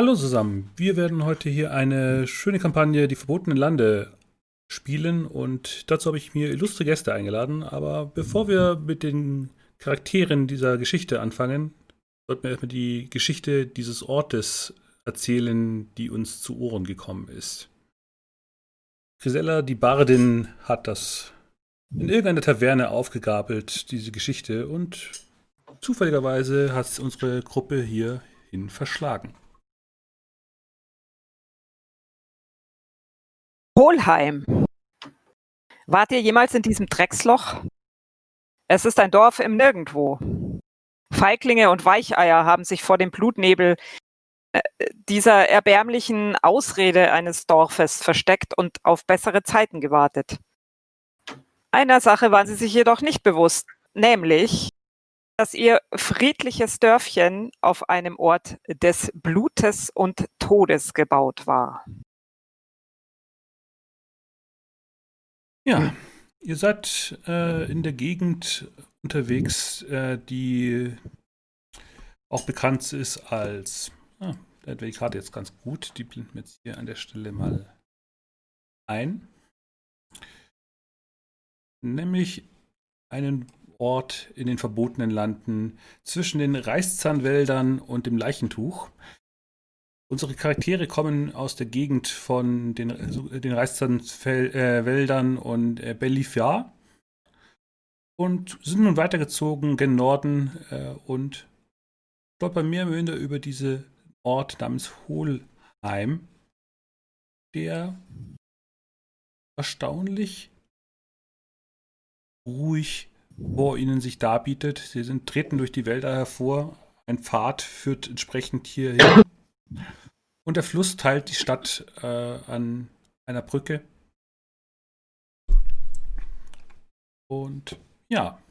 Hallo zusammen, wir werden heute hier eine schöne Kampagne Die verbotenen Lande spielen und dazu habe ich mir illustre Gäste eingeladen. Aber bevor wir mit den Charakteren dieser Geschichte anfangen, sollten wir erstmal die Geschichte dieses Ortes erzählen, die uns zu Ohren gekommen ist. Grisella, die Bardin, hat das in irgendeiner Taverne aufgegabelt, diese Geschichte, und zufälligerweise hat unsere Gruppe hierhin verschlagen. Polheim. Wart ihr jemals in diesem Drecksloch? Es ist ein Dorf im Nirgendwo. Feiglinge und Weicheier haben sich vor dem Blutnebel äh, dieser erbärmlichen Ausrede eines Dorfes versteckt und auf bessere Zeiten gewartet. Einer Sache waren sie sich jedoch nicht bewusst, nämlich, dass ihr friedliches Dörfchen auf einem Ort des Blutes und Todes gebaut war. Ja, ihr seid äh, in der Gegend unterwegs, äh, die auch bekannt ist als. Ah, da ich gerade jetzt ganz gut. Die blenden wir jetzt hier an der Stelle mal ein. Nämlich einen Ort in den verbotenen Landen zwischen den Reißzahnwäldern und dem Leichentuch. Unsere Charaktere kommen aus der Gegend von den, den Reichswäldern äh, und äh, Belifia und sind nun weitergezogen gen Norden äh, und stolpern mehr oder minder über diesen Ort namens Hohlheim, der erstaunlich ruhig vor ihnen sich darbietet. Sie sind, treten durch die Wälder hervor. Ein Pfad führt entsprechend hier hin. Und der Fluss teilt die Stadt äh, an einer Brücke. Und ja,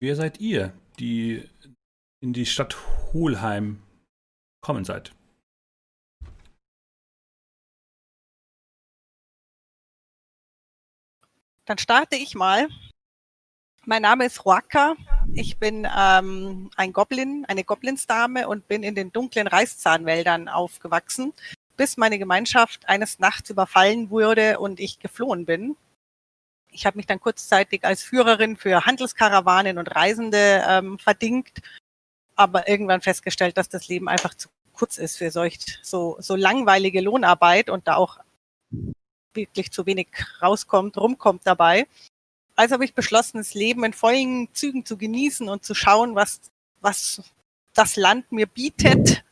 wer seid ihr, die in die Stadt Hohlheim kommen seid? Dann starte ich mal. Mein Name ist Ruaka. Ich bin ähm, ein Goblin, eine Goblinsdame und bin in den dunklen Reißzahnwäldern aufgewachsen, bis meine Gemeinschaft eines Nachts überfallen wurde und ich geflohen bin. Ich habe mich dann kurzzeitig als Führerin für Handelskarawanen und Reisende ähm, verdingt, aber irgendwann festgestellt, dass das Leben einfach zu kurz ist für solch so, so langweilige Lohnarbeit und da auch wirklich zu wenig rauskommt, rumkommt dabei also habe ich beschlossen, das Leben in vollen Zügen zu genießen und zu schauen, was, was das Land mir bietet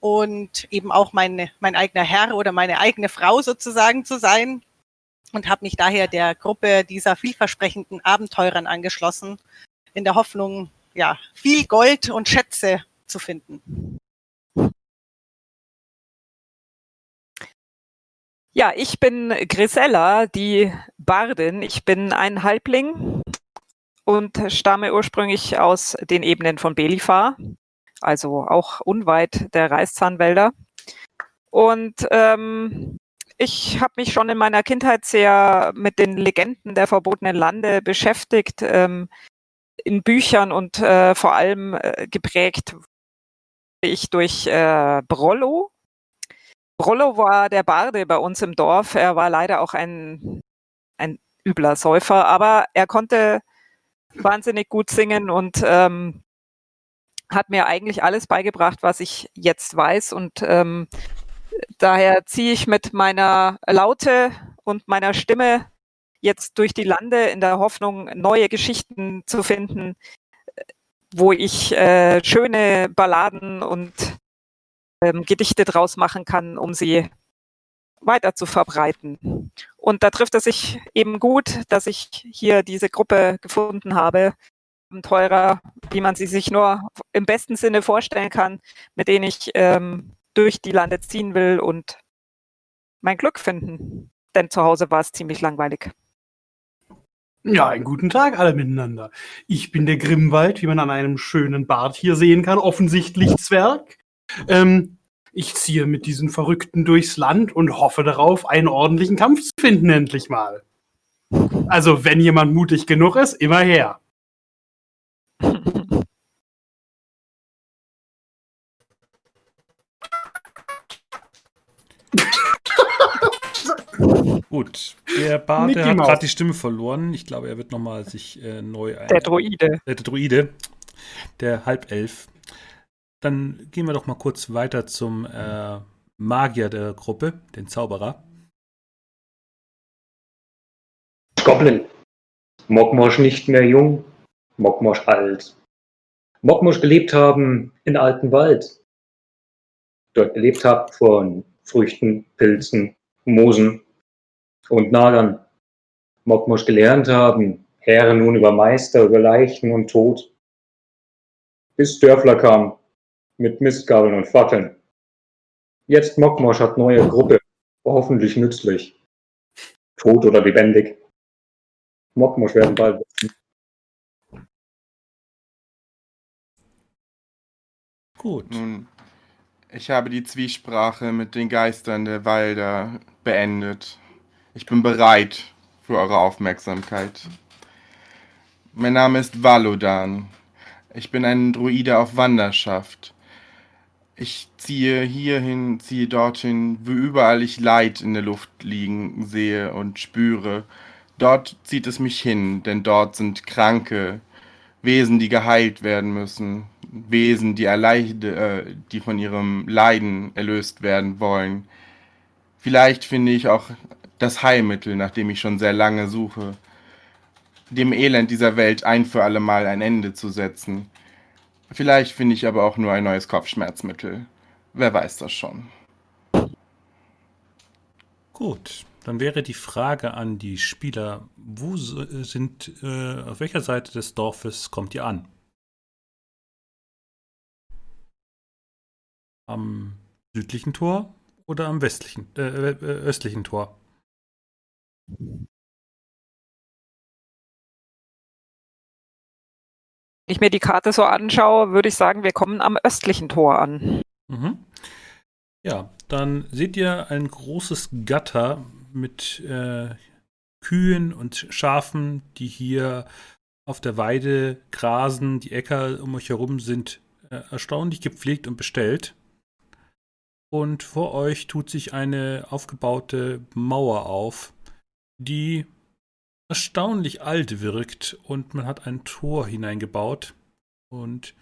und eben auch meine, mein eigener Herr oder meine eigene Frau sozusagen zu sein und habe mich daher der Gruppe dieser vielversprechenden Abenteurern angeschlossen, in der Hoffnung, ja, viel Gold und Schätze zu finden. Ja, ich bin Grisella, die Bardin. Ich bin ein Halbling und stamme ursprünglich aus den Ebenen von Belifar, also auch unweit der Reißzahnwälder. Und ähm, ich habe mich schon in meiner Kindheit sehr mit den Legenden der verbotenen Lande beschäftigt, ähm, in Büchern und äh, vor allem äh, geprägt ich durch äh, Brollo, Rollo war der Barde bei uns im Dorf. Er war leider auch ein, ein übler Säufer, aber er konnte wahnsinnig gut singen und ähm, hat mir eigentlich alles beigebracht, was ich jetzt weiß. Und ähm, daher ziehe ich mit meiner Laute und meiner Stimme jetzt durch die Lande in der Hoffnung, neue Geschichten zu finden, wo ich äh, schöne Balladen und ähm, Gedichte draus machen kann, um sie weiter zu verbreiten. Und da trifft es sich eben gut, dass ich hier diese Gruppe gefunden habe, teurer, wie man sie sich nur im besten Sinne vorstellen kann, mit denen ich ähm, durch die Lande ziehen will und mein Glück finden. Denn zu Hause war es ziemlich langweilig. Ja, einen guten Tag alle miteinander. Ich bin der Grimwald, wie man an einem schönen Bart hier sehen kann, offensichtlich Zwerg. Ähm, ich ziehe mit diesen Verrückten durchs Land und hoffe darauf, einen ordentlichen Kampf zu finden, endlich mal. Also, wenn jemand mutig genug ist, immer her. Gut, der Bade Mickey hat gerade die Stimme verloren. Ich glaube, er wird nochmal sich äh, neu ein. Der Droide. äh, der Druide, der Halbelf. Dann gehen wir doch mal kurz weiter zum äh, Magier der Gruppe, den Zauberer. Goblin. Mokmosch nicht mehr jung, Mokmosch alt. Mokmosch gelebt haben in alten Wald. Dort gelebt habt von Früchten, Pilzen, Moosen und Nagern. Mokmosch gelernt haben, Herren nun über Meister, über Leichen und Tod. Bis Dörfler kam, mit Mistgabeln und Fackeln. Jetzt Mokmosch hat neue Gruppe, hoffentlich nützlich. Tot oder lebendig. Mokmosch werden bald wissen. Gut. Nun, ich habe die Zwiesprache mit den Geistern der Walder beendet. Ich bin bereit für eure Aufmerksamkeit. Mein Name ist Valodan. Ich bin ein Druide auf Wanderschaft. Ich ziehe hierhin, ziehe dorthin, wo überall ich Leid in der Luft liegen sehe und spüre. Dort zieht es mich hin, denn dort sind Kranke, Wesen, die geheilt werden müssen, Wesen, die, erleide, äh, die von ihrem Leiden erlöst werden wollen. Vielleicht finde ich auch das Heilmittel, nach dem ich schon sehr lange suche, dem Elend dieser Welt ein für alle Mal ein Ende zu setzen. Vielleicht finde ich aber auch nur ein neues Kopfschmerzmittel. Wer weiß das schon. Gut. Dann wäre die Frage an die Spieler, wo s- sind, äh, auf welcher Seite des Dorfes kommt ihr an? Am südlichen Tor oder am westlichen, äh, äh, östlichen Tor? Ich mir die Karte so anschaue, würde ich sagen, wir kommen am östlichen Tor an. Mhm. Ja, dann seht ihr ein großes Gatter mit äh, Kühen und Schafen, die hier auf der Weide grasen. Die Äcker um euch herum sind äh, erstaunlich gepflegt und bestellt. Und vor euch tut sich eine aufgebaute Mauer auf, die erstaunlich alt wirkt und man hat ein Tor hineingebaut. Und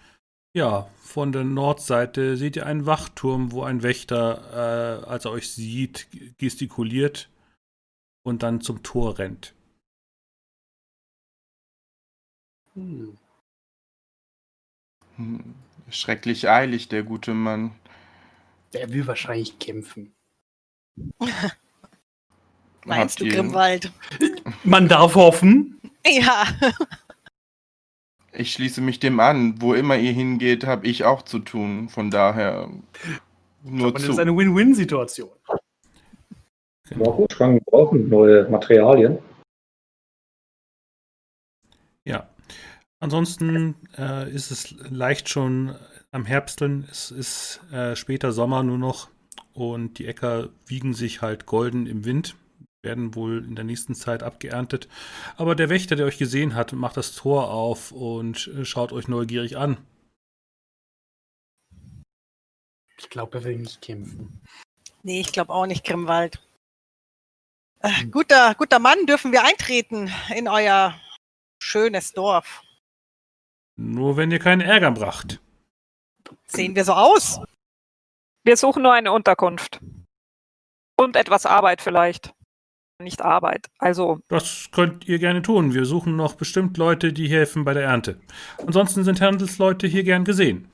ja, von der Nordseite seht ihr einen Wachturm, wo ein Wächter, äh, als er euch sieht, gestikuliert und dann zum Tor rennt. Hm. Hm, Schrecklich eilig, der gute Mann. Der will wahrscheinlich kämpfen. Meinst du ihr- Grimwald? Man darf hoffen. Ja. Ich schließe mich dem an. Wo immer ihr hingeht, habe ich auch zu tun. Von daher nur Aber das zu. ist eine Win-Win-Situation. Mokmosch kann brauchen neue Materialien. Ja. Ansonsten äh, ist es leicht schon am Herbsteln. Es ist äh, später Sommer nur noch und die Äcker wiegen sich halt golden im Wind, werden wohl in der nächsten Zeit abgeerntet. Aber der Wächter, der euch gesehen hat, macht das Tor auf und äh, schaut euch neugierig an. Ich glaube, er will nicht kämpfen. Nee, ich glaube auch nicht Grimwald. Äh, guter, guter Mann, dürfen wir eintreten in euer schönes Dorf. Nur wenn ihr keinen Ärger bracht. Sehen wir so aus? Wir suchen nur eine Unterkunft. Und etwas Arbeit vielleicht. Nicht Arbeit. Also, Das könnt ihr gerne tun. Wir suchen noch bestimmt Leute, die helfen bei der Ernte. Ansonsten sind Handelsleute hier gern gesehen.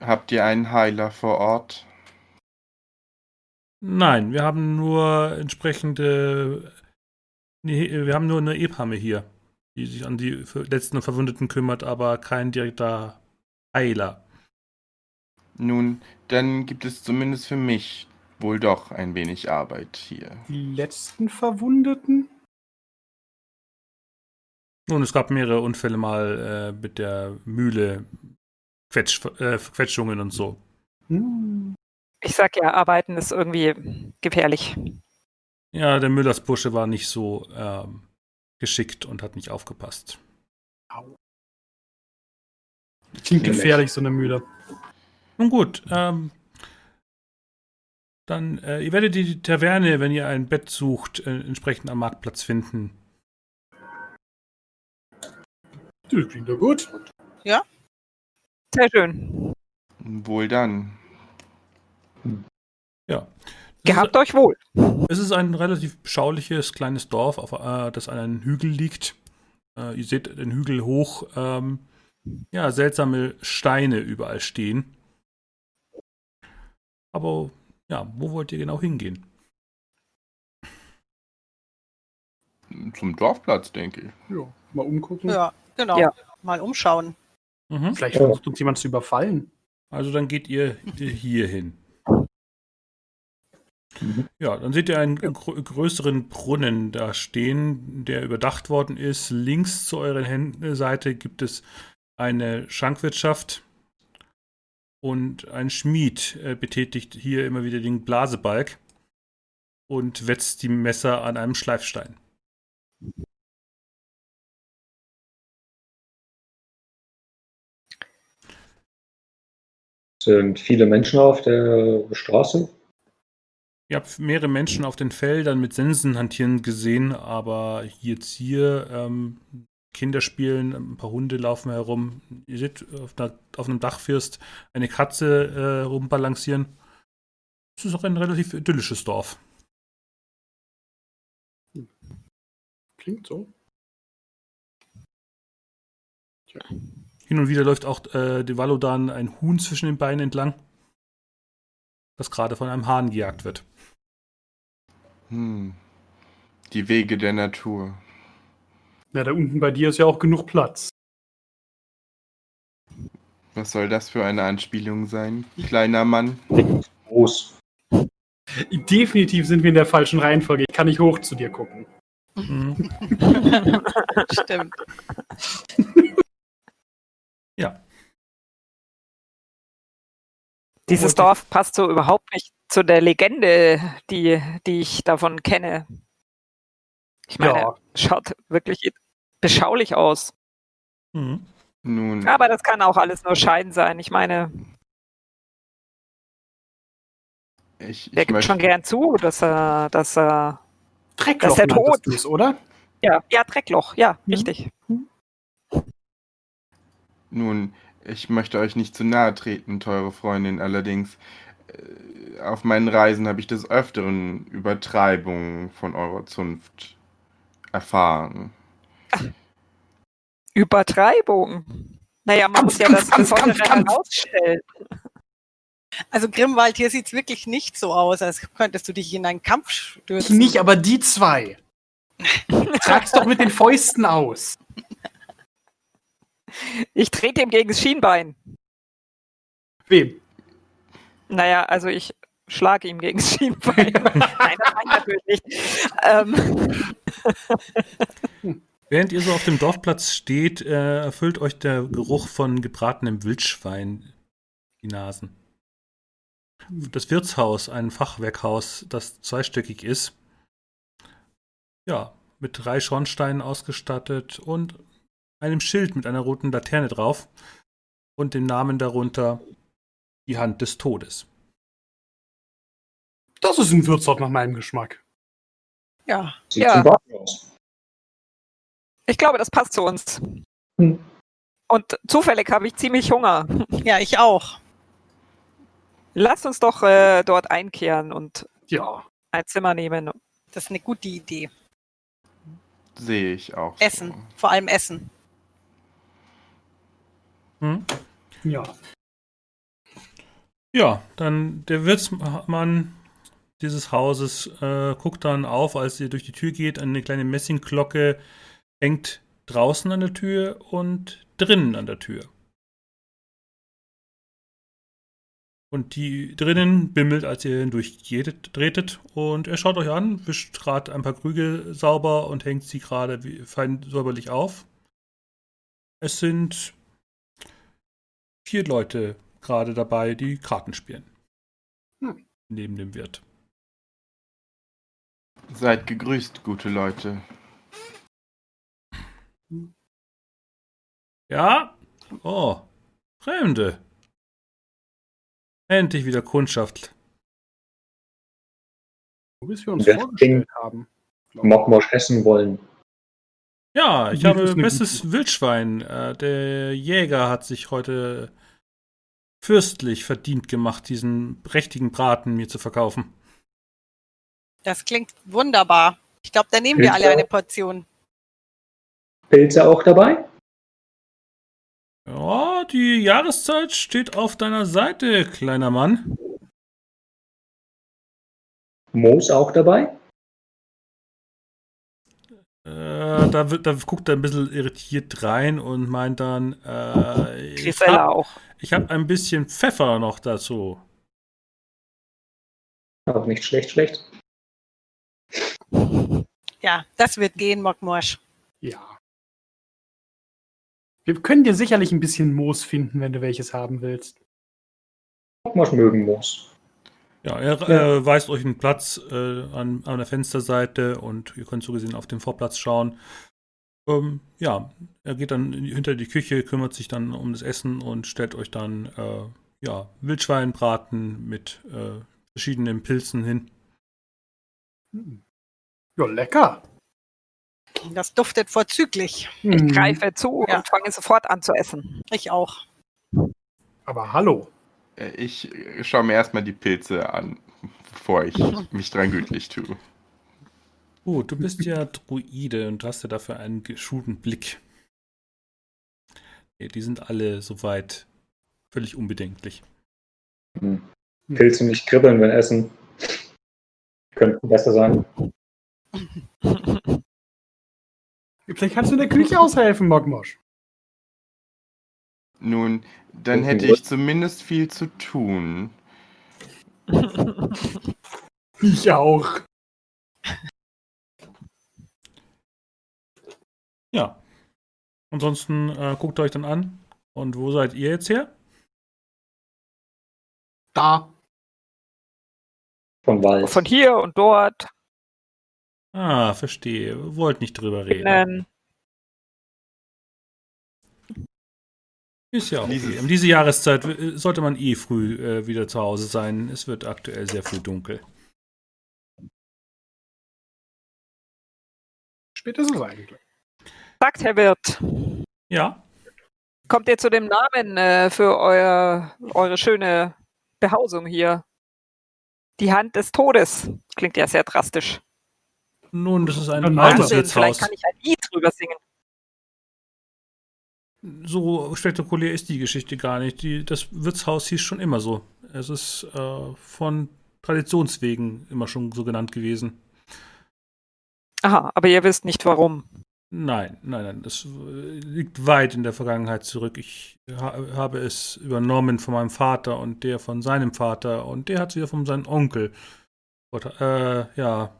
Habt ihr einen Heiler vor Ort? Nein, wir haben nur entsprechende. Nee, wir haben nur eine Epamme hier, die sich an die letzten und Verwundeten kümmert, aber kein direkter Heiler. Nun, dann gibt es zumindest für mich wohl doch ein wenig Arbeit hier. Die letzten Verwundeten? Nun, es gab mehrere Unfälle mal äh, mit der Mühle, Quetsch, äh, Quetschungen und so. Hm. ich sag ja, arbeiten ist irgendwie gefährlich. Ja, der Müllersbursche war nicht so ähm, geschickt und hat nicht aufgepasst. Klingt gefährlich, so eine Mühle. Nun gut, ähm, Dann, äh, ihr werdet die Taverne, wenn ihr ein Bett sucht, äh, entsprechend am Marktplatz finden. Das klingt doch gut. Sehr schön. Wohl dann. Ja. Gehabt euch wohl. Es ist ein relativ beschauliches kleines Dorf, auf, äh, das an einem Hügel liegt. Äh, ihr seht den Hügel hoch, ähm, ja, seltsame Steine überall stehen. Aber ja, wo wollt ihr genau hingehen? Zum Dorfplatz, denke ich. Ja, mal umgucken. Ja, genau. Ja. Mal umschauen. Mhm. Vielleicht versucht uns jemand zu überfallen. Also dann geht ihr hier hin. Mhm. Ja, dann seht ihr einen grö größeren Brunnen da stehen, der überdacht worden ist. Links zu eurer Hän- Seite gibt es eine Schankwirtschaft und ein Schmied äh, betätigt hier immer wieder den Blasebalg und wetzt die Messer an einem Schleifstein. Sind viele Menschen auf der Straße? Ihr habt mehrere Menschen auf den Feldern mit Sensen hantieren gesehen, aber jetzt hier ähm, Kinder spielen, ein paar Hunde laufen herum. Ihr seht auf, einer, auf einem Dachfirst eine Katze äh, rumbalancieren. Es ist auch ein relativ idyllisches Dorf. Klingt so. Hin und wieder läuft auch äh, dem Valodan ein Huhn zwischen den Beinen entlang, das gerade von einem Hahn gejagt wird. Hm. Die Wege der Natur. Na, da unten bei dir ist ja auch genug Platz. Was soll das für eine Anspielung sein, kleiner Mann? Groß. Definitiv sind wir in der falschen Reihenfolge. Ich kann nicht hoch zu dir gucken. Mhm. Stimmt. Ja. Dieses Dorf passt so überhaupt nicht zu der Legende, die, die ich davon kenne. Ich meine, Ja. schaut wirklich beschaulich aus. Mhm. Nun, Aber das kann auch alles nur Schein sein. Ich meine, ich, der ich gibt möchte, schon gern zu, dass er, dass er, Dreckloch Das ist der nanntest Tod. du's, oder? ja, ja, Dreckloch, ja, Mhm. richtig. nun, ich möchte euch nicht zu nahe treten, teure Freundin. Allerdings, äh, auf meinen Reisen habe ich des Öfteren Übertreibungen von eurer Zunft erfahren. Übertreibung. Naja, man muss ja Kampf, das Kampf, Besondere Kampf, Kampf. herausstellen. Also Grimwald, hier sieht's wirklich nicht so aus, als könntest du dich in einen Kampf Ich stürzen. nicht, aber die zwei. Trag's doch mit den Fäusten aus. Ich trete ihm gegen das Schienbein. Wem? Naja, also ich schlage ihm gegen Schienbein. Nein, das meine ich natürlich nicht. Ähm, Während ihr so auf dem Dorfplatz steht, äh, erfüllt euch der Geruch von gebratenem Wildschwein die Nasen. Das Wirtshaus, ein Fachwerkhaus, das zweistöckig ist, ja, mit drei Schornsteinen ausgestattet und einem Schild mit einer roten Laterne drauf und dem Namen darunter die Hand des Todes. Das ist ein Wirtsort nach meinem Geschmack. Ja, Sieht Ja. aus. ich glaube, das passt zu uns. Hm. Und zufällig habe ich ziemlich Hunger. ja, ich auch. Lasst uns doch äh, dort einkehren und Ja. ein Zimmer nehmen. Das ist eine gute Idee. Sehe ich auch. so. Essen, vor allem Essen. Hm? Ja. Ja, dann der Wirtsmann dieses Hauses äh, guckt dann auf, als ihr durch die Tür geht. Eine kleine Messingglocke hängt draußen an der Tür und drinnen an der Tür. Und die drinnen bimmelt, als ihr hindurchgeht, tretet. Und er schaut euch an, wischt gerade ein paar Krüge sauber und hängt sie gerade wie- fein säuberlich auf. Es sind vier Leute gerade dabei, die Karten spielen. Hm. Neben dem Wirt. Seid gegrüßt, gute Leute. Ja? Oh, Fremde. Endlich wieder Kundschaft. Nur bis wir uns Wer vorgestellt haben. glaub ich. Mokmosch essen wollen. Ja, ich Das habe bestes gute- Wildschwein. Äh, der Jäger hat sich heute fürstlich verdient gemacht, diesen prächtigen Braten mir zu verkaufen. Das klingt wunderbar. Ich glaube, da nehmen wir alle Pilze? eine Portion. Pilze auch dabei? Ja, die Jahreszeit steht auf deiner Seite, kleiner Mann. Moos auch dabei? Äh, da, wird, da guckt er ein bisschen irritiert rein und meint dann, äh, ich habe hab ein bisschen Pfeffer noch dazu. Auch nicht schlecht, schlecht. Ja, das wird gehen, Mockmorsch. Ja. Wir können dir sicherlich ein bisschen Moos finden, wenn du welches haben willst. Mokmosch mögen Moos. Ja, er Ja. Äh, weist euch einen Platz äh, an, an der Fensterseite und ihr könnt so gesehen auf den Vorplatz schauen. Ähm, ja, er geht dann die, hinter die Küche, kümmert sich dann um das Essen und stellt euch dann äh, ja, Wildschweinbraten mit äh, verschiedenen Pilzen hin. Hm. Ja, lecker. Das duftet vorzüglich. Hm. Ich greife zu Ja. und fange sofort an zu essen. Ich auch. Aber hallo. Äh, Ich äh, schaue mir erstmal die Pilze an, bevor ich mich dran gütlich tue. Gut, du bist ja Druide und hast ja dafür einen geschulten Blick. Die sind alle soweit völlig unbedenklich. Hm. Pilze nicht kribbeln, wenn essen. Könnten besser sein. Vielleicht kannst du in der Küche aushelfen, Mogmosch. Nun, dann hätte ich zumindest viel zu tun. Ich auch. Ja. Ansonsten äh, guckt euch dann an. Und wo seid ihr jetzt her? Da. Vom Wald. Von hier und dort. Ah, verstehe. Wollt nicht drüber reden. Ähm, Ist ja okay. Dieses- Um diese Jahreszeit äh, sollte man eh früh äh, wieder zu Hause sein. Es wird aktuell sehr früh dunkel. Spät ist es eigentlich. sagt Herr Wirt, Ja. kommt ihr zu dem Namen äh, für euer, eure schöne Behausung hier? Die Hand des Todes. Klingt ja sehr drastisch. Nun, das ist ein Ein altes Wahnsinn, vielleicht Wirtshaus. kann ich ein Lied drüber singen. So spektakulär ist die Geschichte gar nicht. Die, das Wirtshaus hieß schon immer so. Es ist äh, von Traditionswegen immer schon so genannt gewesen. Aha, aber ihr wisst nicht warum. Nein, nein, nein. Das äh, liegt weit in der Vergangenheit zurück. Ich ha habe es übernommen von meinem Vater und der von seinem Vater und der hat es wieder von seinem Onkel. Gott, äh, ja.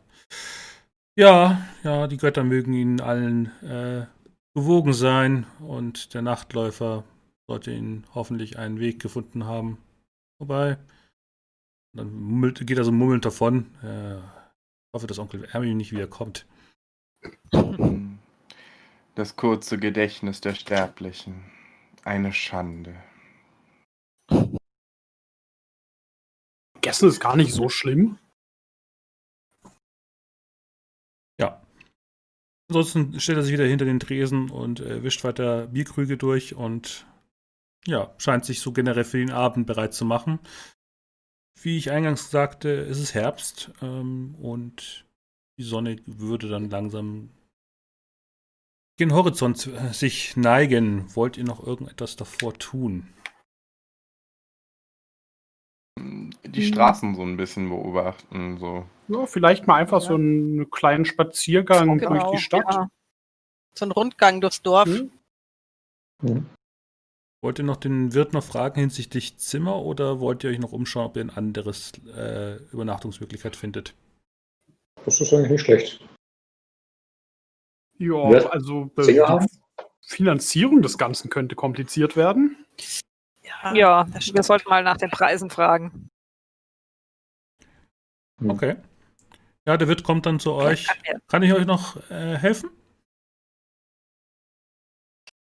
Ja, ja, die Götter mögen ihnen allen äh, gewogen sein und der Nachtläufer sollte ihnen hoffentlich einen Weg gefunden haben. Wobei, dann mummelt, geht er so mummelnd davon. Äh, ich hoffe, dass Onkel Ermi nicht wieder kommt. Hm. Das kurze Gedächtnis der Sterblichen. Eine Schande. Gestern ist gar nicht so schlimm. Ansonsten stellt er sich wieder hinter den Tresen und äh, wischt weiter Bierkrüge durch und ja, scheint sich so generell für den Abend bereit zu machen. Wie ich eingangs sagte, ist es Herbst ähm, und die Sonne würde dann langsam gen Horizont äh, sich neigen. Wollt ihr noch irgendetwas davor tun? Die Straßen so ein bisschen beobachten. So. Ja, vielleicht mal einfach Ja. so einen kleinen Spaziergang Genau, durch die Stadt. Ja. So ein Rundgang durchs Dorf. Hm? Hm. Wollt ihr noch den Wirt noch fragen hinsichtlich Zimmer oder wollt ihr euch noch umschauen, ob ihr ein anderes äh, Übernachtungsmöglichkeit findet? Das ist eigentlich nicht schlecht. Ja, also äh, Finanzierung des Ganzen könnte kompliziert werden. Ja, Ja, wir sollten mal nach den Preisen fragen. Okay. Ja, der Wirt kommt dann zu euch. Kann ich euch noch äh, helfen?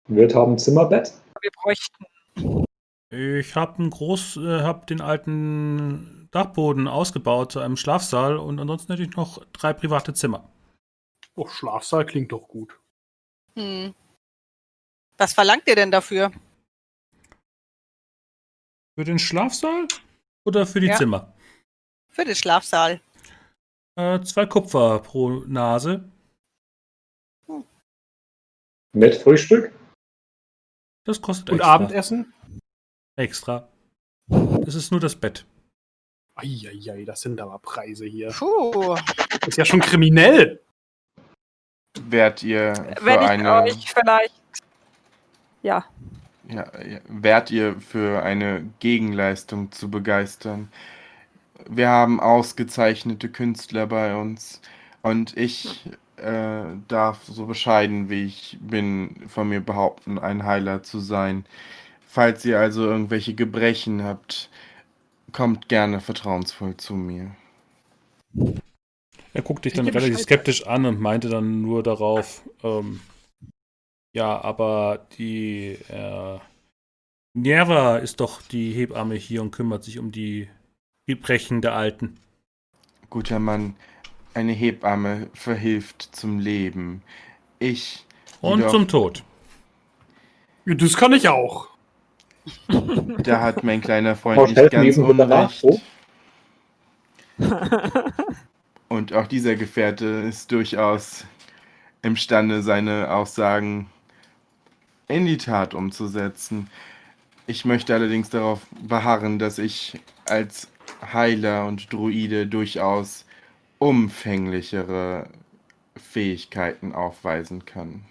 Wirt haben Zimmerbett. Wir bräuchten Ich habe einen Groß, äh, hab den alten Dachboden ausgebaut zu einem Schlafsaal und ansonsten natürlich noch drei private Zimmer. Oh, Schlafsaal klingt doch gut. Hm. Was verlangt ihr denn dafür? Für den Schlafsaal oder für die Ja. Zimmer? Für den Schlafsaal. Äh, zwei Kupfer pro Nase. Mit Frühstück? Das kostet Und extra. Abendessen? Extra. Das ist nur das Bett. Eieiei, das sind aber Preise hier. Puh. Das ist ja schon kriminell. Wärt ihr für Wenn ich eine euch vielleicht. Ja, ja, ja, wärt ihr für eine Gegenleistung zu begeistern? Wir haben ausgezeichnete Künstler bei uns und ich äh, darf so bescheiden wie ich bin von mir behaupten, ein Heiler zu sein. Falls ihr also irgendwelche Gebrechen habt, kommt gerne vertrauensvoll zu mir. Er guckt dich Ich dann relativ skeptisch an und meinte dann nur darauf, ähm, ja, aber die äh, Nerva ist doch die Hebamme hier und kümmert sich um die Gebrechen der Alten. Guter Mann, eine Hebamme verhilft zum Leben. Ich Und jedoch- zum Tod. Ja, Das kann ich auch. Da hat mein kleiner Freund Brauchst nicht ganz unrecht. Und auch dieser Gefährte ist durchaus imstande, seine Aussagen in die Tat umzusetzen. Ich möchte allerdings darauf beharren, dass ich als Heiler und Druide durchaus umfänglichere Fähigkeiten aufweisen kann.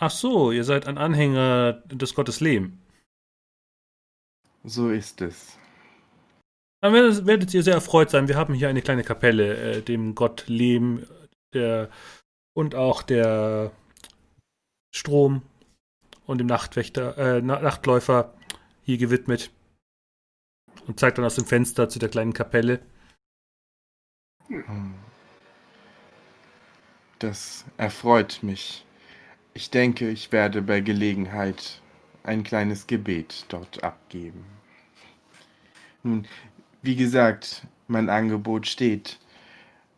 Ach so, ihr seid ein Anhänger des Gottes Lehm. So ist es. Dann werdet ihr sehr erfreut sein. Wir haben hier eine kleine Kapelle, äh, dem Gott Lehm der, und auch der Strom und dem Nachtwächter, äh, Na- Nachtläufer hier gewidmet. Und zeigt dann aus dem Fenster zu der kleinen Kapelle. Hm. Das erfreut mich. Ich denke, ich werde bei Gelegenheit ein kleines Gebet dort abgeben. Nun, wie gesagt, mein Angebot steht.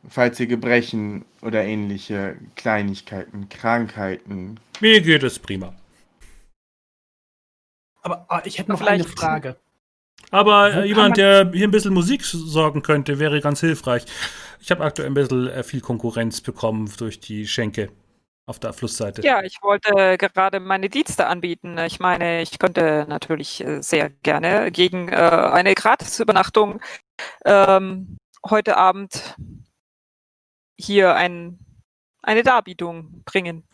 Falls ihr Gebrechen oder ähnliche Kleinigkeiten, Krankheiten, Mir geht es prima. Aber ah, ich hätte noch Vielleicht- eine Frage. Aber Wo äh, jemand, man- der hier ein bisschen Musik sorgen könnte, wäre ganz hilfreich. Ich habe aktuell ein bisschen äh, viel Konkurrenz bekommen durch die Schenke auf der Flussseite. ja, ich wollte gerade meine Dienste anbieten. Ich meine, ich könnte natürlich äh, sehr gerne gegen äh, eine Gratisübernachtung ähm, heute Abend hier ein, eine Darbietung bringen.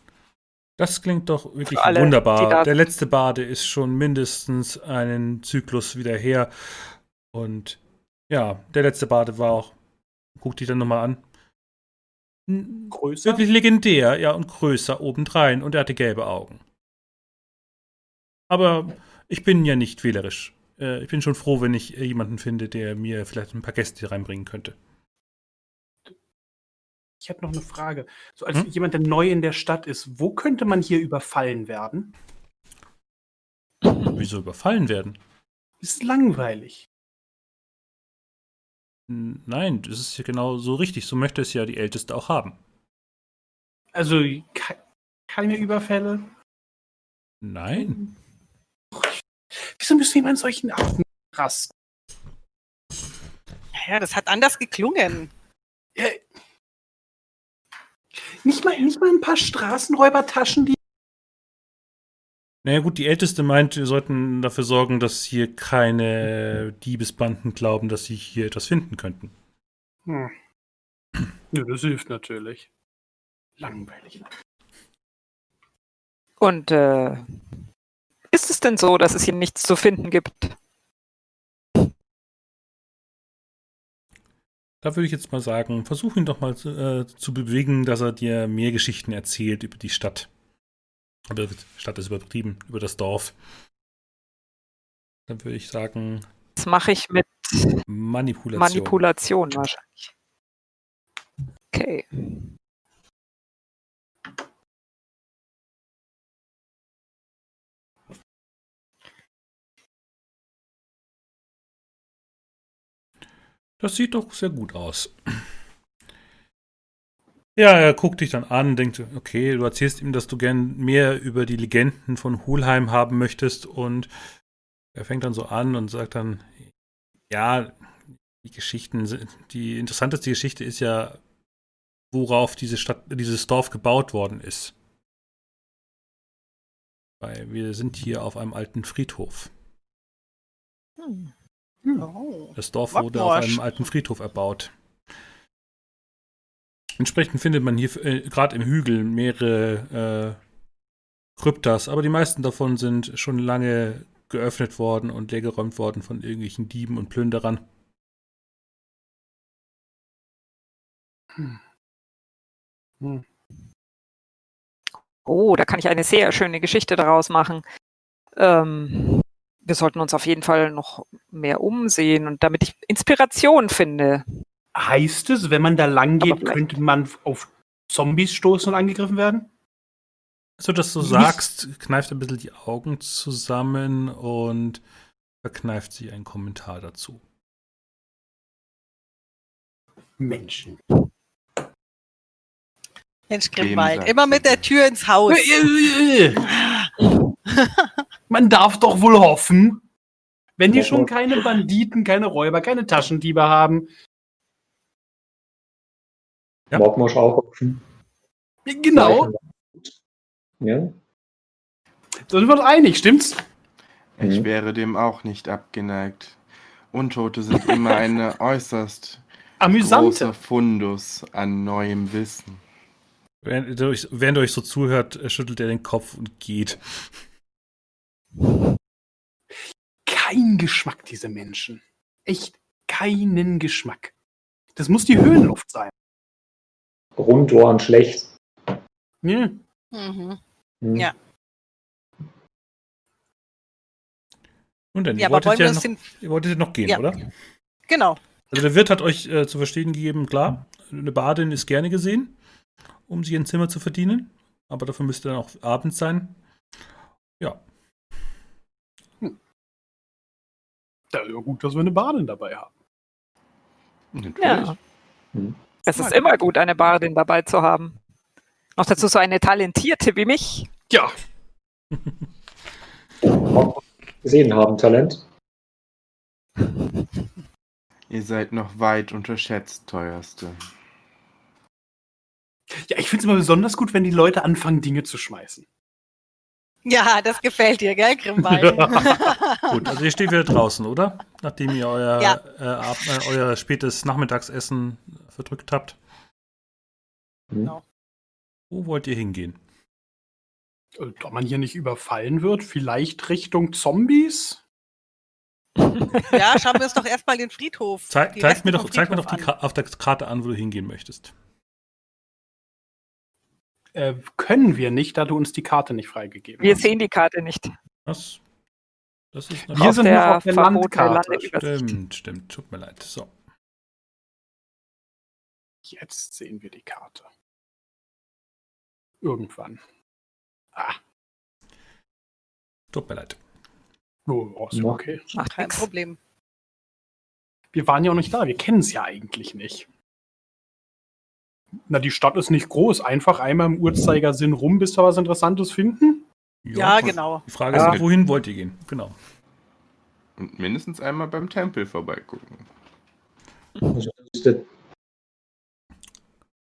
Das klingt doch wirklich alle, wunderbar. Der letzte Bade ist schon mindestens einen Zyklus wieder her. Und ja, der letzte Bade war auch, guck dich dann nochmal an. Größer? Wirklich legendär, ja, und größer obendrein. Und er hatte gelbe Augen. Aber ich bin ja nicht wählerisch. Äh, Ich bin schon froh, wenn ich jemanden finde, der mir vielleicht ein paar Gäste reinbringen könnte. Ich hätte noch eine Frage. So als Hm? jemand, der neu in der Stadt ist, wo könnte man hier überfallen werden? Wieso überfallen werden? Ist langweilig. Nein, das ist ja genau so richtig. So möchte es ja die Älteste auch haben. Also ke keine Überfälle. Nein. Wieso müssen wir immer in solchen Arten rasten? Ja, das hat anders geklungen. Ja, nicht, mal, nicht mal ein paar Straßenräubertaschen, die. Naja gut, die Älteste meint, wir sollten dafür sorgen, dass hier keine Diebesbanden glauben, dass sie hier etwas finden könnten. Hm. Ja, das hilft natürlich. Langweilig. Und äh, ist es denn so, dass es hier nichts zu finden gibt? Da würde ich jetzt mal sagen, versuch ihn doch mal zu, äh, zu bewegen, dass er dir mehr Geschichten erzählt über die Stadt. Aber die Stadt ist übertrieben, über das Dorf. Dann würde ich sagen, Das mache ich mit Manipulation. Manipulation wahrscheinlich. Okay. Das sieht doch sehr gut aus. Ja, er guckt dich dann an, denkt, okay, du erzählst ihm, dass du gern mehr über die Legenden von Hulheim haben möchtest und er fängt dann so an und sagt dann, ja, die Geschichten, sind- die interessanteste Geschichte ist ja, worauf diese Stadt, dieses Dorf gebaut worden ist. Weil wir sind hier auf einem alten Friedhof. Hm. Das Dorf wurde auf einem alten Friedhof erbaut. Entsprechend findet man hier äh, gerade im Hügel mehrere äh, Kryptas, aber die meisten davon sind schon lange geöffnet worden und leergeräumt worden von irgendwelchen Dieben und Plünderern. Hm. Oh, da kann ich eine sehr schöne Geschichte daraus machen. Ähm, wir sollten uns auf jeden Fall noch mehr umsehen und damit ich Inspiration finde. Heißt es, wenn man da lang geht, könnte man auf Zombies stoßen und angegriffen werden? Als du das so Nicht- sagst, kneift er ein bisschen die Augen zusammen und verkneift sich einen Kommentar dazu. Menschen. Mensch, Grimwald, immer mit der? Tür ins Haus. Man darf doch wohl hoffen, wenn die schon keine Banditen, keine Räuber, keine Taschendiebe haben. Ja. Morgmosch auch offen. Genau, Ja. da sind wir uns einig, stimmt's? Ich Mhm. wäre dem auch nicht abgeneigt. Untote sind immer eine äußerst Amüsante. großer Fundus an neuem Wissen. Während ihr euch, während ihr euch so zuhört, äh, schüttelt er den Kopf und geht. Kein Geschmack, diese Menschen. Echt keinen Geschmack. Das muss die Höhenluft sein. Grundohren schlecht. Ja. Mhm. Hm. Ja. Und dann, Ja, ihr, wolltet ja noch, den. ihr wolltet ja noch gehen, Ja. oder? Genau. Also der Wirt hat euch äh, zu verstehen gegeben, klar, eine Badin ist gerne gesehen, um sich ein Zimmer zu verdienen. Aber dafür müsste dann auch abends sein. Ja, Da ist ja gut, dass wir eine Badin dabei haben. Natürlich. Ja. Hm. Es ist immer gut, eine Bardin dabei zu haben. Noch dazu so eine talentierte wie mich. Ja, gesehen haben, Talent. Ihr seid noch weit unterschätzt, teuerste. ja ich finde es immer besonders gut, wenn die Leute anfangen, Dinge zu schmeißen. Ja, das gefällt dir, gell, Grimwald? gut. Also ihr steht wieder draußen, oder? Nachdem ihr euer, Ja. äh, Ab äh, euer spätes Nachmittagsessen verdrückt habt. Hm. Genau. Wo wollt ihr hingehen? Äh, Da man hier nicht überfallen wird, vielleicht Richtung Zombies? ja, schauen wir uns doch erstmal den Friedhof. Zeig, zeig mir doch, zeig mir doch die auf der Karte an, wo du hingehen möchtest. Äh, können wir nicht, da du uns die Karte nicht freigegeben Wir hast. sehen die Karte nicht. Was? Das ist Wir sind der noch auf der Landkarte. Stimmt, stimmt. Tut mir leid. So. Jetzt sehen wir die Karte. Irgendwann. Ah, Tut mir leid. oh, oh, ist Ja. okay. Macht Kein. Problem. Wir waren ja auch nicht da, wir kennen es ja eigentlich nicht. Na, die Stadt ist nicht groß. Einfach einmal im Uhrzeigersinn rum, bis wir was Interessantes finden. Ja, genau. Die Frage Ja. ist, wohin wollt ihr gehen? Genau. Und mindestens einmal beim Tempel vorbeigucken. Also, das ist der,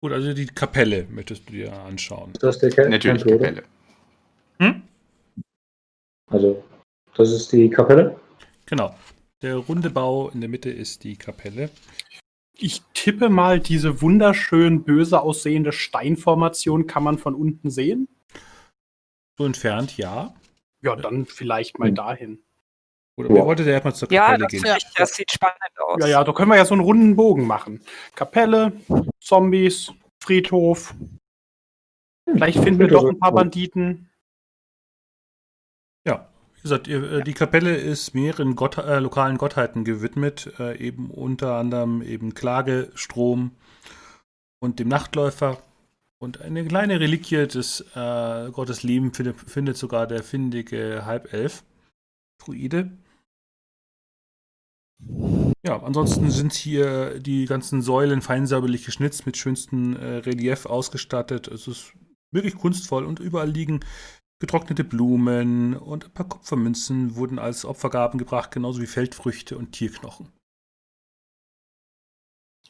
Gut, also die Kapelle möchtest du dir anschauen. das ist der Kel- Natürlich Tempel? Kapelle. Hm? Also, das ist die Kapelle. Genau. Der runde Bau in der Mitte ist die Kapelle. Ich tippe mal, diese wunderschön böse aussehende Steinformation kann man von unten sehen. So entfernt, ja. Ja, dann vielleicht mal Hm. dahin. Oder Ja. ihr wolltet ja erstmal zur Ja, Kapelle das, gehen. Ja. das sieht spannend aus. Ja, ja, da können wir ja so einen runden Bogen machen. Kapelle, Zombies, Friedhof. Vielleicht finden wir doch ein paar Banditen. Gesagt, äh, die Kapelle ist mehreren Gott, äh, lokalen Gottheiten gewidmet, äh, eben unter anderem eben Klage, Strom und dem Nachtläufer. Und eine kleine Reliquie des äh, Gottes Leben findet, findet sogar der findige Halbelf, Druide. Ja, ansonsten sind hier die ganzen Säulen feinsäuberlich geschnitzt, mit schönstem äh, Relief ausgestattet. Es ist wirklich kunstvoll und überall liegen getrocknete Blumen und ein paar Kupfermünzen wurden als Opfergaben gebracht, genauso wie Feldfrüchte und Tierknochen.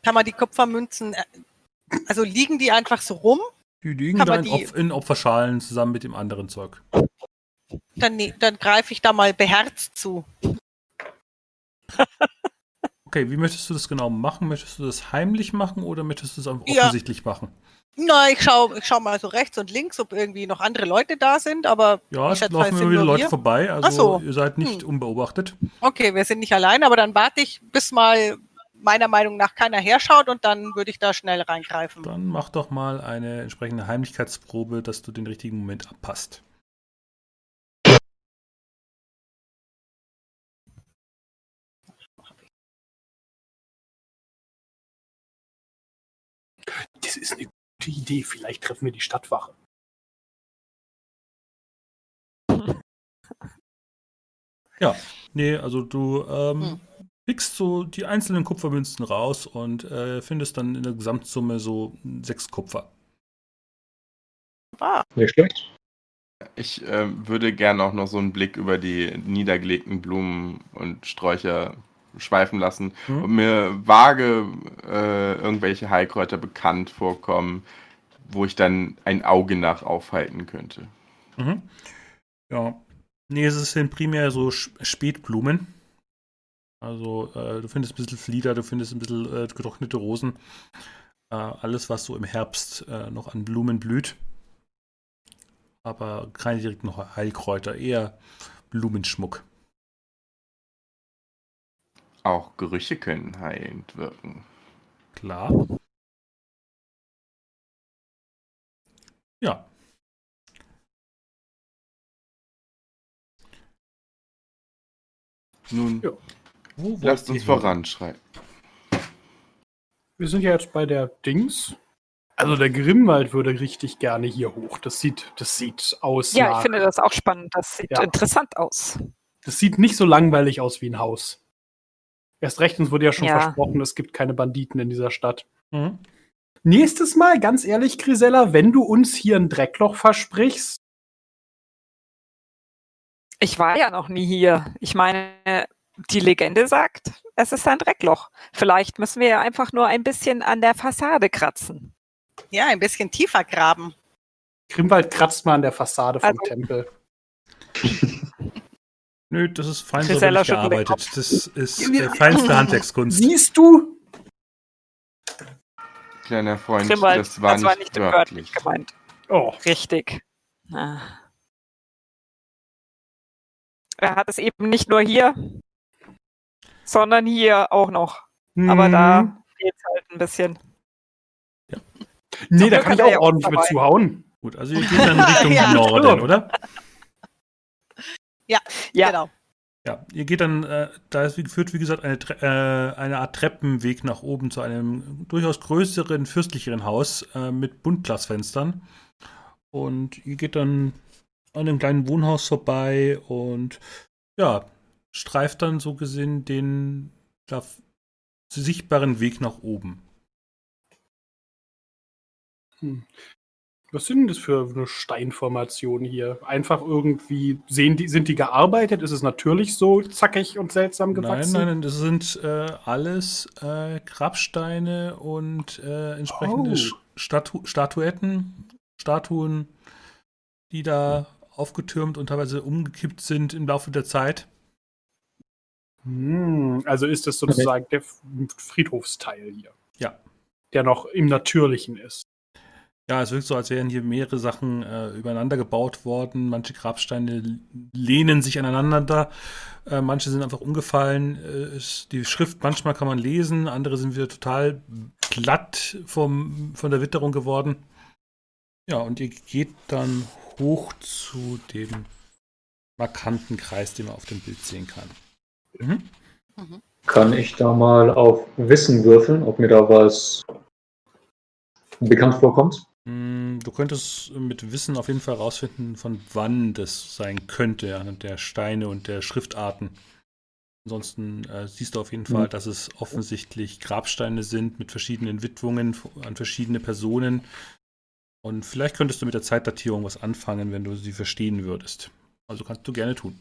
Kann man die Kupfermünzen, äh, also liegen die einfach so rum? Die liegen Kann da in, die- Opf in Opferschalen zusammen mit dem anderen Zeug. Dann, ne- dann greife ich da mal beherzt zu. Okay, wie möchtest du das genau machen? Möchtest du das heimlich machen oder möchtest du es einfach Ja. offensichtlich machen? Na, ich schaue ich schau mal so rechts und links, ob irgendwie noch andere Leute da sind, aber Ja, Ich es laufen immer wieder Leute wir. vorbei, also Ach so. ihr seid nicht Hm. unbeobachtet. okay, wir sind nicht allein, aber dann warte ich, bis mal meiner Meinung nach keiner herschaut und dann würde ich da schnell reingreifen. Dann mach doch mal eine entsprechende Heimlichkeitsprobe, dass du den richtigen Moment abpasst. Das ist eine gute Idee. Vielleicht treffen wir die Stadtwache. Nee, also du ähm, Hm. pickst so die einzelnen Kupfermünzen raus und äh, findest dann in der Gesamtsumme so sechs Kupfer. Ah, Nicht schlecht. Ich ähm, würde gerne auch noch so einen Blick über die niedergelegten Blumen und Sträucher schweifen lassen Hm? und mir vage äh, irgendwelche Heilkräuter bekannt vorkommen, wo ich dann ein Auge nach aufhalten könnte. Mhm. Ja. Nee, es sind primär so Spätblumen. Also, äh, du findest ein bisschen Flieder, du findest ein bisschen äh, getrocknete Rosen. Äh, alles, was so im Herbst äh, noch an Blumen blüht. Aber keine direkten Heilkräuter, eher Blumenschmuck. Auch Gerüche können heilend wirken. Klar. Ja. Nun, Ja. Lasst uns voranschreiten. Wir sind ja jetzt bei der Dings. Also der Grimwald würde richtig gerne hier hoch. Das sieht, das sieht aus. Ja, nach- ich finde das auch spannend. Das sieht Ja. interessant aus. Das sieht nicht so langweilig aus wie ein Haus. Erst recht, uns wurde ja schon Ja. versprochen, es gibt keine Banditen in dieser Stadt. Mhm. Nächstes Mal, ganz ehrlich, Grisella, wenn du uns hier ein Dreckloch versprichst, Ich war ja noch nie hier. Ich meine, die Legende sagt, es ist ein Dreckloch. Vielleicht müssen wir ja einfach nur ein bisschen an der Fassade kratzen. ja, ein bisschen tiefer graben. Grimwald kratzt mal an der Fassade vom Also- Tempel. Nö, das ist fein säuberlich gearbeitet. Das ist äh, feinste Handwerkskunst. Siehst du? Kleiner Freund, Grimwald, das war nicht, nicht wörtlich. wörtlich gemeint. Oh, Richtig. Ah. Er hat es eben nicht nur hier, sondern hier auch noch. Aber hm. da fehlt es halt ein bisschen. Nee, Zum da Glück kann ich auch ja ordentlich mit dabei. zuhauen. Gut, also ihr geht dann Richtung Ja. Norden, oder? Ja. Genau. Ja, ihr geht dann, äh, da ist, wie, führt wie gesagt eine, äh, eine Art Treppenweg nach oben zu einem durchaus größeren, fürstlicheren Haus äh, mit Buntglasfenstern. Und ihr geht dann an einem kleinen Wohnhaus vorbei und ja, streift dann so gesehen den ja, f- sichtbaren Weg nach oben. Was sind denn das für eine Steinformation hier? Einfach irgendwie, sehen die, sind die gearbeitet? Ist es natürlich so zackig und seltsam Nein, gewachsen? nein, nein, das sind äh, alles äh, Grabsteine und äh, entsprechende Oh. Statu Statuetten, Statuen, die da aufgetürmt und teilweise umgekippt sind im Laufe der Zeit. Hm, also ist das sozusagen der F- Friedhofsteil hier. Ja. Der noch im Natürlichen ist. Ja, es wirkt so, als wären hier mehrere Sachen äh, übereinander gebaut worden. Manche Grabsteine lehnen sich aneinander, äh, manche sind einfach umgefallen. Äh, es, die Schrift manchmal kann man lesen, andere sind wieder total glatt vom, von der Witterung geworden. Ja, und ihr geht dann hoch zu dem markanten Kreis, den man auf dem Bild sehen kann. Mhm. Kann ich da mal auf Wissen würfeln, ob mir da was bekannt vorkommt? Mm, Du könntest mit Wissen auf jeden Fall rausfinden, von wann das sein könnte, anhand der Steine und der Schriftarten. Ansonsten äh, siehst du auf jeden Mhm. Fall, dass es offensichtlich Grabsteine sind mit verschiedenen Widmungen an verschiedene Personen. Und vielleicht könntest du mit der Zeitdatierung was anfangen, wenn du sie verstehen würdest. Also kannst du gerne tun.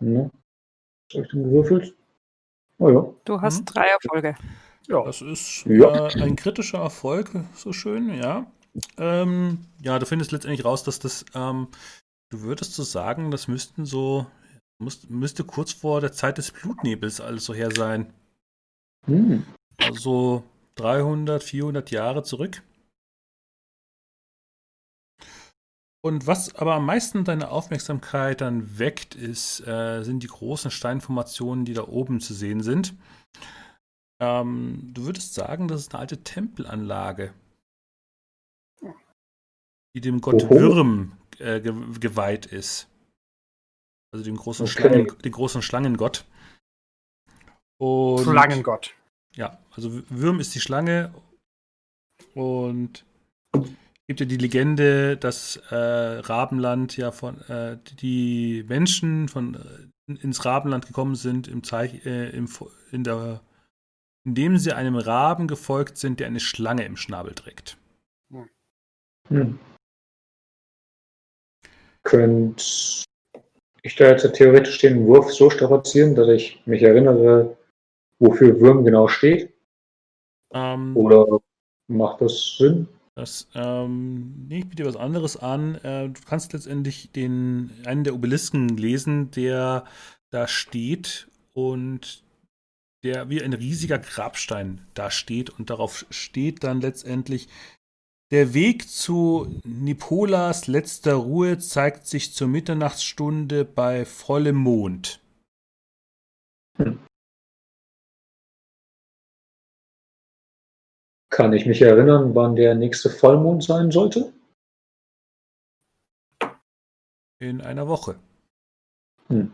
Ne? Soll ich denn gewürfelt? Oh ja. Du hast Mhm. drei Erfolge. Ja. Das ist Ja. äh, ein kritischer Erfolg, so schön, ja. Ähm, ja, du findest letztendlich raus, dass das, ähm, du würdest so sagen, das müssten so, muss, müsste kurz vor der Zeit des Blutnebels alles so her sein. Hm. Also 300, 400 Jahre zurück. Und was aber am meisten deine Aufmerksamkeit dann weckt, ist, äh, sind die großen Steinformationen, die da oben zu sehen sind. Ähm, du würdest sagen, das ist eine alte Tempelanlage, die dem Gott Oho. Würm äh, ge geweiht ist. Also dem großen, Okay. Schlangen, dem großen Schlangengott. Und Schlangengott. ja, also Würm ist die Schlange und gibt ja die Legende, dass äh, Rabenland ja von äh, die Menschen von äh, ins Rabenland gekommen sind im Zeich, äh, im, in der indem sie einem Raben gefolgt sind, der eine Schlange im Schnabel trägt. Hm. Könnt ich da jetzt theoretisch den Wurf so strapazieren, dass ich mich erinnere, wofür Würm genau steht? Ähm, Oder macht das Sinn? Das, ähm, nee, ich biete dir was anderes an. Äh, du kannst letztendlich den, einen der Obelisken lesen, der da steht und der wie ein riesiger Grabstein da steht und darauf steht dann letztendlich der Weg zu Nipolas letzter Ruhe zeigt sich zur Mitternachtsstunde bei vollem Mond. Kann ich mich erinnern, wann der nächste Vollmond sein sollte? In einer Woche. Hm.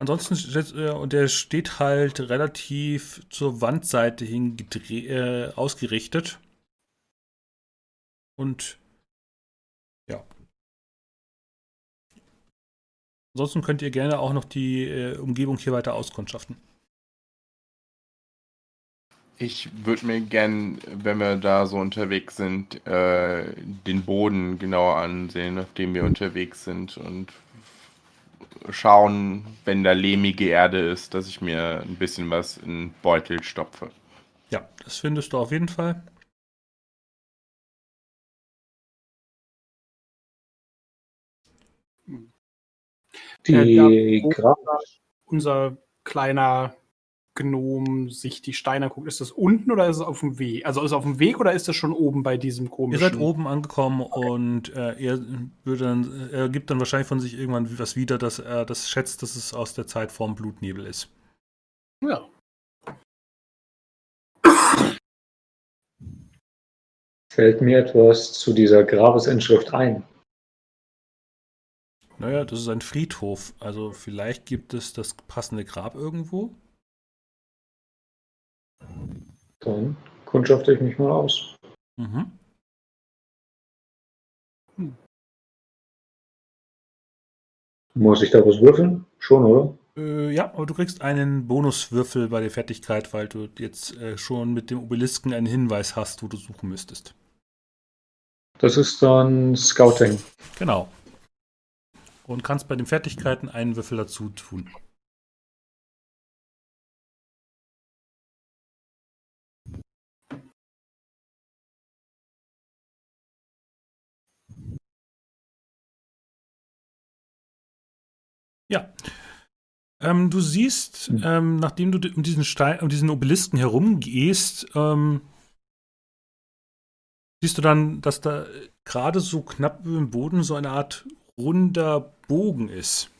Ansonsten äh, und der steht halt relativ zur Wandseite hin äh, ausgerichtet. Und Ansonsten könnt ihr gerne auch noch die äh, Umgebung hier weiter auskundschaften. Ich würde mir gern, wenn wir da so unterwegs sind, äh, den Boden genauer ansehen, auf dem wir unterwegs sind und schauen, wenn da lehmige Erde ist, dass ich mir ein bisschen was in den Beutel stopfe. Ja, das findest du auf jeden Fall. Die Äh, da- Grab Unser kleiner Gnom sich die Steine guckt. Ist das unten oder ist es auf dem Weg? Also ist es auf dem Weg oder ist es schon oben bei diesem Ihr komischen? seid oben angekommen und äh, er würde dann, er gibt dann wahrscheinlich von sich irgendwann was wieder, dass er das schätzt, dass es aus der Zeit vorm Blutnebel ist. Ja. fällt mir etwas zu dieser Grabesinschrift ein. Naja, das ist ein Friedhof. Also vielleicht gibt es das passende Grab irgendwo. Dann kundschafte ich mich mal aus. Mhm. Muss ich da was würfeln? Schon, oder? Äh, ja, aber du kriegst einen Bonuswürfel bei der Fertigkeit, weil du jetzt äh, schon mit dem Obelisken einen Hinweis hast, wo du suchen müsstest. Das ist dann Scouting. Genau. Und kannst bei den Fertigkeiten einen Würfel dazu tun. Ja. Ähm, du siehst, Hm. ähm, nachdem du um diesen Stein, um diesen Obelisken herumgehst, ähm, siehst du dann, dass da gerade so knapp über dem Boden so eine Art runder Bogen ist.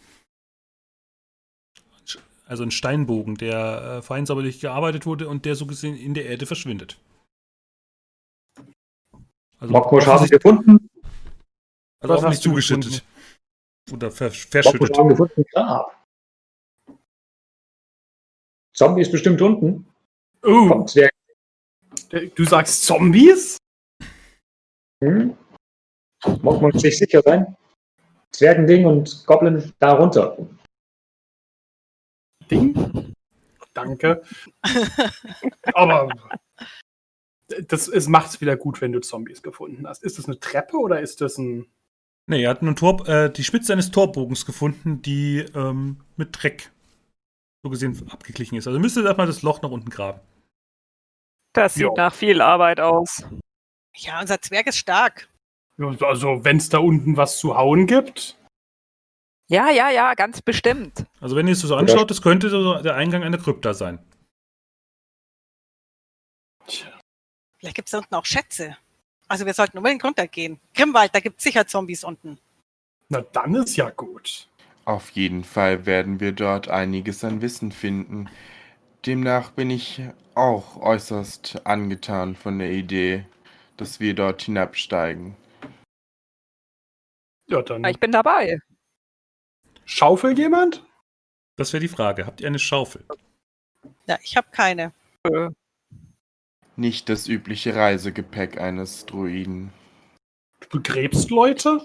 Also ein Steinbogen, der äh, fein sauberlich gearbeitet wurde und der so gesehen in der Erde verschwindet. Also Mockmusch haben offensichtlich, gefunden. also hast du zugeschüttet. Oder ver Mockmusch verschüttet. haben gefunden. Grab. Zombie ist bestimmt unten. Oh, Kommt Zwerg. du sagst Zombies? Hm? Mag man sich sicher sein? Zwergending und Goblin da runter. Ding? Danke. Aber das, es macht es wieder gut, wenn du Zombies gefunden hast. Ist das eine Treppe oder ist das ein. Nee, er hat einen Tor, äh, die Spitze eines Torbogens gefunden, die ähm, mit Dreck so gesehen abgeglichen ist. Also müsste erstmal das Loch nach unten graben. Das sieht Jo. nach viel Arbeit aus. Ja, unser Zwerg ist stark. Also, wenn es da unten was zu hauen gibt. Ja, ja, ja, ganz bestimmt. Also wenn ihr es so anschaut, das könnte so der Eingang einer Krypta sein. Tja, Vielleicht gibt es da unten auch Schätze. Also wir sollten unbedingt runtergehen. Grimwald, da gibt es sicher Zombies unten. na dann ist ja gut. Auf jeden Fall werden wir dort einiges an Wissen finden. Demnach bin ich auch äußerst angetan von der Idee, dass wir dort hinabsteigen. Ja, dann Ich bin dabei. schaufelt jemand? Das wäre die Frage. Habt ihr eine Schaufel? Ja, ich habe keine. Äh, Nicht das übliche Reisegepäck eines Druiden. Du begräbst Leute?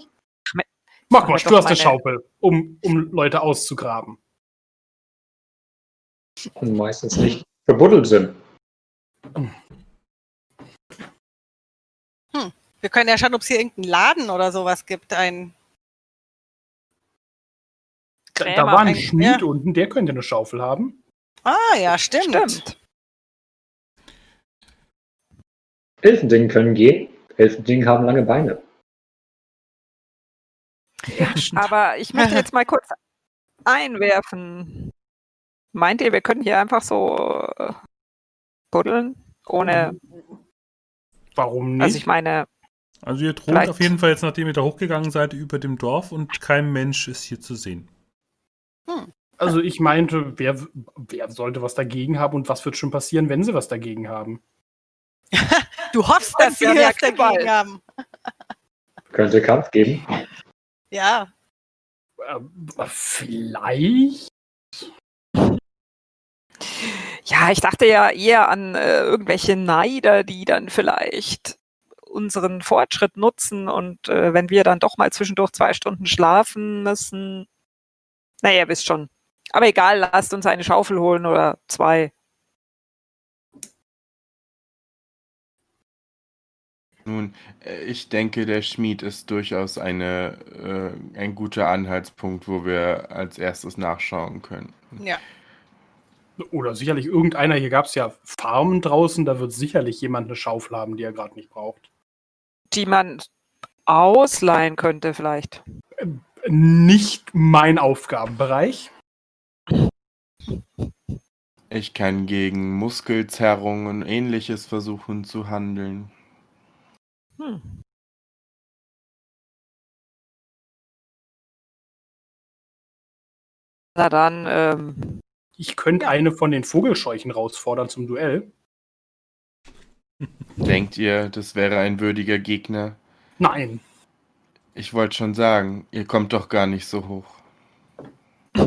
Magmosch, doch du hast eine meine- Schaufel, um, um Leute auszugraben. Und meistens nicht verbuddelt sind. Wir können ja schauen, ob es hier irgendeinen Laden oder sowas gibt. Ein Da, da war ein ein- Schmied ja. unten, der könnte eine Schaufel haben. Ah, ja, stimmt. stimmt. Elfending können gehen. Elfending haben lange Beine. Aber ich möchte jetzt mal kurz einwerfen. Meint ihr, wir können hier einfach so äh, buddeln? Ohne, Warum nicht? also ich meine, Also ihr thront Vielleicht. auf jeden Fall jetzt, nachdem ihr da hochgegangen seid, über dem Dorf und kein Mensch ist hier zu sehen. Also ich meinte, wer, wer sollte was dagegen haben und was wird schon passieren, wenn sie was dagegen haben? Du hoffst, dass ja, was dagegen Gewalt. haben. Könnte Kampf geben. Ja, Äh, vielleicht? ja, ich dachte ja eher an äh, irgendwelche Neider, die dann vielleicht unseren Fortschritt nutzen und äh, wenn wir dann doch mal zwischendurch zwei Stunden schlafen müssen. Naja, ihr wisst schon. Aber egal, lasst uns eine Schaufel holen oder zwei. Nun, äh, ich denke, der Schmied ist durchaus eine, äh, ein guter Anhaltspunkt, wo wir als erstes nachschauen können. ja. Oder sicherlich irgendeiner, hier gab es ja Farmen draußen, da wird sicherlich jemand eine Schaufel haben, die er gerade nicht braucht. die man ausleihen könnte vielleicht. Nicht mein Aufgabenbereich. Ich kann gegen Muskelzerrung und ähnliches versuchen zu handeln. Hm. Na dann, ähm, Ich könnte eine von den Vogelscheuchen rausfordern zum Duell. Denkt ihr, das wäre ein würdiger Gegner? Nein. Ich wollte schon sagen, ihr kommt doch gar nicht so hoch.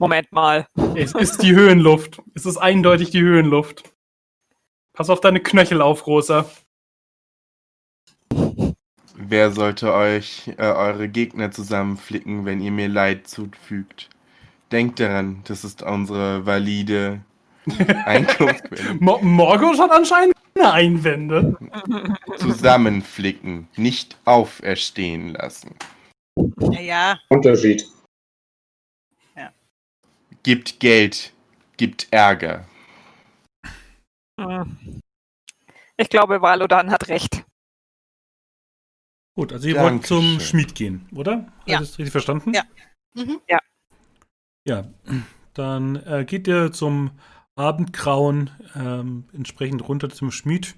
Moment mal. Es ist die Höhenluft. Es ist eindeutig die Höhenluft. Pass auf deine Knöchel auf, Rosa. Wer sollte euch äh, eure Gegner zusammenflicken, wenn ihr mir Leid zufügt? Denkt daran, das ist unsere valide Einkunftsquelle. Mo Morgoth hat anscheinend keine Einwände. Zusammenflicken, nicht auferstehen lassen. Ja, ja. Unterschied. Gibt Geld, gibt Ärger. Hm. Ich glaube, Valodan hat recht. Gut, also ihr wollt zum Schmied gehen, oder? Ja. Habe ich das richtig verstanden? Ja. Mhm. Ja, dann äh, geht ihr zum Abendgrauen ähm, entsprechend runter zum Schmied,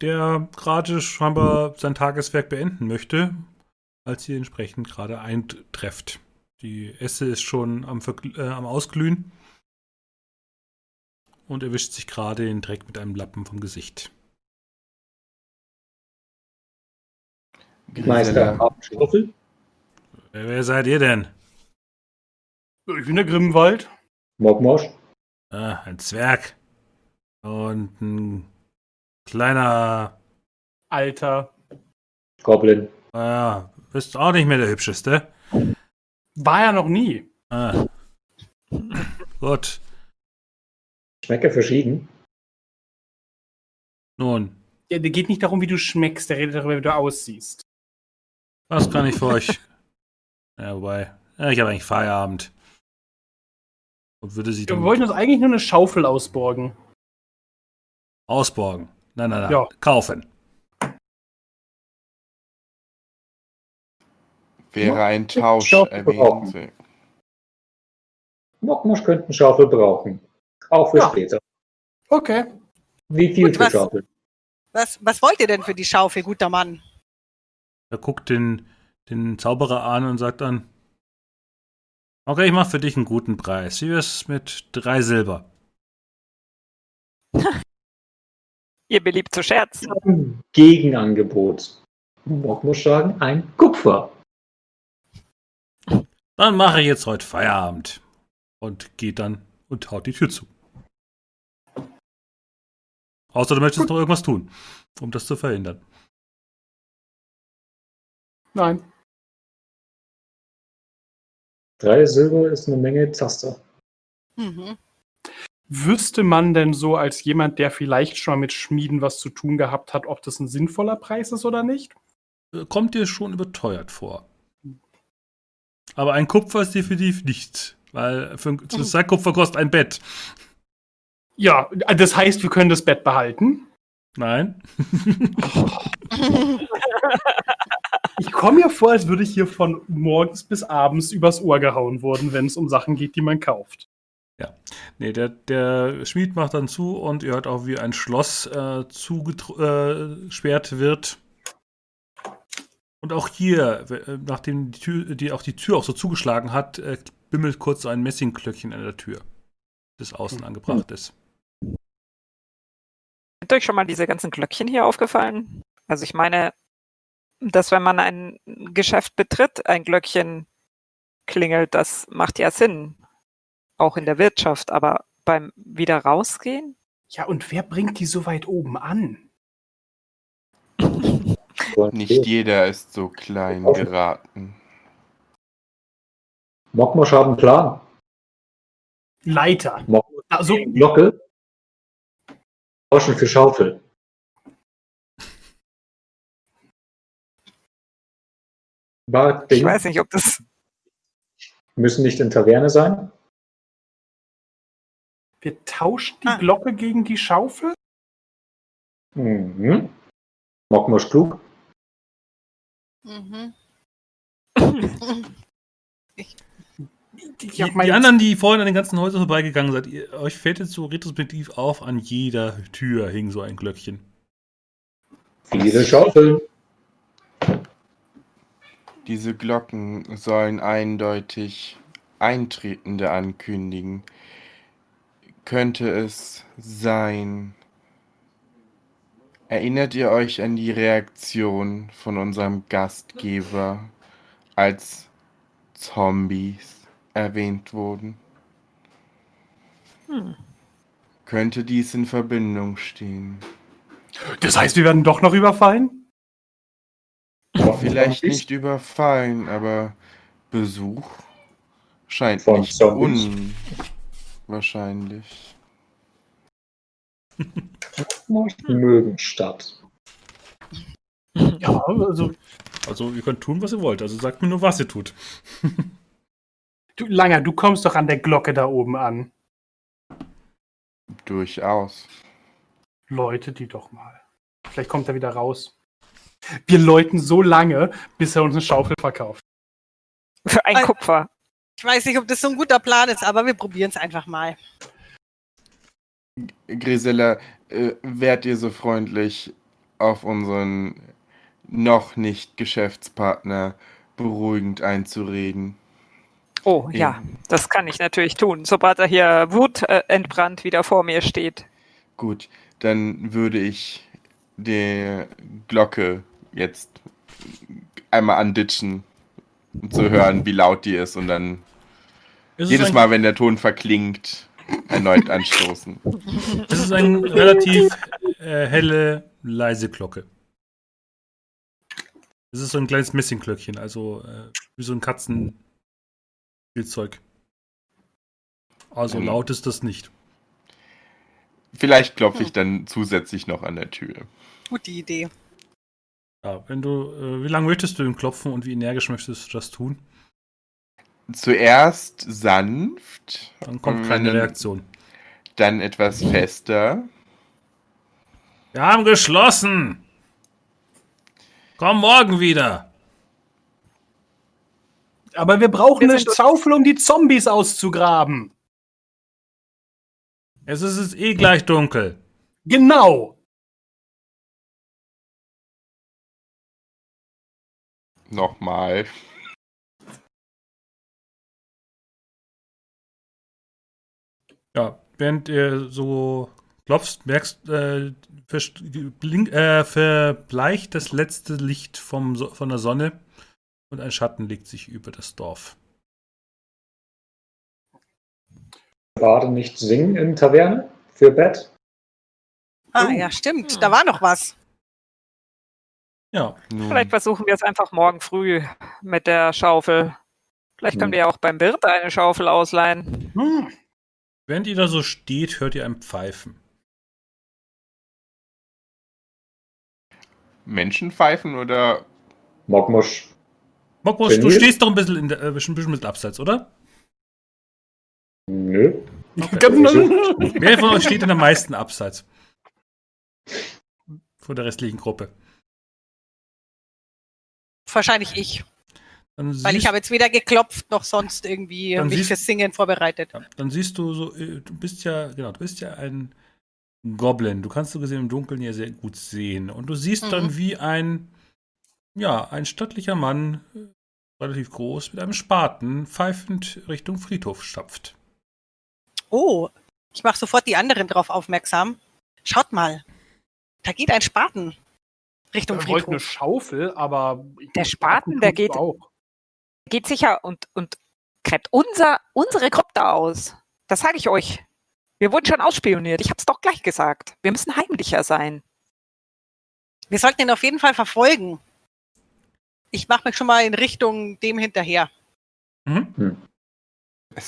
der gerade scheinbar sein Tageswerk beenden möchte, als ihr entsprechend gerade eintrefft. Die Esse ist schon am, Vergl- äh, am Ausglühen und er wischt sich gerade den Dreck mit einem Lappen vom Gesicht. Meister Abendschwuffel. Wer, wer seid ihr denn? Ich bin der Grimwald. Mogmosch? Ah, ein Zwerg. Und ein kleiner, Alter. Goblin. ah, bist auch nicht mehr der Hübscheste. War ja noch nie. Ah. Gut. Schmecke verschieden. Nun, Ja, der geht nicht darum, wie du schmeckst, der redet darüber, wie du aussiehst. was kann ich für euch? Ja, wobei, ja, ich habe eigentlich Feierabend. Und würde sie Wir dann wollten uns eigentlich nur eine Schaufel ausborgen. ausborgen. Nein, nein, nein. Ja. Kaufen. Wäre ein Tausch erwähnt. Mogmosch könnte eine Schaufel brauchen. Auch für Ja. später. Okay. Wie viel Gut, für was- Schaufel? Was, was wollt ihr denn für die Schaufel, guter Mann? Er guckt den, den Zauberer an und sagt dann: Okay, ich mache für dich einen guten Preis. Wie wär's mit drei Silber? Ihr beliebt zu scherzen. Gegenangebot. Mogmosch sagen, ein Kupfer. Dann mache ich jetzt heute Feierabend. Und geht dann und haut die Tür zu. Außer du möchtest noch irgendwas tun, um das zu verhindern. Nein. Drei Silber ist eine Menge Zaster. Mhm. Wüsste man denn so als jemand, der vielleicht schon mal mit Schmieden was zu tun gehabt hat, ob das ein sinnvoller Preis ist oder nicht? Äh, Kommt dir schon überteuert vor. Aber ein Kupfer ist definitiv nicht. Weil für ein zu zwei Kupfer kostet ein Bett. Ja, das heißt, wir können das Bett behalten. Nein. Ich komme mir vor, als würde ich hier von morgens bis abends übers Ohr gehauen worden, wenn es um Sachen geht, die man kauft. Nee, der, der Schmied macht dann zu und ihr hört auch, wie ein Schloss äh, zugesperrt wird. Und auch hier, äh, nachdem die Tür, die auch die Tür auch so zugeschlagen hat, äh, bimmelt kurz so ein Messingglöckchen an der Tür, das außen angebracht ist. Sind euch schon mal diese ganzen Glöckchen hier aufgefallen? Also ich meine, dass wenn man ein Geschäft betritt, ein Glöckchen klingelt, das macht ja Sinn. Auch in der Wirtschaft, aber beim wieder rausgehen? Ja, und wer bringt die so weit oben an? Nicht jeder ist so klein geraten. Mogmosch haben einen Plan. Leiter. Mogmosch Also, Glocke. Tauschen für Schaufel. War Ich Ding, weiß nicht, ob das. müssen nicht in Taverne sein. wir tauschen die Ah. Glocke gegen die Schaufel? Mhm. Mogmosch klug. Mhm. Ich Die, mein- die anderen, die vorhin an den ganzen Häusern vorbeigegangen seid, ihr, euch fällt jetzt so retrospektiv auf, an jeder Tür hing so ein Glöckchen. Viele Schaufeln. Diese Glocken sollen eindeutig Eintretende ankündigen. Könnte es sein? Erinnert ihr euch an die Reaktion von unserem Gastgeber, als Zombies erwähnt wurden? Hm. Könnte dies in Verbindung stehen? Das heißt, wir werden doch noch überfallen? Vielleicht nicht überfallen, aber Besuch scheint Von nicht Zombies? unwahrscheinlich. Mogmosch mögen statt. Ja, also, Also ihr könnt tun, was ihr wollt. Also sagt mir nur, was ihr tut. du, Langer, du kommst doch an der Glocke da oben an. Durchaus. Läute die doch mal. Vielleicht kommt er wieder raus. Wir läuten so lange, bis er uns eine Schaufel verkauft. Für ein Kupfer. Ich weiß nicht, ob das so ein guter Plan ist, aber wir probieren es einfach mal. Grisella, äh, wärt ihr so freundlich, auf unseren noch nicht Geschäftspartner beruhigend einzureden? Oh ja, das kann ich natürlich tun, sobald er hier Wut äh, entbrannt wieder vor mir steht. Gut, dann würde ich die Glocke jetzt einmal anditschen, um zu hören, wie laut die ist und dann ist Jedes Mal, wenn der Ton verklingt, erneut anstoßen. Es ist eine relativ äh, helle, leise Glocke. Es ist so ein kleines Messingglöckchen, also äh, wie so ein Katzenspielzeug. Also Mhm. laut ist das nicht. Vielleicht klopfe ich dann zusätzlich noch an der Tür. Gute Idee. Ja, wenn du, äh, wie lange möchtest du ihn klopfen und wie energisch möchtest du das tun? Zuerst sanft, Dann kommt Und keine wenn- Reaktion. dann etwas fester. Wir haben geschlossen! Komm morgen wieder! Aber wir brauchen Wir eine Schaufel, um die Zombies auszugraben. Es ist eh gleich dunkel. Genau. Nochmal. Ja, während ihr so klopfst, merkst, äh, blink, äh, verbleicht das letzte Licht vom, So- von der Sonne und ein Schatten legt sich über das Dorf. Gerade nicht singen in Taverne für Bett. Ah, Oh. ja, stimmt. Da war noch was. Ja, Nun, Vielleicht versuchen wir es einfach morgen früh mit der Schaufel. Vielleicht können Hm. wir ja auch beim Wirt eine Schaufel ausleihen. Hm. während ihr da so steht, hört ihr ein Pfeifen. Menschenpfeifen oder Mogmosch. Mokmos, du stehst doch ein bisschen, in der, äh, ein bisschen mit abseits, oder? Nö. Wer von euch steht denn am meisten abseits? Von der restlichen Gruppe. Wahrscheinlich ich. Dann Weil ich habe jetzt weder geklopft noch sonst irgendwie Dann mich siehst- fürs Singen vorbereitet. Ja, dann siehst du so, äh, du bist ja, genau, du bist ja ein Goblin. Du kannst so gesehen im Dunkeln ja sehr gut sehen. Und du siehst dann, Mhm. wie ein, ja, ein stattlicher Mann, äh, relativ groß, mit einem Spaten pfeifend Richtung Friedhof stapft. Oh, ich mache sofort die anderen drauf aufmerksam. Schaut mal, da geht ein Spaten Richtung Ich wollte eine Friedhof. Schaufel, aber Der Spaten, der geht- auch. Geht sicher und, und gräbt unser, unsere Krypta aus. Das sage ich euch. Wir wurden schon ausspioniert. Ich habe es doch gleich gesagt. Wir müssen heimlicher sein. Wir sollten ihn auf jeden Fall verfolgen. Ich mache mich schon mal in Richtung dem hinterher. Mhm.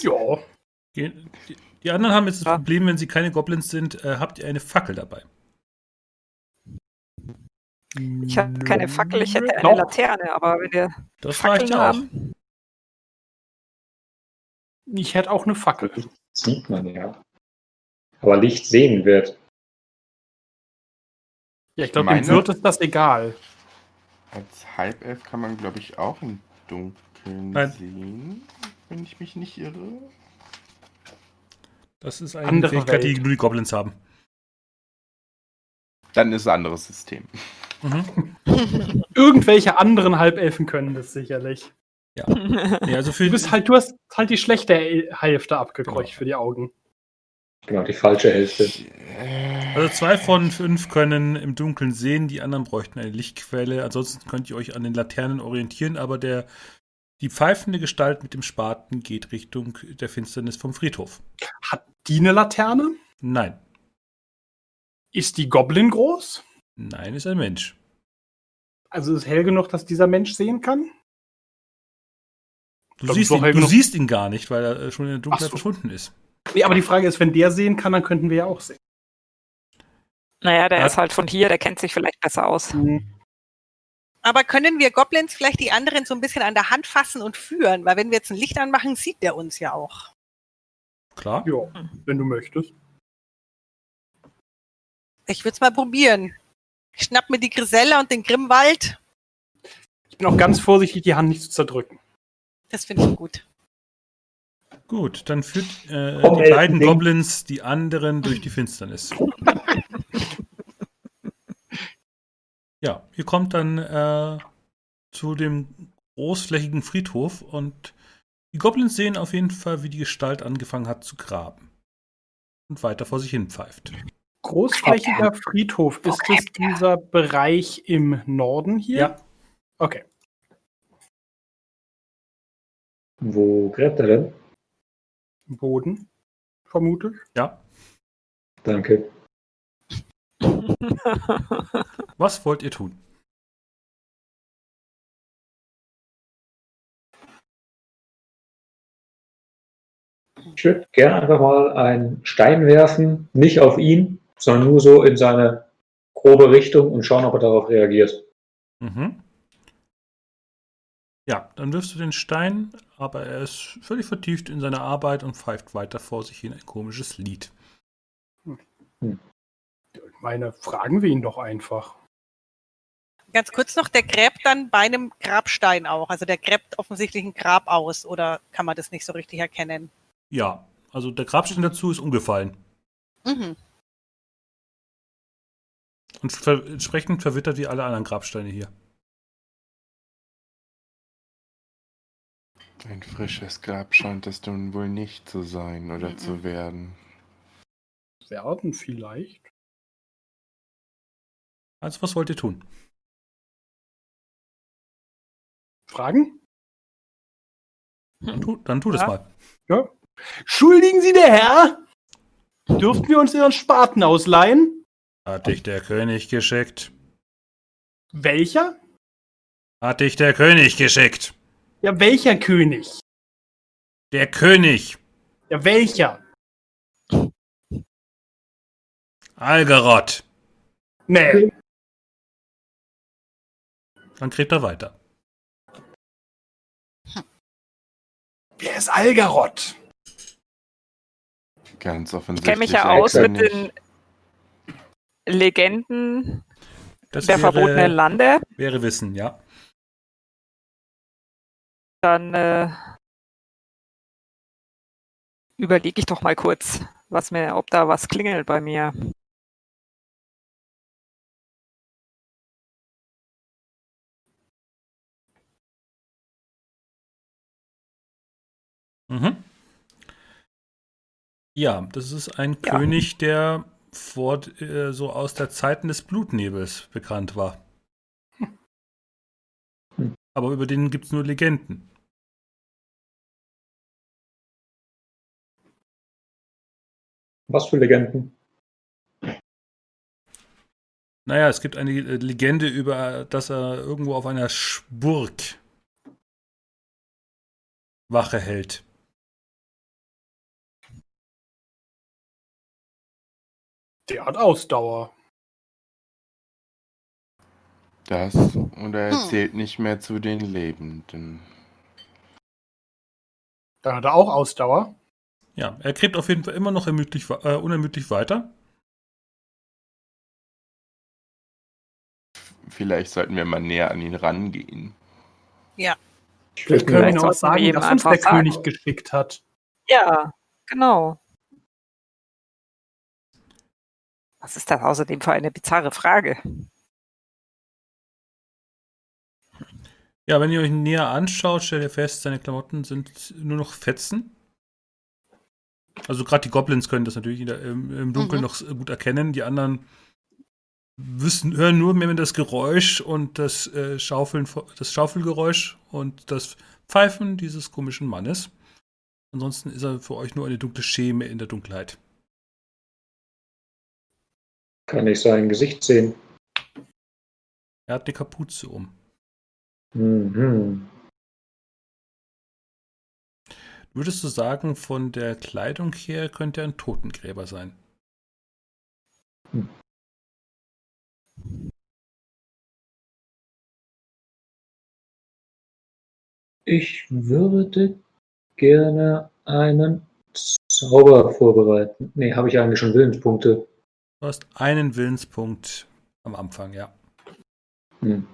Ja. Ge- Die, die anderen haben jetzt das Ja. Problem, wenn sie keine Goblins sind, äh, habt ihr eine Fackel dabei. Ich habe keine Fackel, ich hätte eine Doch. Laterne, aber wenn wir Das Fackeln reicht auch. haben. Ich hätte auch eine Fackel. Sieht man ja. Aber Licht sehen wird. Ja, ich glaube, dem Wirt ist das egal. als Halbelf kann man, glaube ich, auch im Dunkeln Nein. sehen, wenn ich mich nicht irre. Das ist eine Andere Fähigkeit, die Welt. nur die Goblins haben. Dann ist es ein anderes System. Mhm. Irgendwelche anderen Halbelfen können das sicherlich. Ja, also für Du bist halt, du hast halt die schlechte Hälfte abgekreucht Genau. für die Augen. Genau, die falsche Hälfte. Also zwei von fünf können im Dunkeln sehen, die anderen bräuchten eine Lichtquelle. Ansonsten könnt ihr euch an den Laternen orientieren, aber der, die pfeifende Gestalt mit dem Spaten geht Richtung der Finsternis vom Friedhof. Hat die eine Laterne? Nein, Ist die Goblin groß? Nein, ist ein Mensch. Also ist hell genug, dass dieser Mensch sehen kann? Du, siehst ihn, du siehst ihn gar nicht, weil er äh, schon in der Dunkelheit so. verschwunden ist. Nee, aber die Frage ist, wenn der sehen kann, dann könnten wir ja auch sehen. Naja, der Ja. ist halt von hier, der kennt sich vielleicht besser aus. Aber können wir Goblins vielleicht die anderen so ein bisschen an der Hand fassen und führen? Weil wenn wir jetzt ein Licht anmachen, sieht der uns ja auch. Klar. Ja, wenn du möchtest. Ich würde es mal probieren. Ich schnapp mir die Grisella und den Grimmwald. Ich bin auch ganz vorsichtig, die Hand nicht zu zerdrücken. Das finde ich gut. Gut, dann führt äh, Komm, die ey, beiden Ding. Goblins die anderen durch die Finsternis. ja, ihr kommt dann äh, zu dem großflächigen Friedhof und die Goblins sehen auf jeden Fall, wie die Gestalt angefangen hat zu graben und weiter vor sich hin pfeift. Großflächiger Friedhof, ist es dieser Bereich im Norden hier? Ja, Okay. Wo gräbt er denn? Im Boden, vermutlich. Ja. Danke. Was wollt ihr tun? Ich würde gerne einfach mal einen Stein werfen, nicht auf ihn, sondern nur so in seine grobe Richtung und schauen, ob er darauf reagiert. Mhm. Ja, dann wirfst du den Stein, aber er ist völlig vertieft in seine Arbeit und pfeift weiter vor sich hin ein komisches Lied. Ich meine, fragen wir ihn doch einfach. Ganz kurz noch, der gräbt dann bei einem Grabstein auch. Also der gräbt offensichtlich ein Grab aus oder kann man das nicht so richtig erkennen? Ja, also der Grabstein dazu ist umgefallen. Mhm. Und ver entsprechend verwittert wie alle anderen Grabsteine hier. Ein frisches Grab scheint es nun wohl nicht zu sein oder Mhm. zu werden. Werden vielleicht. Also, was wollt ihr tun? Fragen? Dann tu, dann tu das Ja. mal. Schuldigen Sie, der Herr? Dürften wir uns Ihren Spaten ausleihen? Hat dich der König geschickt? Welcher? Hat dich der König geschickt? Ja, welcher König? Der König! Ja, welcher? Algerot! Nee. Dann gräbt er weiter. Wer ist Algarot? Ganz Ich offensichtlich. kenne mich ja aus mit den Legenden Das der verbotenen wäre, Lande. wäre Wissen, ja. Dann äh, überlege ich doch mal kurz, was mir, ob da was klingelt bei mir. Mhm. Ja, das ist ein Ja. König, der vor, äh, so aus der Zeiten des Blutnebels bekannt war. Hm. Aber über den gibt es nur Legenden. Was für Legenden? Naja, es gibt eine äh, Legende über, dass er irgendwo auf einer Burg Wache hält. Der hat Ausdauer. Das oder er Hm. zählt nicht mehr zu den Lebenden. Dann hat er auch Ausdauer. Ja, er gräbt auf jeden Fall immer noch ermüdlich, äh, unermüdlich weiter. Vielleicht sollten wir mal näher an ihn rangehen. Ich Vielleicht können wir ihm auch sagen, dass uns der König sagen. geschickt hat. Ja, genau. Was ist das außerdem für eine bizarre Frage? Ja, wenn ihr euch näher anschaut, stellt ihr fest, seine Klamotten sind nur noch Fetzen. Also gerade die Goblins können das natürlich im, im Dunkeln Mhm. noch gut erkennen. Die anderen wissen, hören nur mehr das Geräusch und das äh, Schaufeln, das Schaufelgeräusch und das Pfeifen dieses komischen Mannes. Ansonsten ist er für euch nur eine dunkle Scheme in der Dunkelheit. Kann ich sein Gesicht sehen? Er hat eine Kapuze um. Mhm. Würdest du sagen, von der Kleidung her könnte er ein Totengräber sein? Ich würde gerne einen Zauber vorbereiten. Nee, habe ich eigentlich schon Willenspunkte. Du hast einen Willenspunkt am Anfang, ja. Hm.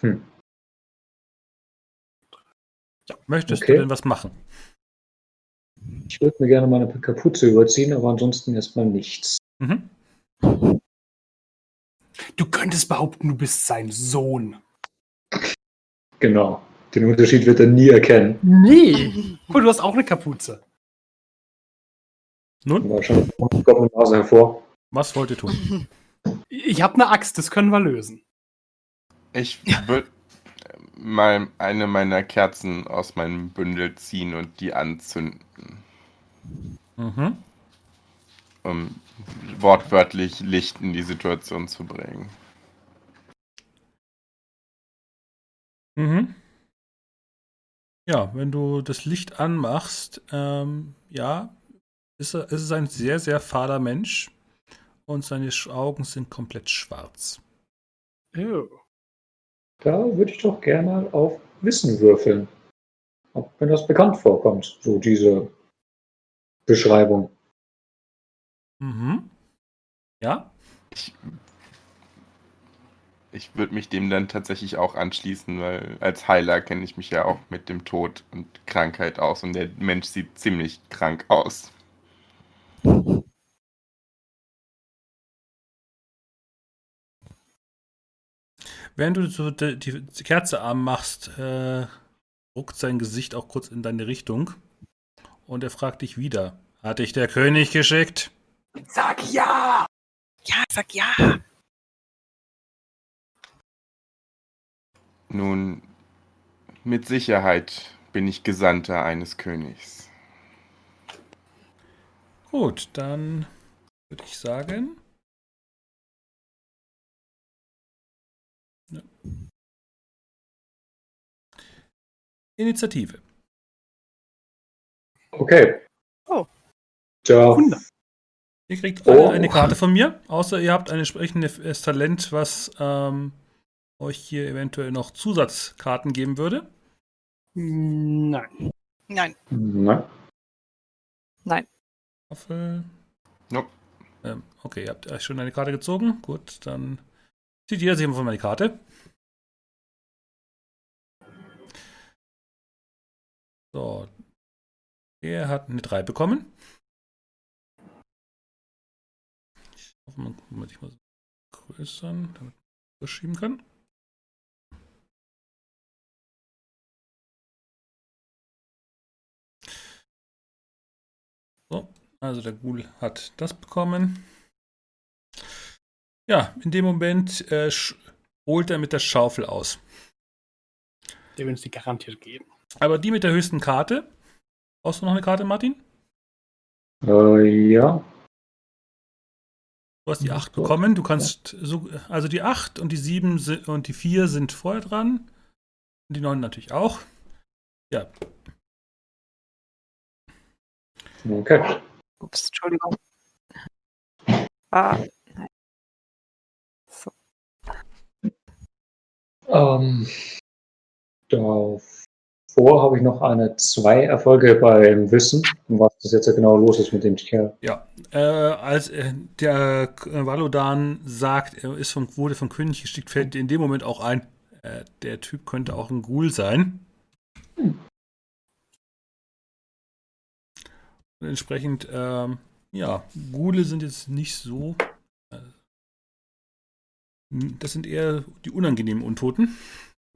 Hm. Möchtest Okay. du denn was machen? Ich würde mir gerne meine Kapuze überziehen, aber ansonsten erstmal nichts. Mhm. Du könntest behaupten, du bist sein Sohn. Genau. Den Unterschied wird er nie erkennen. Nee. Guck, du hast auch eine Kapuze. Nun, War schon kommt eine Nase hervor. was wollt ihr tun? Ich habe eine Axt, das können wir lösen. Ich würde. mal eine meiner Kerzen aus meinem Bündel ziehen und die anzünden, Mhm. um wortwörtlich Licht in die Situation zu bringen. Mhm. Ja, wenn du das Licht anmachst, ähm, ja, ist er, ist ein sehr, sehr fahler Mensch und seine Augen sind komplett schwarz. Oh. Da würde ich doch gerne mal auf Wissen würfeln. Ob mir das bekannt vorkommt, so diese Beschreibung. Mhm. Ja? Ich, ich würde mich dem dann tatsächlich auch anschließen, weil als Heiler kenne ich mich ja auch mit dem Tod und Krankheit aus und der Mensch sieht ziemlich krank aus. Während du so die, die Kerze anmachst, äh, ruckt sein Gesicht auch kurz in deine Richtung und er fragt dich wieder: Hat dich der König geschickt? Sag ja! Ja, sag ja. Nun, mit Sicherheit bin ich Gesandter eines Königs. Gut, dann würde ich sagen. Initiative. Okay. Oh. Wunder. Ihr kriegt alle Oh. eine Karte von mir, außer ihr habt ein entsprechendes Talent, was ähm, euch hier eventuell noch Zusatzkarten geben würde. Nein. Nein. Nein. Waffel. Nope. Ähm, okay, ihr habt euch schon eine Karte gezogen. Gut, dann zieht jeder sich mal von meine Karte. So. Er hat eine 3 bekommen. Ich hoffe, man, Moment, ich muss größern, damit man verschieben kann. So, also der Ghoul hat das bekommen. Ja, in dem Moment äh, holt er mit der Schaufel aus. Der uns die garantiert geben. Aber die mit der höchsten Karte. Brauchst du noch eine Karte, Martin? Äh, ja. Du hast die Ja, 8 so. bekommen. Du kannst so, also die 8 und die 7 si- und die 4 sind vorher dran. Und die 9 natürlich auch. Ja, Okay. Ups, Entschuldigung. Ah, nein. So. Ähm, davor habe ich noch eine zwei Erfolge beim Wissen, was das jetzt genau los ist mit dem Kerl. Ja, äh, als äh, der Valodan sagt, er ist von, wurde vom König geschickt, fällt in dem Moment auch ein, äh, der Typ könnte auch ein Ghoul sein. Und entsprechend, ähm, ja, Ghule sind jetzt nicht so. Äh, das sind eher die unangenehmen Untoten,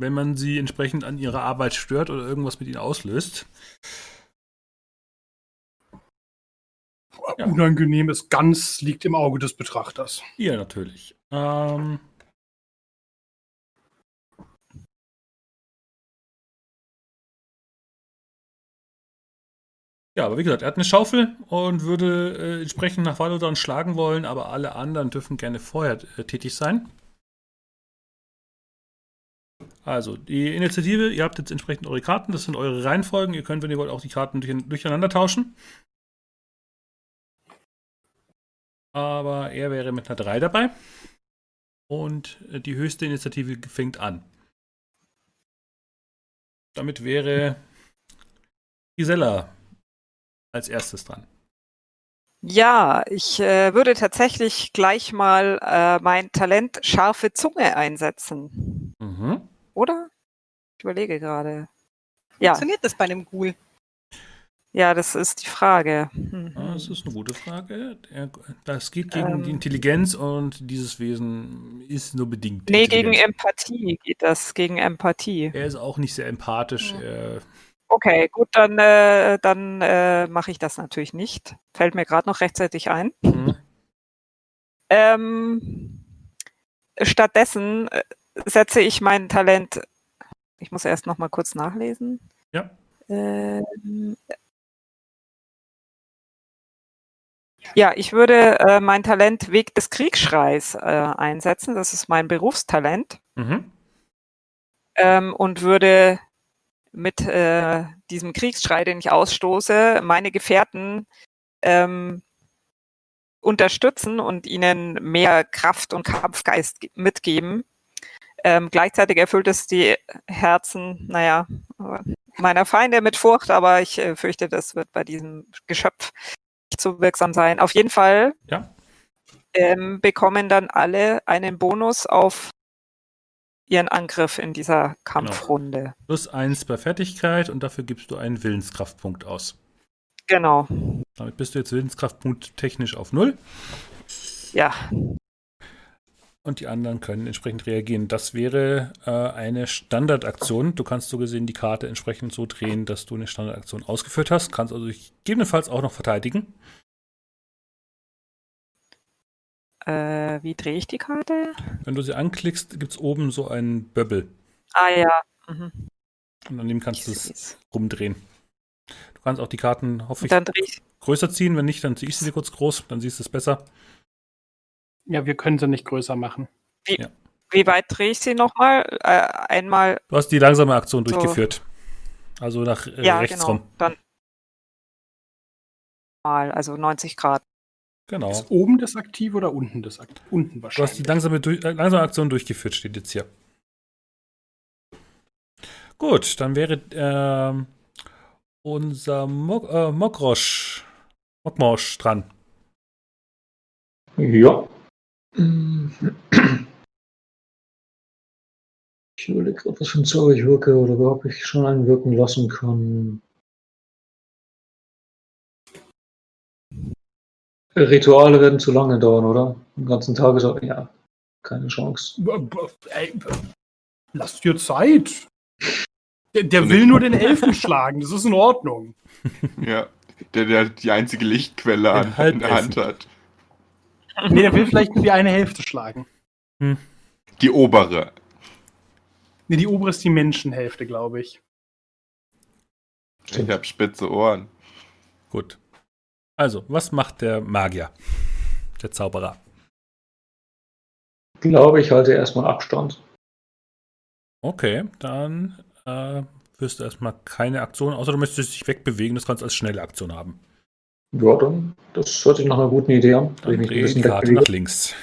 wenn man sie entsprechend an ihrer Arbeit stört oder irgendwas mit ihnen auslöst. Ja. Unangenehmes Ganz liegt im Auge des Betrachters. Ja, natürlich. Ähm, ja, aber wie gesagt, er hat eine Schaufel und würde äh, entsprechend nach Valodan schlagen wollen, aber alle anderen dürfen gerne vorher äh, tätig sein. Also, die Initiative, ihr habt jetzt entsprechend eure Karten, das sind eure Reihenfolgen. Ihr könnt, wenn ihr wollt, auch die Karten durch, durcheinander tauschen. Aber er wäre mit einer 3 dabei. Und äh, die höchste Initiative fängt an. Damit wäre Gisela als erstes dran. Ja, ich äh, würde tatsächlich gleich mal äh, mein Talent scharfe Zunge einsetzen. Mhm. Oder? Ich überlege gerade. Ja, Funktioniert das bei einem Ghoul? ja, das ist die Frage. Mhm. Ja, Das ist eine gute Frage. Das geht gegen Ähm. die Intelligenz und dieses Wesen ist nur bedingt. Nee, gegen. Empathie geht das, gegen Empathie. Er ist auch nicht sehr empathisch. Ja. Okay, gut, dann, äh, dann äh, mache ich das natürlich nicht. Fällt mir gerade noch rechtzeitig ein. hm, Ähm, stattdessen äh, setze ich mein Talent ich muss erst noch mal kurz nachlesen. Ja. Ähm, ja, ich würde äh, mein Talent Weg des Kriegsschreis äh, einsetzen. Das ist mein Berufstalent. Mhm. Ähm, und würde mit äh, diesem Kriegsschrei, den ich ausstoße, meine Gefährten ähm, unterstützen und ihnen mehr Kraft und Kampfgeist ge- mitgeben. Ähm, gleichzeitig erfüllt es die Herzen, naja, meiner Feinde mit Furcht, aber ich äh, fürchte, das wird bei diesem Geschöpf nicht so wirksam sein. Auf jeden Fall Ja. ähm, bekommen dann alle einen Bonus auf ihren Angriff in dieser Kampfrunde. Plus eins bei Fertigkeit und dafür gibst du einen Willenskraftpunkt aus. Genau. Damit bist du jetzt Willenskraftpunkt technisch auf null Ja, und die anderen können entsprechend reagieren. Das wäre äh, eine Standardaktion. Du kannst so gesehen die Karte entsprechend so drehen, dass du eine Standardaktion ausgeführt hast. Kannst also gegebenenfalls auch noch verteidigen. äh, wie drehe ich die Karte? Wenn du sie anklickst, gibt es oben so einen Böbbel. Ah ja. Mhm. Und an dem kannst du es rumdrehen. Du kannst auch die Karten, hoffe ich, größer ziehen. Wenn nicht, dann ziehe ich sie dir kurz groß, dann siehst du es besser. Ja, wir können sie nicht größer machen. Wie weit drehe ich sie nochmal? Äh, einmal. Du hast die langsame Aktion So. durchgeführt. Also nach äh, ja, rechts genau. rum. Dann mal, also 90 Grad. Genau. Ist oben das aktiv oder unten das aktiv? Unten Du hast wahrscheinlich. die langsame, durch, äh, langsame Aktion durchgeführt, steht jetzt hier. Gut, dann wäre ähm, unser Mok äh, Mokrosch, Mokmosch dran. Ja. Ich überlege gerade, was für ein Zauber ich wirke oder ob ich schon einen wirken lassen kann. Rituale werden zu lange dauern, oder? Den ganzen Tag ist auch, ja, keine Chance. Ey, lass dir Zeit. Der, der will nur den Elfen schlagen, das ist in Ordnung. Ja. Der, der die einzige Lichtquelle an, Den in der Hand hat. Nee, der will vielleicht nur die eine Hälfte schlagen. Die obere. Nee, die obere ist die Menschenhälfte, glaube ich. Ich habe spitze Ohren. Gut. Also, was macht der Magier? Der Zauberer. Ich glaube, ich halte erstmal Abstand. Okay, dann äh, wirst du erstmal keine Aktion, außer du möchtest dich wegbewegen, das kannst du als schnelle Aktion haben. Ja, dann, das hört sich nach einer guten Idee an. dass ich Dann mich ein bisschen Karte nach links.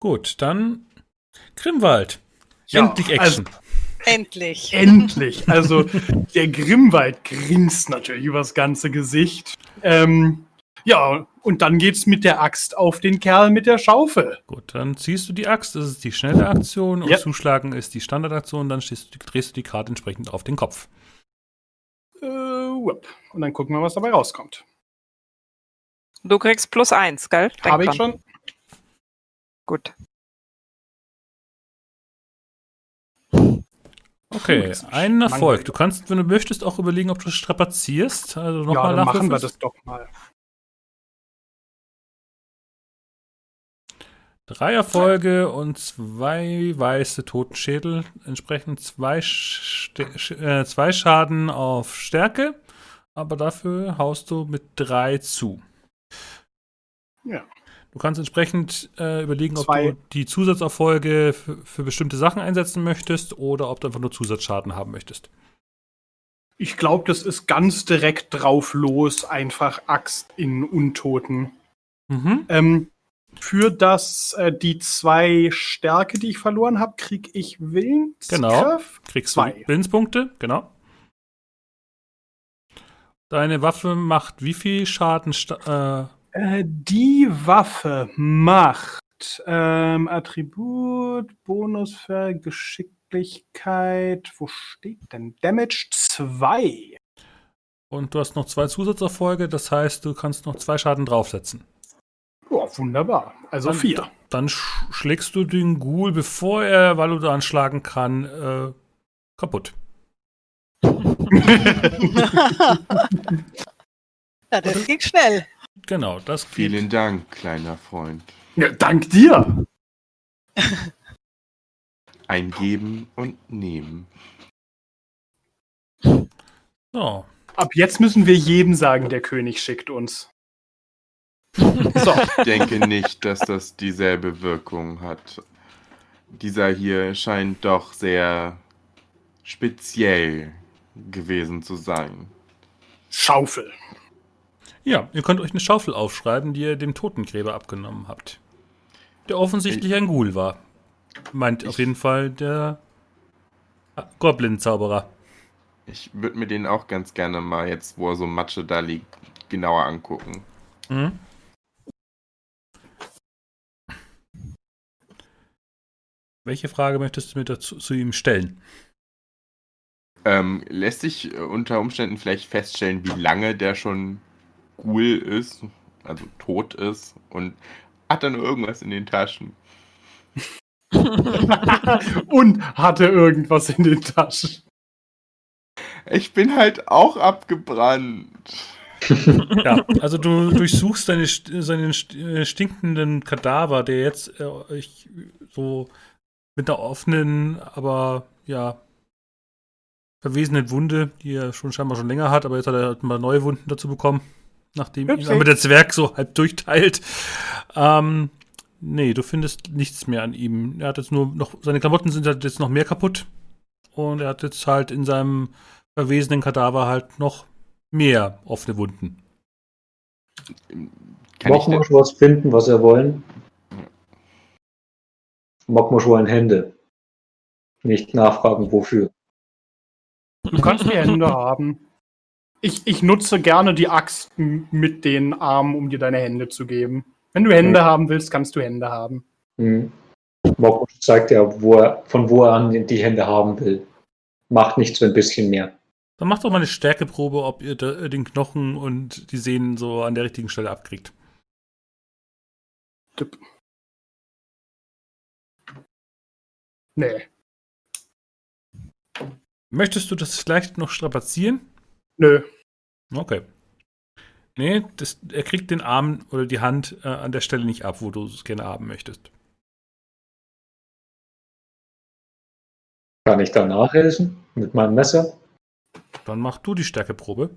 Gut, dann Grimwald. Ja, Endlich also- Action. Endlich. Endlich. Also der Grimwald grinst natürlich übers ganze Gesicht. Ähm, ja, und dann geht's mit der Axt auf den Kerl mit der Schaufel. Gut, dann ziehst du die Axt, das ist die schnelle Aktion und Ja. Zuschlagen ist die Standardaktion, dann stehst du, drehst du die Karte entsprechend auf den Kopf. Äh, und dann gucken wir, was dabei rauskommt. Du kriegst plus eins, gell? Habe ich schon? Gut. Okay, einen Erfolg. Du kannst, wenn du möchtest, auch überlegen, ob du strapazierst. Also Ja, nochmal dann machen wir das doch mal. Drei Erfolge und zwei weiße Totenschädel. Entsprechend zwei, äh, zwei Schaden auf Stärke. Aber dafür haust du mit drei zu. Ja. Du kannst entsprechend äh, überlegen, ob Zwei. du die Zusatzerfolge für, für bestimmte Sachen einsetzen möchtest oder ob du einfach nur Zusatzschaden haben möchtest. Ich glaube, das ist ganz direkt drauf los, einfach Axt in Untoten. Mhm. Ähm, für das äh, die zwei Stärke, die ich verloren habe, kriege ich Willenskraft. Genau. Kriegst Zwei. du Willenspunkte, genau. Deine Waffe macht wie viel Schaden? Äh, Äh, die Waffe macht ähm, Attribut, Bonus für Geschicklichkeit. Wo steht denn? Damage 2. und du hast noch zwei Zusatzerfolge, das heißt, du kannst noch zwei Schaden draufsetzen. Ja, wunderbar. Also Dann- 4. Dann sch schlägst du den Ghoul, bevor er Valudan schlagen kann, äh, kaputt. Ja, das ging schnell. Genau, das geht. Vielen Dank, kleiner Freund. Ja, dank dir. Ein Geben und Nehmen. So. Ab jetzt müssen wir jedem sagen, der König schickt uns. So, Ich denke nicht, dass das dieselbe Wirkung hat. Dieser hier scheint doch sehr speziell gewesen zu sein. Schaufel. Ja, ihr könnt euch eine Schaufel aufschreiben, die ihr dem Totengräber abgenommen habt. Der offensichtlich ein Ghoul war. Meint auf Ich- jeden Fall der Goblin-Zauberer. Ich würde mir den auch ganz gerne mal jetzt, wo er so Matsche da liegt, genauer angucken. Mhm. Welche Frage möchtest du mir dazu zu ihm stellen? Ähm, lässt sich äh, unter Umständen vielleicht feststellen, wie lange der schon Ghoul ist, also tot ist und hat er nur irgendwas in den Taschen? Und hatte irgendwas in den Taschen. Ich bin halt auch abgebrannt. Ja, also du durchsuchst deine, seinen äh, stinkenden Kadaver, der jetzt äh, ich, so mit einer offenen, aber ja, verwesenen Wunde, die er schon scheinbar schon länger hat, aber jetzt hat er halt mal neue Wunden dazu bekommen, nachdem ihn Upsi. aber der Zwerg so halb durchteilt. Ähm, nee, du findest nichts mehr an ihm. Er hat jetzt nur noch, seine Klamotten sind halt jetzt noch mehr kaputt und er hat jetzt halt in seinem verwesenen Kadaver halt noch mehr offene Wunden. Kann ich denn, Mockmosch was finden, was er wollen. Mockmosch wollen Hände. Nicht nachfragen, wofür. Du kannst die Hände haben. Ich, ich nutze gerne die Axt mit den Armen, um dir deine Hände zu geben. Wenn du Hände haben willst, kannst du Hände haben. Hm. Mockmosch zeigt ja, wo er, von wo er an die Hände haben will. Macht nicht so ein bisschen mehr. Dann macht doch mal eine Stärkeprobe, ob ihr den Knochen und die Sehnen so an der richtigen Stelle abkriegt. Tipp. Nee. Möchtest du das vielleicht noch strapazieren? Nö. Okay. Nee, das, er kriegt den Arm oder die Hand äh, an der Stelle nicht ab, wo du es gerne haben möchtest. Kann ich da nachhelfen? Mit meinem Messer? Dann mach du die Stärkeprobe.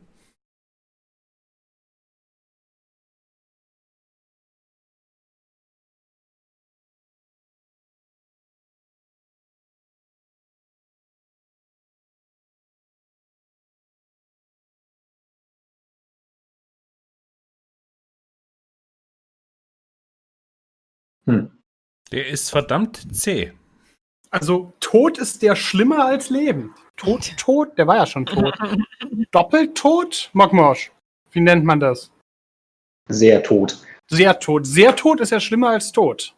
Hm. Der ist verdammt zäh. Also, tot ist der schlimmer als lebend. Tot, tot, der war ja schon tot. Doppelt tot? Mockmosch. Wie nennt man das? Sehr tot. Sehr tot. Sehr tot ist ja schlimmer als tot.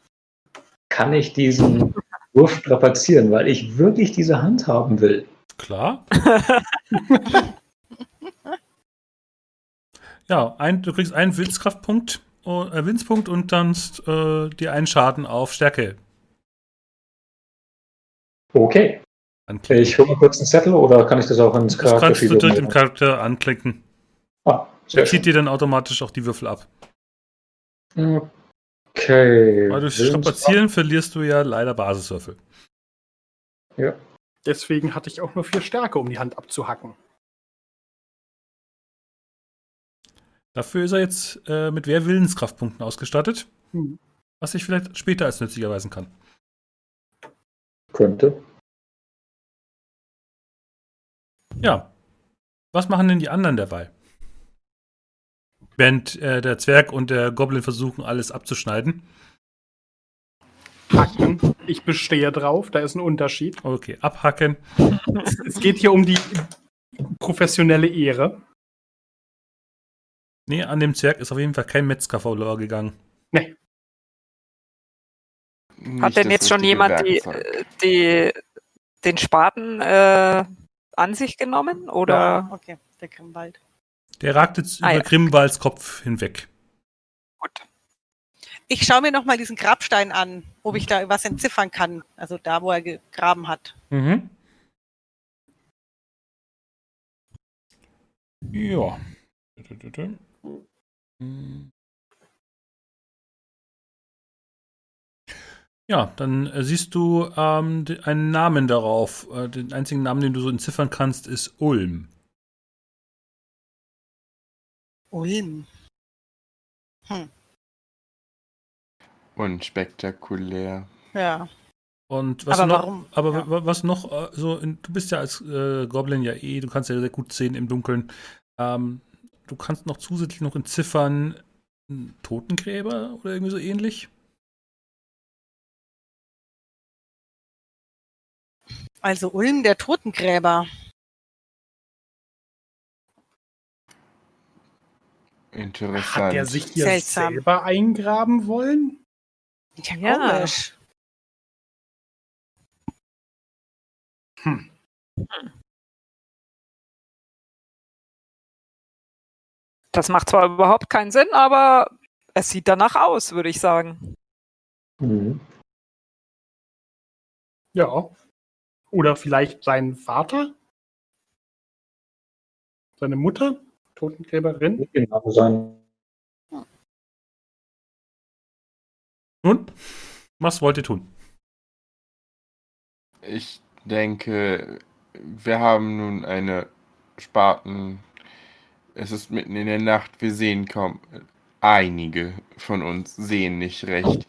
Kann ich diesen Wurf strapazieren, weil ich wirklich diese Hand haben will? Klar. ja, ein, du kriegst einen Willenskraftpunkt, äh, Willenspunkt und dann äh, dir einen Schaden auf Stärke Okay. anklicken. Ich hole mal kurz einen Zettel oder kann ich das auch ins das kannst du Charakter direkt im Charakter anklicken. Ah, Der sehr zieht dir dann automatisch auch die Würfel ab. Okay. Weil durch. Strapazieren verlierst du ja leider Basiswürfel. Ja. Deswegen hatte ich auch nur vier Stärke, um die Hand abzuhacken. Dafür ist er jetzt äh, mit mehr Willenskraftpunkten ausgestattet, Hm. was sich vielleicht später als nützlich erweisen kann. Könnte. Ja. Was machen denn die anderen dabei? Während äh, der Zwerg und der Goblin versuchen, alles abzuschneiden. Hacken. Ich bestehe drauf, da ist ein Unterschied. Okay, abhacken. Es, es geht hier um die professionelle Ehre. Nee, an dem Zwerg ist auf jeden Fall kein Metzger verloren gegangen. Nicht Hat denn jetzt schon jemand die, Werkzeug. die, den Spaten äh, an sich genommen? Oder? Ja, okay, der Grimmwald. Der ragt jetzt Ah, über ja. Grimwalds Kopf hinweg. Gut. Ich schaue mir nochmal diesen Grabstein an, ob ich da was entziffern kann. Also da, wo er gegraben hat. Mhm. Ja. Ja, dann äh, siehst du ähm, einen Namen darauf. Äh, den einzigen Namen, den du so entziffern kannst, ist Ulm. Ulm. Hm. Unspektakulär. Ja. Und was Aber noch, warum? Aber Ja. wa- was noch, äh, so, in, du bist ja als äh, Goblin ja eh, du kannst ja sehr gut sehen im Dunkeln. Ähm, du kannst noch zusätzlich noch entziffern Totengräber oder irgendwie so ähnlich. Also Ulm, der Totengräber. Interessant. Hat er sich hier Seltsam. selber eingraben wollen? Ja, Ja. komisch. Hm. Das macht zwar überhaupt keinen Sinn, aber es sieht danach aus, würde ich sagen. Mhm. Ja. Oder vielleicht sein Vater? Seine Mutter? Totengräberin? Genau, sein Nun, was wollt ihr tun? Ich denke, wir haben nun eine Spaten. Es ist mitten in der Nacht, wir sehen kaum. Einige von uns sehen nicht recht.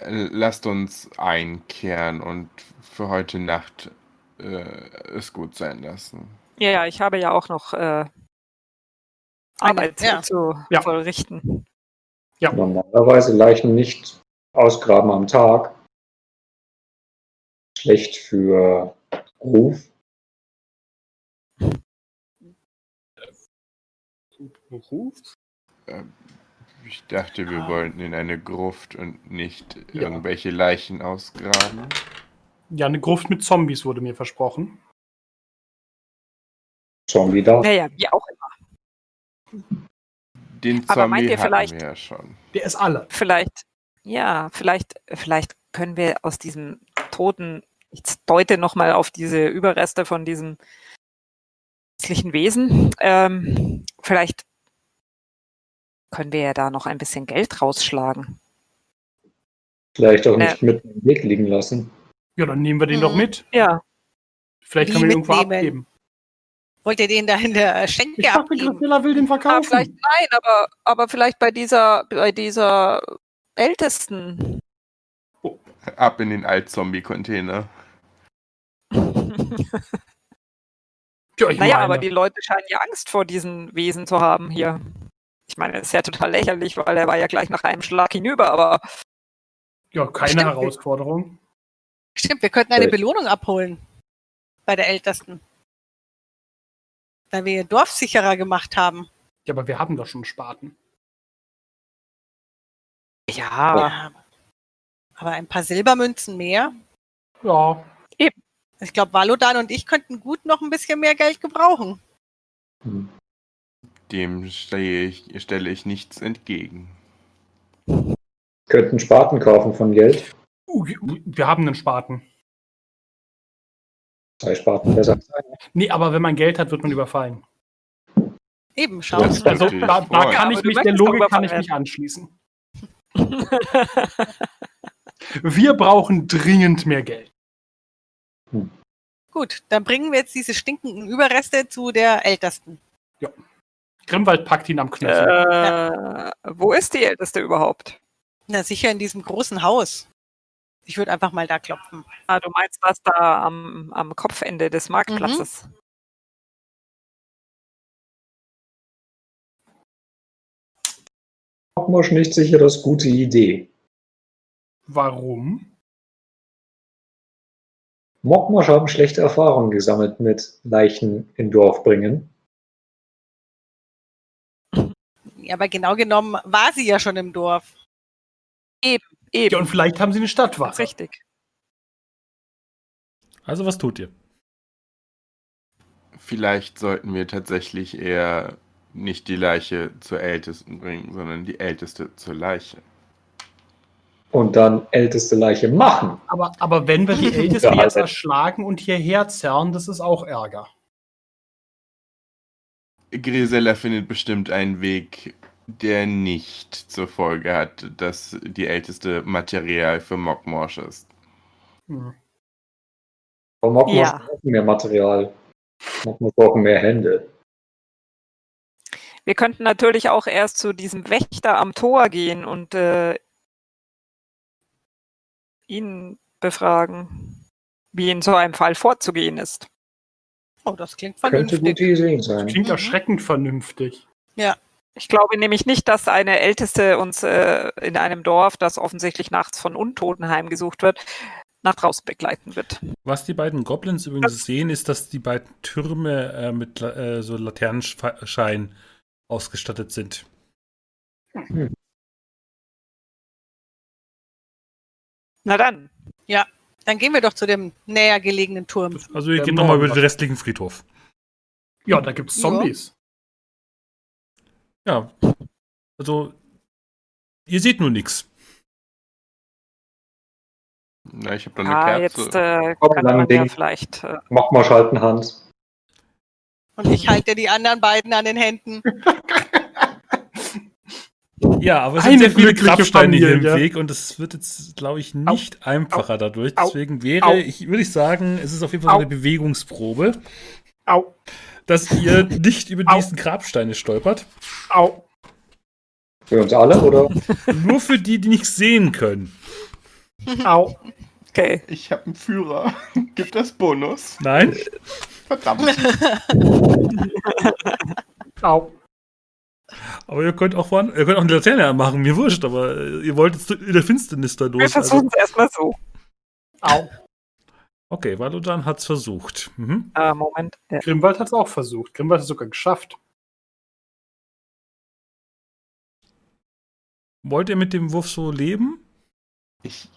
Lasst uns einkehren und für heute Nacht äh, es gut sein lassen. Ja, ja, ich habe ja auch noch äh, Arbeit ja. zu Ja. vollrichten. normalerweise Leichen nicht ausgraben am Tag. Schlecht für Ruf. Beruf? Ich dachte, wir Ah. wollten in eine Gruft und nicht Ja. irgendwelche Leichen ausgraben. Ja, eine Gruft mit Zombies wurde mir versprochen. Zombie da. Naja, wie auch immer. Den Aber meint Zombie ihr hatten vielleicht- wir ja schon. Der ist alle. Vielleicht, ja, vielleicht, vielleicht können wir aus diesem toten, ich deute nochmal auf diese Überreste von diesem Wesen, ähm, vielleicht können wir ja da noch ein bisschen Geld rausschlagen. Vielleicht auch nicht mitten im Weg liegen lassen. Ja, dann nehmen wir den Mhm. doch mit. Ja, Vielleicht Wie können wir ihn irgendwo mitnehmen? abgeben. Wollt ihr den da in der Schenke Ich dachte, abgeben? Grisilla will den ah, verkaufen. vielleicht nein, aber, aber vielleicht bei dieser, bei dieser Ältesten. Ab in den Alt-Zombie-Container. Ja, ich Naja, meine, aber die Leute scheinen ja Angst vor diesen Wesen zu haben hier. Ich meine, das ist ja total lächerlich, weil er war ja gleich nach einem Schlag hinüber, aber ja, keine Stimmt. Herausforderung. Stimmt, wir könnten eine. Belohnung abholen. Bei der Ältesten. Weil wir ihr Dorf sicherer gemacht haben. Ja, aber wir haben doch schon Spaten. ja, Ja. Aber ein paar Silbermünzen mehr. Ja, Ich glaube, Valodan und ich könnten gut noch ein bisschen mehr Geld gebrauchen. Dem stehe ich, stelle ich nichts entgegen. Könnten Spaten kaufen von Geld. uh, wir haben einen Spaten. Zwei Spaten besser als. Nee, aber wenn man Geld hat, wird man überfallen. Eben, schau. Also, natürlich da, da kann ich mich, der Logik kann ich mich anschließen. Wir brauchen dringend mehr Geld. Gut, dann bringen wir jetzt diese stinkenden Überreste zu der Ältesten. Grimwald packt ihn am Knöchel. äh, wo ist die Älteste überhaupt? Na, sicher in diesem großen Haus. Ich würde einfach mal da klopfen. Ah, du meinst das da am, am Kopfende des Marktplatzes? Mockmosch nicht sicher das gute Idee. Warum? Mockmosch haben schlechte Erfahrungen gesammelt mit Leichen in Dorf bringen. Ja, aber genau genommen war sie ja schon im Dorf. Eben, Ja, und vielleicht haben sie eine Stadtwache. richtig. Also, was tut ihr? Vielleicht sollten wir tatsächlich eher nicht die Leiche zur Ältesten bringen, sondern die Älteste zur Leiche. Und dann älteste Leiche machen. Aber, aber wenn wir die Älteste Ja, jetzt erschlagen und hierher zerren, das ist auch Ärger. Grisella findet bestimmt einen Weg, der nicht zur Folge hat, dass die älteste Material für Mockmorsch ist. Hm. Aber Mockmosch Ja. brauchen mehr Material. Mockmosch brauchen mehr Hände. Wir könnten natürlich auch erst zu diesem Wächter am Tor gehen und äh, ihn befragen, wie in so einem Fall vorzugehen ist. Oh, das klingt Könnte vernünftig. gute Idee sein. Klingt Mhm. erschreckend vernünftig. Ich glaube nämlich nicht, dass eine Älteste uns äh, in einem Dorf, das offensichtlich nachts von Untoten heimgesucht wird, nach draußen begleiten wird. Was die beiden Goblins übrigens sehen, ist, dass die beiden Türme äh, mit äh, so Laternenschein ausgestattet sind. Na dann, Dann gehen wir doch zu dem näher gelegenen Turm. Also wir gehen nochmal über den restlichen Friedhof. Ja, da gibt's Ja. Zombies. Ja, also ihr seht nur nichts. Na, ich habe da eine ah, Kerze. jetzt äh, Komm, kann lang man ja Ding. vielleicht. Äh, Mockmosch halten Hans. Und ich halte die anderen beiden an den Händen. Ja, aber es Eine sind sehr viele Grabsteine hier im Familie. Weg und es wird jetzt, glaube ich, nicht einfacher dadurch. Au. Deswegen wäre, Au. ich würde ich sagen, es ist auf jeden Fall so Au. eine Bewegungsprobe, Au, dass ihr nicht über Au. diesen Grabsteine stolpert. au. Für uns alle, oder? Nur für die, die nichts sehen können. Au, okay. Ich habe einen Führer. Gibt das Bonus? Nein? Verdammt. au. Aber ihr könnt auch, ihr könnt auch eine Laterne anmachen, mir wurscht, aber äh, ihr wollt jetzt in der Finsternis da Wir durch. versuchen es erstmal so. Au. okay, Valodan hat's versucht. Mhm. Äh, Moment. Ja. Grimwald hat es auch versucht. Grimwald hat es sogar geschafft. Wollt ihr mit dem Wurf so leben? Ich,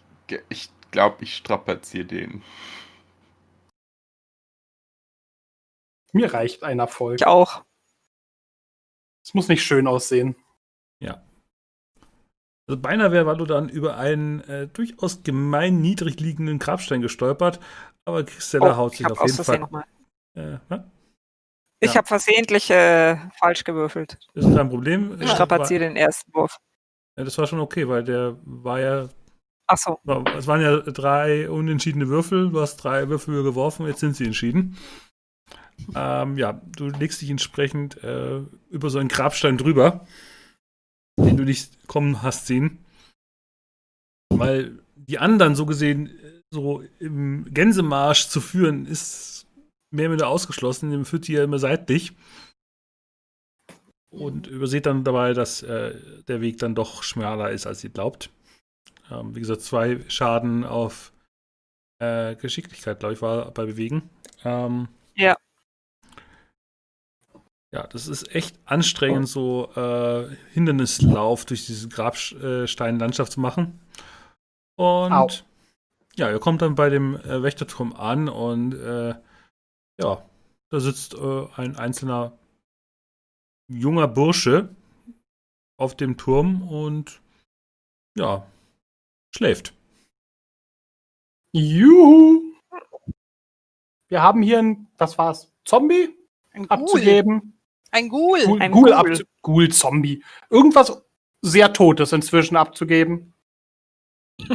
ich glaube, ich strapaziere den. Mir reicht ein Erfolg. Ich auch. Es muss nicht schön aussehen. Also beinahe wäre Valodan über einen äh, durchaus gemein niedrig liegenden Grabstein gestolpert, aber Christella haut Oh, ich sich auf jeden Fall. Äh, ja, Ich Ja. habe versehentlich äh, falsch gewürfelt. ist kein Problem. Ich strapaziere den ersten Wurf. Ja, das war schon okay, weil der war ja. Ach so. Es waren ja drei unentschiedene Würfel. Du hast drei Würfel geworfen, jetzt sind sie entschieden. Ähm, ja, du legst dich entsprechend äh, über so einen Grabstein drüber, den du nicht kommen hast sehen. Weil die anderen so gesehen so im Gänsemarsch zu führen, ist mehr oder weniger ausgeschlossen. Den führt sie ja immer seitlich. Und überseht dann dabei, dass äh, der Weg dann doch schmaler ist, als ihr glaubt. Ähm, wie gesagt, zwei Schaden auf äh, Geschicklichkeit, glaube ich, war bei Bewegen. Ähm, Ja. Ja, das ist echt anstrengend, so äh, Hindernislauf durch diese Grabsteinlandschaft zu machen. Und Au. ja, ihr kommt dann bei dem äh, Wächterturm an und äh, ja, da sitzt äh, ein einzelner junger Bursche auf dem Turm und ja, schläft. Juhu. Wir haben hier ein, was war's? Zombie Ein abzugeben. Ein Ghoul. Ghoul, Ein Ghoul, Ghoul. Ghoul Zombie. Irgendwas sehr Totes inzwischen abzugeben.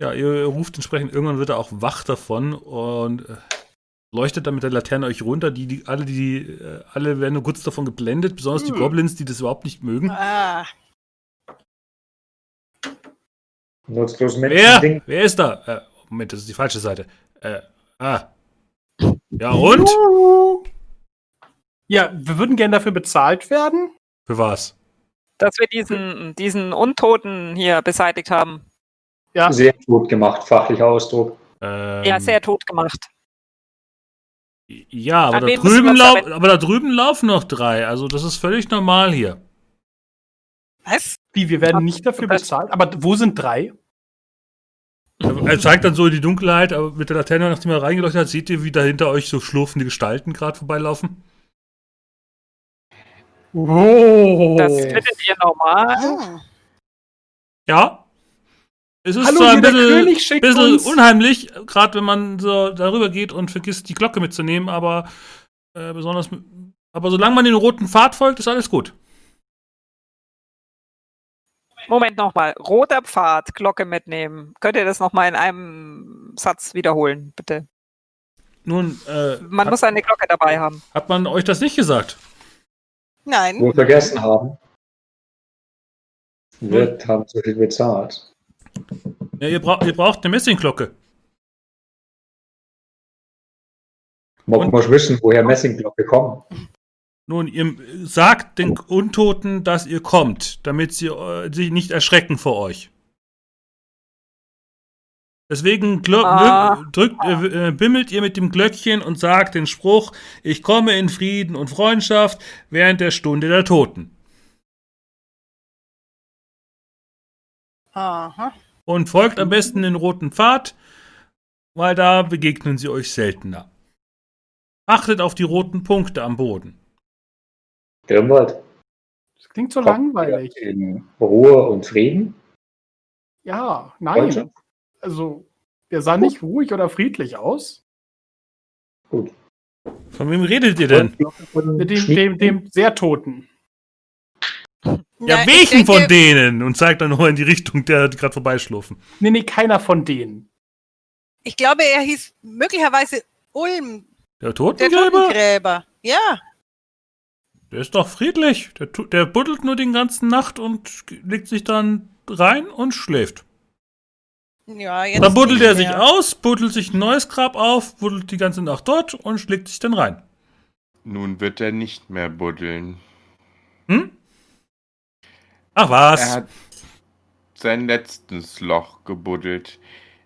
Ja, ihr ruft entsprechend, irgendwann wird er auch wach davon und äh, leuchtet dann mit der Laterne euch runter. Die, die, alle, die, äh, alle werden nur kurz davon geblendet, besonders die Hm. Goblins, die das überhaupt nicht mögen. Ah, Nutzlos Wer? Menschen. Wer ist da? Äh, Moment, das ist die falsche Seite. Äh, ah. Ja, und? Ja, wir würden gerne dafür bezahlt werden. Für was? Dass wir diesen, diesen Untoten hier beseitigt haben. Ja, Sehr gut gemacht, fachlicher Ausdruck. Ähm, Ja, sehr tot gemacht. Ja, aber da, drüben aber da drüben laufen noch drei. Also das ist völlig normal hier. was? wie, wir werden nicht dafür bezahlt. Aber wo sind drei? Er zeigt dann so in die Dunkelheit, aber mit der Laterne, nachdem er reingeleuchtet hat, seht ihr, wie da hinter euch so schlurfende Gestalten gerade vorbeilaufen. Oh. Das findet ihr normal. Ah. Ja. Es ist Hallo, zwar hier ein bisschen, bisschen unheimlich, gerade wenn man so darüber geht und vergisst, die Glocke mitzunehmen, aber äh, besonders, aber solange man den roten Pfad folgt, ist alles gut. Moment nochmal. Roter Pfad, Glocke mitnehmen. Könnt ihr das nochmal in einem Satz wiederholen, bitte? Nun, äh, Man hat, muss eine Glocke dabei haben. hat man euch das nicht gesagt? Nein. Wohl vergessen haben. Wird haben zu viel bezahlt. Ja, ihr, braucht, ihr braucht eine Messingglocke. Man muss wissen, woher Messingglocke kommen. Nun, ihr sagt den Untoten, dass ihr kommt, damit sie äh, sich nicht erschrecken vor euch. Deswegen Ah. drückt, äh, äh, bimmelt ihr mit dem Glöckchen und sagt den Spruch, ich komme in Frieden und Freundschaft während der Stunde der Toten. Aha. Und folgt am besten den roten Pfad, weil da begegnen sie euch seltener. Achtet auf die roten Punkte am Boden. Grimwald. Das klingt so kommt langweilig. In Ruhe und Frieden. Ja, nein. Freundschaft. Also, der sah nicht ruhig oder friedlich aus. Gut. Von wem redet ihr denn? Mit dem, dem, dem sehr Toten. Ja, Na, ich welchen denke, von denen? Und zeigt dann nur in die Richtung, der gerade vorbeischlurfen. Nee, nee, keiner von denen. Ich glaube, er hieß möglicherweise Ulm, Der der Totengräber? Totengräber. Ja. Der ist doch friedlich. Der, der buddelt nur den ganzen Nacht und legt sich dann rein und schläft. Ja, jetzt Dann buddelt er sich mehr. aus, buddelt sich ein neues Grab auf, buddelt die ganze Nacht dort und schlägt sich dann rein. Nun wird er nicht mehr buddeln. Hm? Ach was. Er hat sein letztes Loch gebuddelt.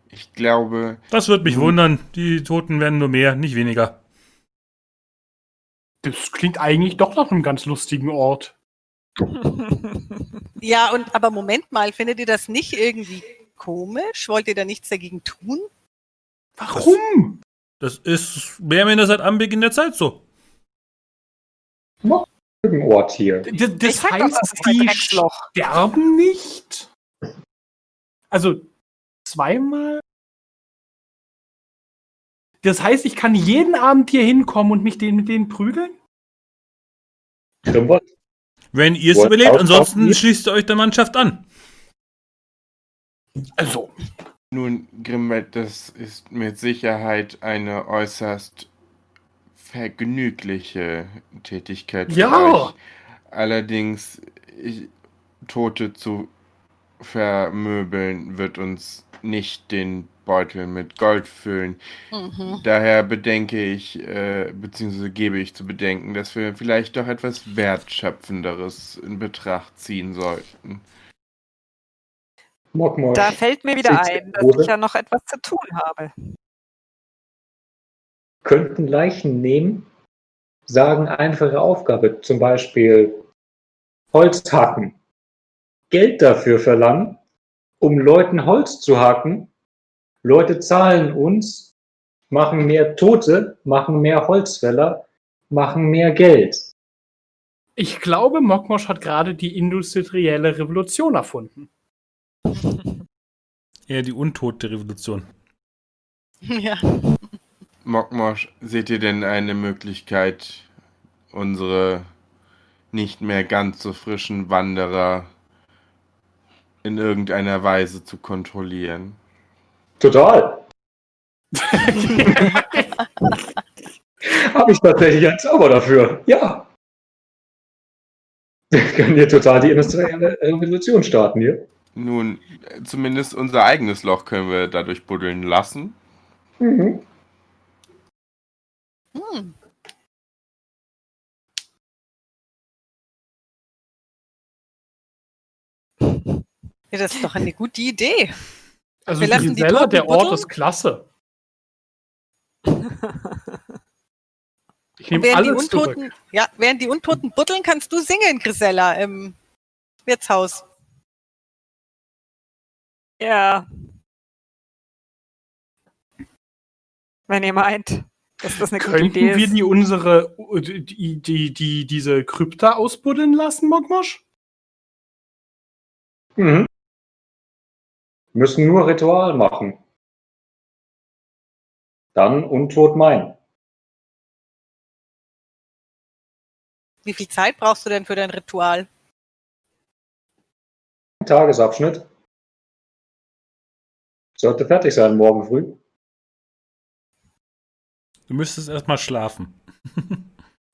Ich glaube, Das wird mich wundern. Die Toten werden nur mehr, nicht weniger. Das klingt eigentlich doch nach einem ganz lustigen Ort. Ja, und aber Moment mal, findet ihr das nicht irgendwie komisch? Wollt ihr da nichts dagegen tun? Warum? Das ist mehr oder weniger seit Anbeginn der Zeit so. Ein Ort hier. D das Ich sag doch, heißt, das die Drecksloch. sterben nicht? Also zweimal? Das heißt, ich kann jeden Abend hier hinkommen und mich den, mit denen prügeln? Wenn ihr es überlebt, ansonsten schließt ihr euch der Mannschaft an. Also, nun, Grimwald, das ist mit Sicherheit eine äußerst vergnügliche Tätigkeit für Ja. euch. Allerdings, ich, Tote zu vermöbeln wird uns nicht den Beutel mit Gold füllen. Mhm. Daher bedenke ich, äh, beziehungsweise gebe ich zu bedenken, dass wir vielleicht doch etwas Wertschöpfenderes in Betracht ziehen sollten. Mokmosch. Da fällt mir wieder ein, dass ich ja noch etwas zu tun habe. könnten Leichen nehmen, sagen einfache Aufgabe, zum Beispiel Holz hacken, Geld dafür verlangen, um Leuten Holz zu hacken. Leute zahlen uns, machen mehr Tote, machen mehr Holzfäller, machen mehr Geld. ich glaube, Mokmosch hat gerade die industrielle Revolution erfunden. Eher die untote Revolution. Ja. Mokmosch, seht ihr denn eine Möglichkeit, unsere nicht mehr ganz so frischen Wanderer in irgendeiner Weise zu kontrollieren? Total. Habe ich tatsächlich einen Zauber dafür. Ja. Wir können hier total die industrielle Revolution starten hier. Nun, zumindest unser eigenes Loch können wir dadurch buddeln lassen. Mhm. Hm. Ja, das ist doch eine gute Idee. Also Wir lassen die Grisella, der Ort ist klasse. Ich nehme während die alles zurück. Untoten, ja, während die Untoten buddeln, kannst du singen, Grisella, im Wirtshaus. Ja. Wenn ihr meint, dass das eine gute Könnten Idee wir ist. die unsere die, die, die, diese Krypta ausbuddeln lassen, Mogmosch? Mhm. Müssen nur Ritual machen. Dann untot mein. Wie viel Zeit brauchst du denn für dein Ritual? Tagesabschnitt. Sollte fertig sein morgen früh. Du müsstest erstmal schlafen.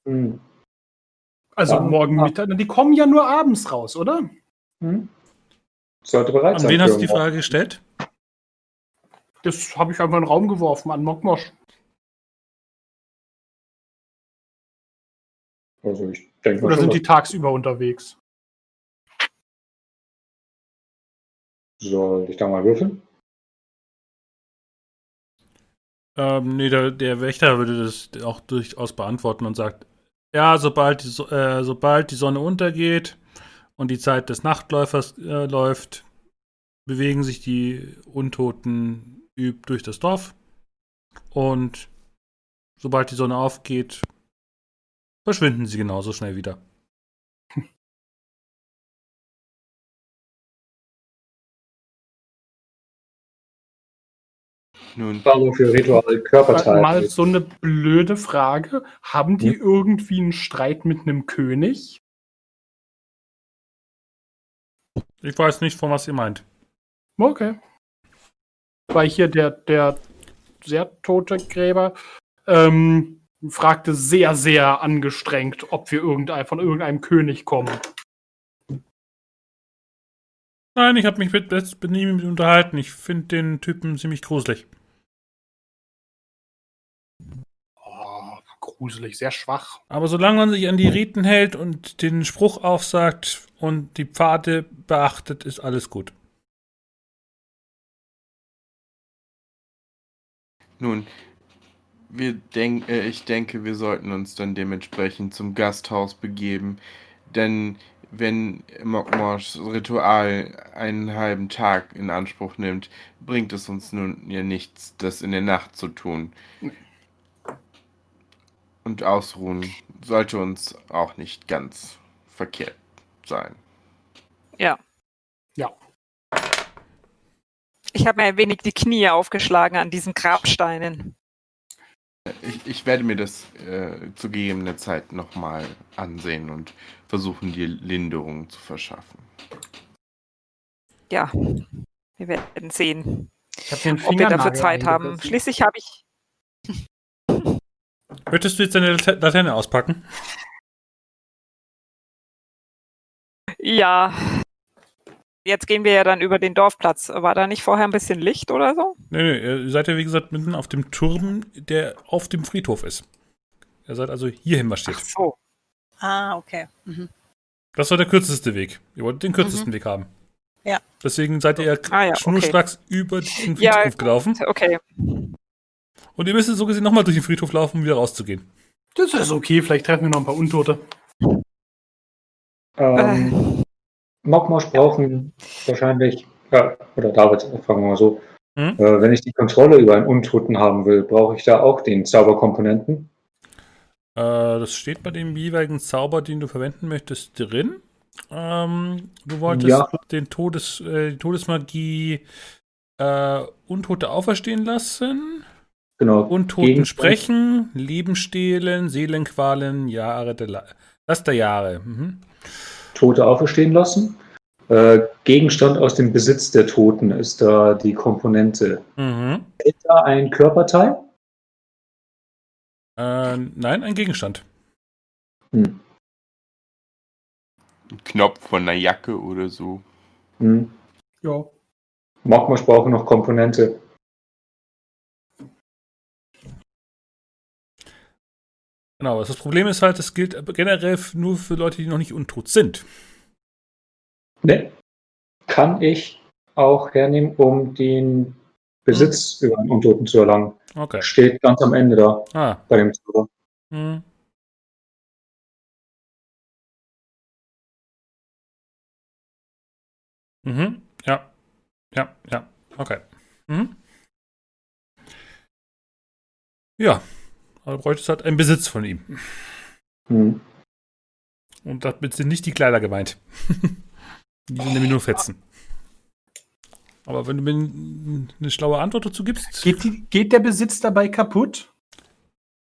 Hm. Also Ja. morgen Mittag. Die kommen ja nur abends raus, oder? Hm. Sollte bereit An sein. wen für hast du die. Frage gestellt? Das habe ich einfach in den Raum geworfen an Mokmosch. Also ich denke mal Oder schon, sind die tagsüber unterwegs? Soll ich da mal würfeln? Ähm, nee, der, der Wächter würde das auch durchaus beantworten und sagt, ja, sobald die, So- äh, sobald die Sonne untergeht und die Zeit des Nachtläufers äh, läuft, bewegen sich die Untoten durch das Dorf. Und sobald die Sonne aufgeht, verschwinden sie genauso schnell wieder. Nun, Frage für Ritual Körperteil. Mal so eine blöde Frage. Haben die irgendwie einen Streit mit einem König? Ich weiß nicht, von was ihr meint. Okay. Weil hier der, der sehr tote Gräber ähm, fragte sehr, sehr angestrengt, ob wir irgendein, von irgendeinem König kommen. Nein, ich habe mich mit, mit ihm unterhalten. Ich finde den Typen ziemlich gruselig. Oh, gruselig, sehr schwach. Aber solange man sich an die Riten hält und den Spruch aufsagt und die Pfade beachtet, ist alles gut. nun, wir denk, äh, ich denke, wir sollten uns dann dementsprechend zum Gasthaus begeben, denn wenn Mokmosh Ritual einen halben Tag in Anspruch nimmt, bringt es uns nun ja nichts, das in der Nacht zu tun. Und ausruhen sollte uns auch nicht ganz verkehrt sein. Ja. Ja. Ich habe mir ein wenig die Knie aufgeschlagen an diesen Grabsteinen. Ich, ich werde mir das äh, zu gegebener Zeit nochmal ansehen und versuchen, dir Linderung zu verschaffen. Ja, wir werden sehen, Ich habe den ob wir dafür Zeit haben. Schließlich habe ich. Möchtest du jetzt deine Late- Laterne auspacken? Ja. Jetzt gehen wir ja dann über den Dorfplatz. War da nicht vorher ein bisschen Licht oder so? Nee, nee, ihr seid ja wie gesagt mitten auf dem Turm, der auf dem Friedhof ist. Ihr seid also hierhin marschiert. Ach so. Ah, okay. Mhm. Das war der kürzeste Weg. Ihr wolltet den kürzesten Weg haben. Ja. Deswegen seid ihr Ah ja, okay. schnurstracks über den Friedhof Ja, gelaufen. Okay. Und ihr müsst so gesehen nochmal durch den Friedhof laufen, um wieder rauszugehen. Das ist okay, vielleicht treffen wir noch ein paar Untote. Ähm, Mokmosch brauchen wahrscheinlich, äh, oder David, fangen wir mal so. Hm? Äh, wenn ich die Kontrolle über einen Untoten haben will, brauche ich da auch den Zauberkomponenten. Äh, das steht bei dem jeweiligen Zauber, den du verwenden möchtest, drin. Ähm, du wolltest Ja. den Todes, äh, die Todesmagie äh, Untote auferstehen lassen. Genau. Untoten Gegenstand. sprechen, Leben stehlen, Seelenqualen, Jahre der La Last der Jahre. Mhm. Tote auferstehen lassen. Äh, Gegenstand aus dem Besitz der Toten ist da die Komponente. Mhm. Ist da ein Körperteil? Äh, nein, ein Gegenstand. Hm. Ein Knopf von einer Jacke oder so. Hm. Ja. Braucht noch Komponente. Genau, das Problem ist halt, es gilt generell nur für Leute, die noch nicht untot sind. Ne. Kann ich auch hernehmen, um den Besitz über einen Untoten zu erlangen. Okay. Steht ganz am Ende da Ah. bei dem Zauber. Hm. Mhm. Ja. Ja, ja. Okay. Mhm. Ja. Aber du bräuchtest halt einen Besitz von ihm. Hm. Und damit sind nicht die Kleider gemeint. die sind nämlich nur Fetzen. Aber wenn du mir eine schlaue Antwort dazu gibst, Geht, die, geht der Besitz dabei kaputt?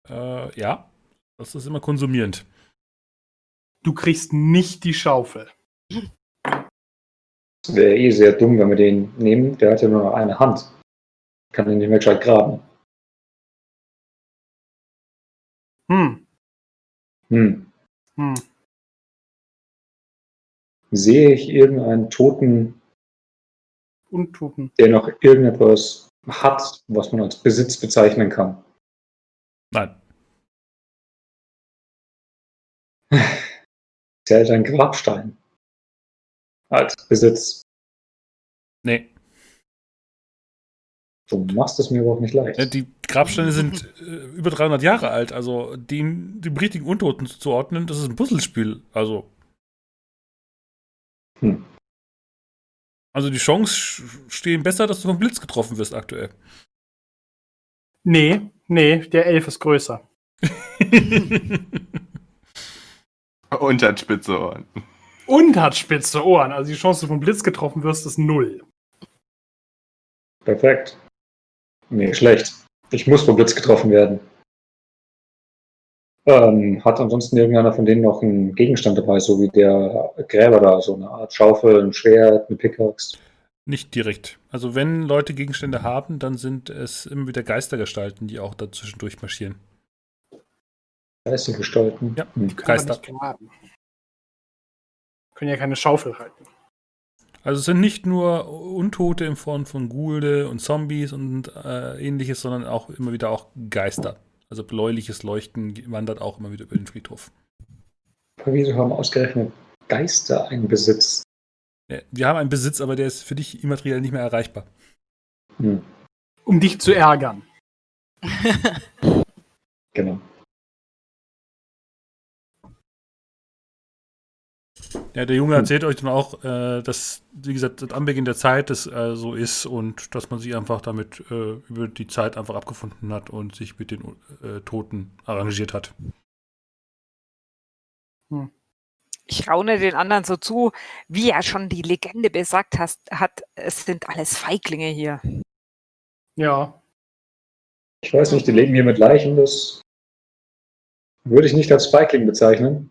äh, ja, das ist immer konsumierend. Du kriegst nicht die Schaufel. Es wäre eh sehr dumm, wenn wir den nehmen. Der hat ja nur noch eine Hand. Kann ihn nicht mehr gescheit graben. Hm. Hm. Hm. Sehe ich irgendeinen Toten, Untoten. der noch irgendetwas hat, was man als Besitz bezeichnen kann? Nein. Zählt ein Grabstein als Besitz. Nee. Du machst es mir aber auch nicht leicht. Ja, Die Grabsteine sind äh, über 300 Jahre alt. Also den, dem richtigen Untoten zuzuordnen, das ist ein Puzzlespiel. Also. Hm. Also die Chance sch- stehen besser, dass du vom Blitz getroffen wirst aktuell. Nee, nee, der Elf ist größer. Und hat spitze Ohren. Und hat spitze Ohren. Also die Chance, dass du vom Blitz getroffen wirst, ist null. Perfekt. Nee, schlecht. Ich muss vom Blitz getroffen werden. Ähm, hat ansonsten irgendeiner von denen noch einen Gegenstand dabei, so wie der Gräber da, so eine Art Schaufel, ein Schwert, eine Pickaxe? Nicht direkt. Also wenn Leute Gegenstände haben, dann sind es immer wieder Geistergestalten, die auch dazwischendurch marschieren. Geister gestalten. Ja. Hm. Können wir Geister. Können ja keine Schaufel halten. Also es sind nicht nur Untote in Form von Gulde und Zombies und äh, ähnliches, sondern auch immer wieder auch Geister. Also bläuliches Leuchten wandert auch immer wieder über den Friedhof. Aber wieso haben ausgerechnet Geister einen Besitz? Ja, Wir haben einen Besitz, aber der ist für dich immateriell nicht mehr erreichbar. Hm. Um dich zu ärgern. Genau. Ja, der Junge erzählt euch dann auch, äh, dass, wie gesagt, seit Anbeginn der Zeit das äh, so ist und dass man sich einfach damit äh, über die Zeit einfach abgefunden hat und sich mit den äh, Toten arrangiert hat. Ich raune den anderen so zu, wie ja schon die Legende besagt hast, hat, es sind alles Feiglinge hier. Ja. Ich weiß nicht, die leben hier mit Leichen, das würde ich nicht als Spikeling bezeichnen.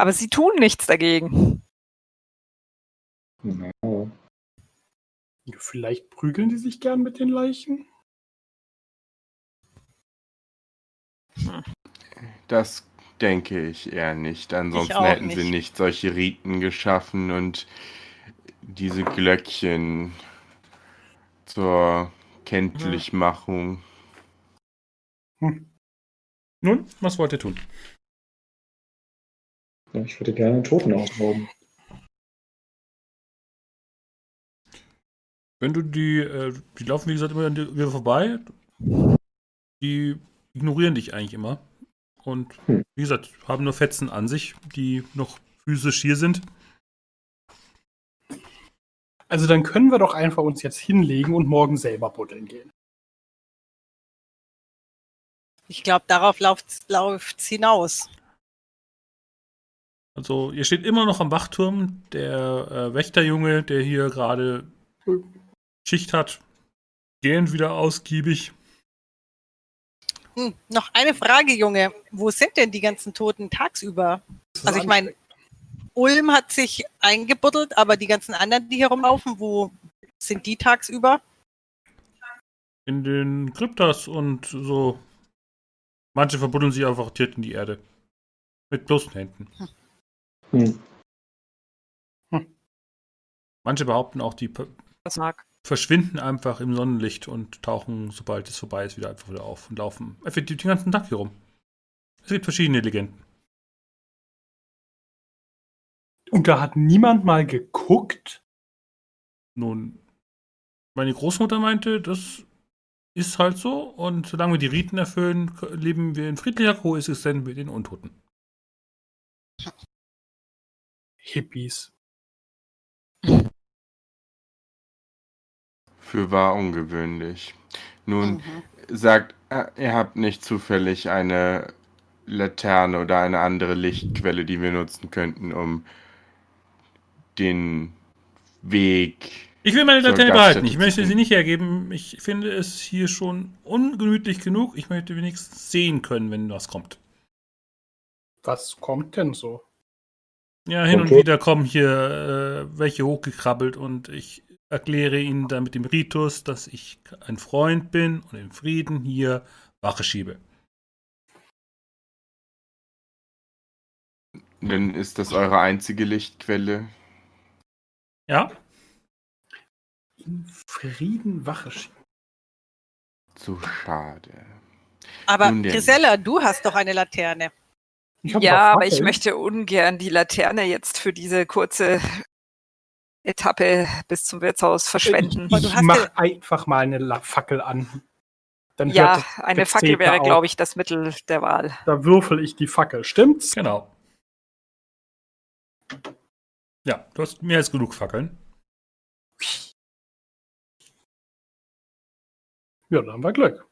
Aber sie tun nichts dagegen. Ja. Vielleicht prügeln die sich gern mit den Leichen. Das denke ich eher nicht. Ansonsten hätten sie nicht. nicht solche Riten geschaffen und diese Glöckchen zur Kenntlichmachung. Nun, was wollt ihr tun? Ja, Ich würde gerne einen Toten ausrauben. Wenn du die, äh, die laufen wie gesagt immer an dir wieder vorbei, die ignorieren dich eigentlich immer. Und Hm. wie gesagt, haben nur Fetzen an sich, die noch physisch hier sind. Also dann können wir doch einfach uns jetzt hinlegen und morgen selber buddeln gehen. Ich glaube, darauf läuft es hinaus. Also ihr steht immer noch am Wachturm. Der äh, Wächterjunge, der hier gerade Schicht hat, gehen wieder ausgiebig. Hm, noch eine Frage, Junge. Wo sind denn die ganzen Toten tagsüber? Also ich meine, Ulm hat sich eingebuddelt, aber die ganzen anderen, die hier rumlaufen, wo sind die tagsüber? In den Kryptas und so. Manche verbuddeln sich einfach direkt in die Erde. Mit bloßen Händen. Hm. Manche behaupten auch, die per- Das mag. verschwinden einfach im Sonnenlicht und tauchen, sobald es vorbei ist, wieder einfach wieder auf und laufen effektiv den ganzen Tag hier rum. Es gibt verschiedene Legenden. Und da hat niemand mal geguckt. Nun, meine Großmutter meinte, das ist halt so und solange wir die Riten erfüllen, leben wir in friedlicher Koexistenz mit den Untoten. Hippies. Für wahr ungewöhnlich. Nun, Mhm. sagt, äh, ihr habt nicht zufällig eine Laterne oder eine andere Lichtquelle, die wir nutzen könnten, um den Weg. Ich will meine Zur Laterne Gaststätte behalten. Ich zu möchte sie nicht hergeben. Ich finde es hier schon ungemütlich genug. Ich möchte wenigstens sehen können, wenn was kommt. Was kommt denn so? Ja, hin und Okay. wieder kommen hier äh, welche hochgekrabbelt und ich erkläre ihnen dann mit dem Ritus, dass ich ein Freund bin und im Frieden hier Wache schiebe. Dann ist das eure einzige Lichtquelle. Ja? In Frieden Wache schieben. Zu schade. Aber. Grisella, du hast doch eine Laterne. Ich Ja, aber ich möchte ungern die Laterne jetzt für diese kurze Etappe bis zum Wirtshaus verschwenden. Ich hast mach ja- einfach mal eine La Fackel an. Dann Ja, eine Fackel wäre, glaube ich, das Mittel der Wahl. Da würfel ich die Fackel, stimmt's? Genau. Ja, du hast mehr als genug Fackeln. Ja, dann haben wir Glück.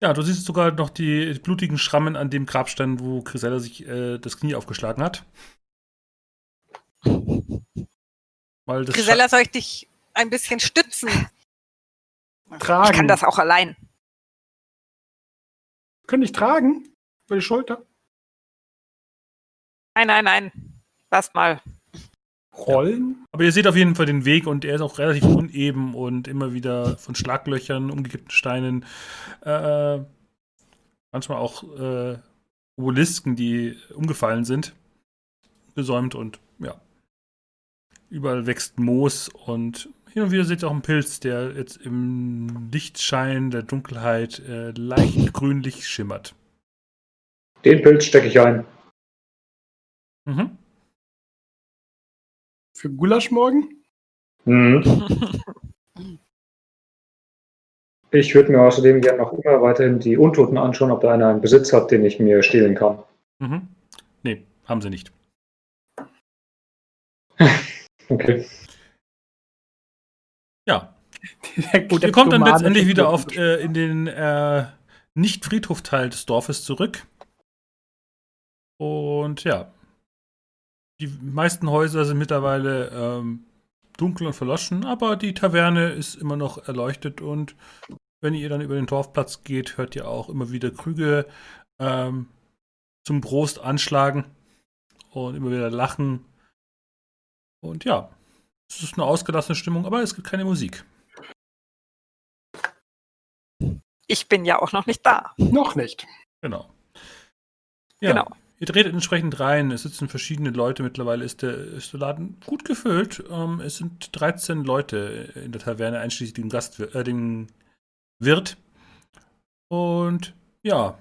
Ja, du siehst sogar noch die blutigen Schrammen an dem Grabstein, wo Grisella sich äh, das Knie aufgeschlagen hat. Weil das Grisella, soll ich dich ein bisschen stützen? Tragen. Ich kann das auch allein. Könnte ich tragen? Über die Schulter? Nein, nein, nein. Lasst mal. Rollen? Aber ihr seht auf jeden Fall den Weg und er ist auch relativ uneben und immer wieder von Schlaglöchern, umgekippten Steinen, äh, manchmal auch äh, Obelisken, die umgefallen sind, gesäumt und ja. Überall wächst Moos und hin und wieder seht ihr auch einen Pilz, der jetzt im Lichtschein der Dunkelheit äh, leicht grünlich schimmert. Den Pilz stecke ich ein. Mhm. Für Gulasch morgen? Mhm. Ich würde mir außerdem gerne noch immer weiterhin die Untoten anschauen, ob da einer einen Besitz hat, den ich mir stehlen kann. Mhm. Nee, haben sie nicht. Okay. Ja, Gut, ihr kommt dann letztendlich wieder auf äh, in den äh, Nicht-Friedhof-Teil des Dorfes zurück. Und ja, die meisten Häuser sind mittlerweile ähm, dunkel und verloschen, aber die Taverne ist immer noch erleuchtet und wenn ihr dann über den Dorfplatz geht, hört ihr auch immer wieder Krüge ähm, zum Prost anschlagen und immer wieder lachen. Und ja, es ist eine ausgelassene Stimmung, aber es gibt keine Musik. Ich bin ja auch noch nicht da. Noch nicht. Genau. Ja, Genau. Ihr tretet entsprechend rein. Es sitzen verschiedene Leute. Mittlerweile ist der, ist der Laden gut gefüllt. Ähm, es sind 13 Leute in der Taverne, einschließlich dem Gast, äh, dem Wirt. Und ja.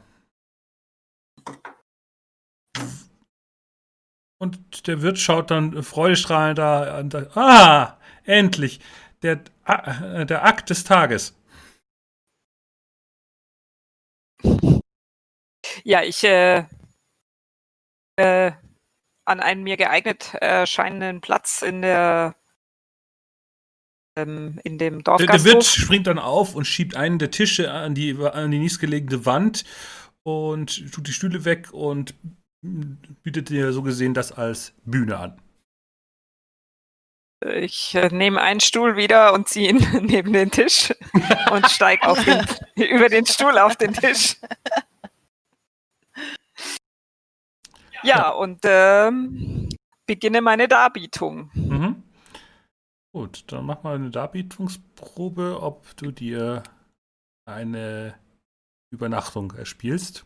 Und der Wirt schaut dann freudestrahlend da an. sagt, Ah, endlich. Der, äh, der Akt des Tages. Ja, ich äh, äh, an einen mir geeignet erscheinenden Platz in der ähm, in dem Der, der Wirt springt dann auf und schiebt einen der Tische an die, an die nächstgelegene Wand und tut die Stühle weg und bietet dir so gesehen das als Bühne an. Ich äh, nehme einen Stuhl wieder und ziehe ihn neben den Tisch und steige über den Stuhl auf den Tisch. Ja, und ähm, beginne meine Darbietung. Mhm. Gut, dann mach mal eine Darbietungsprobe, ob du dir eine Übernachtung erspielst.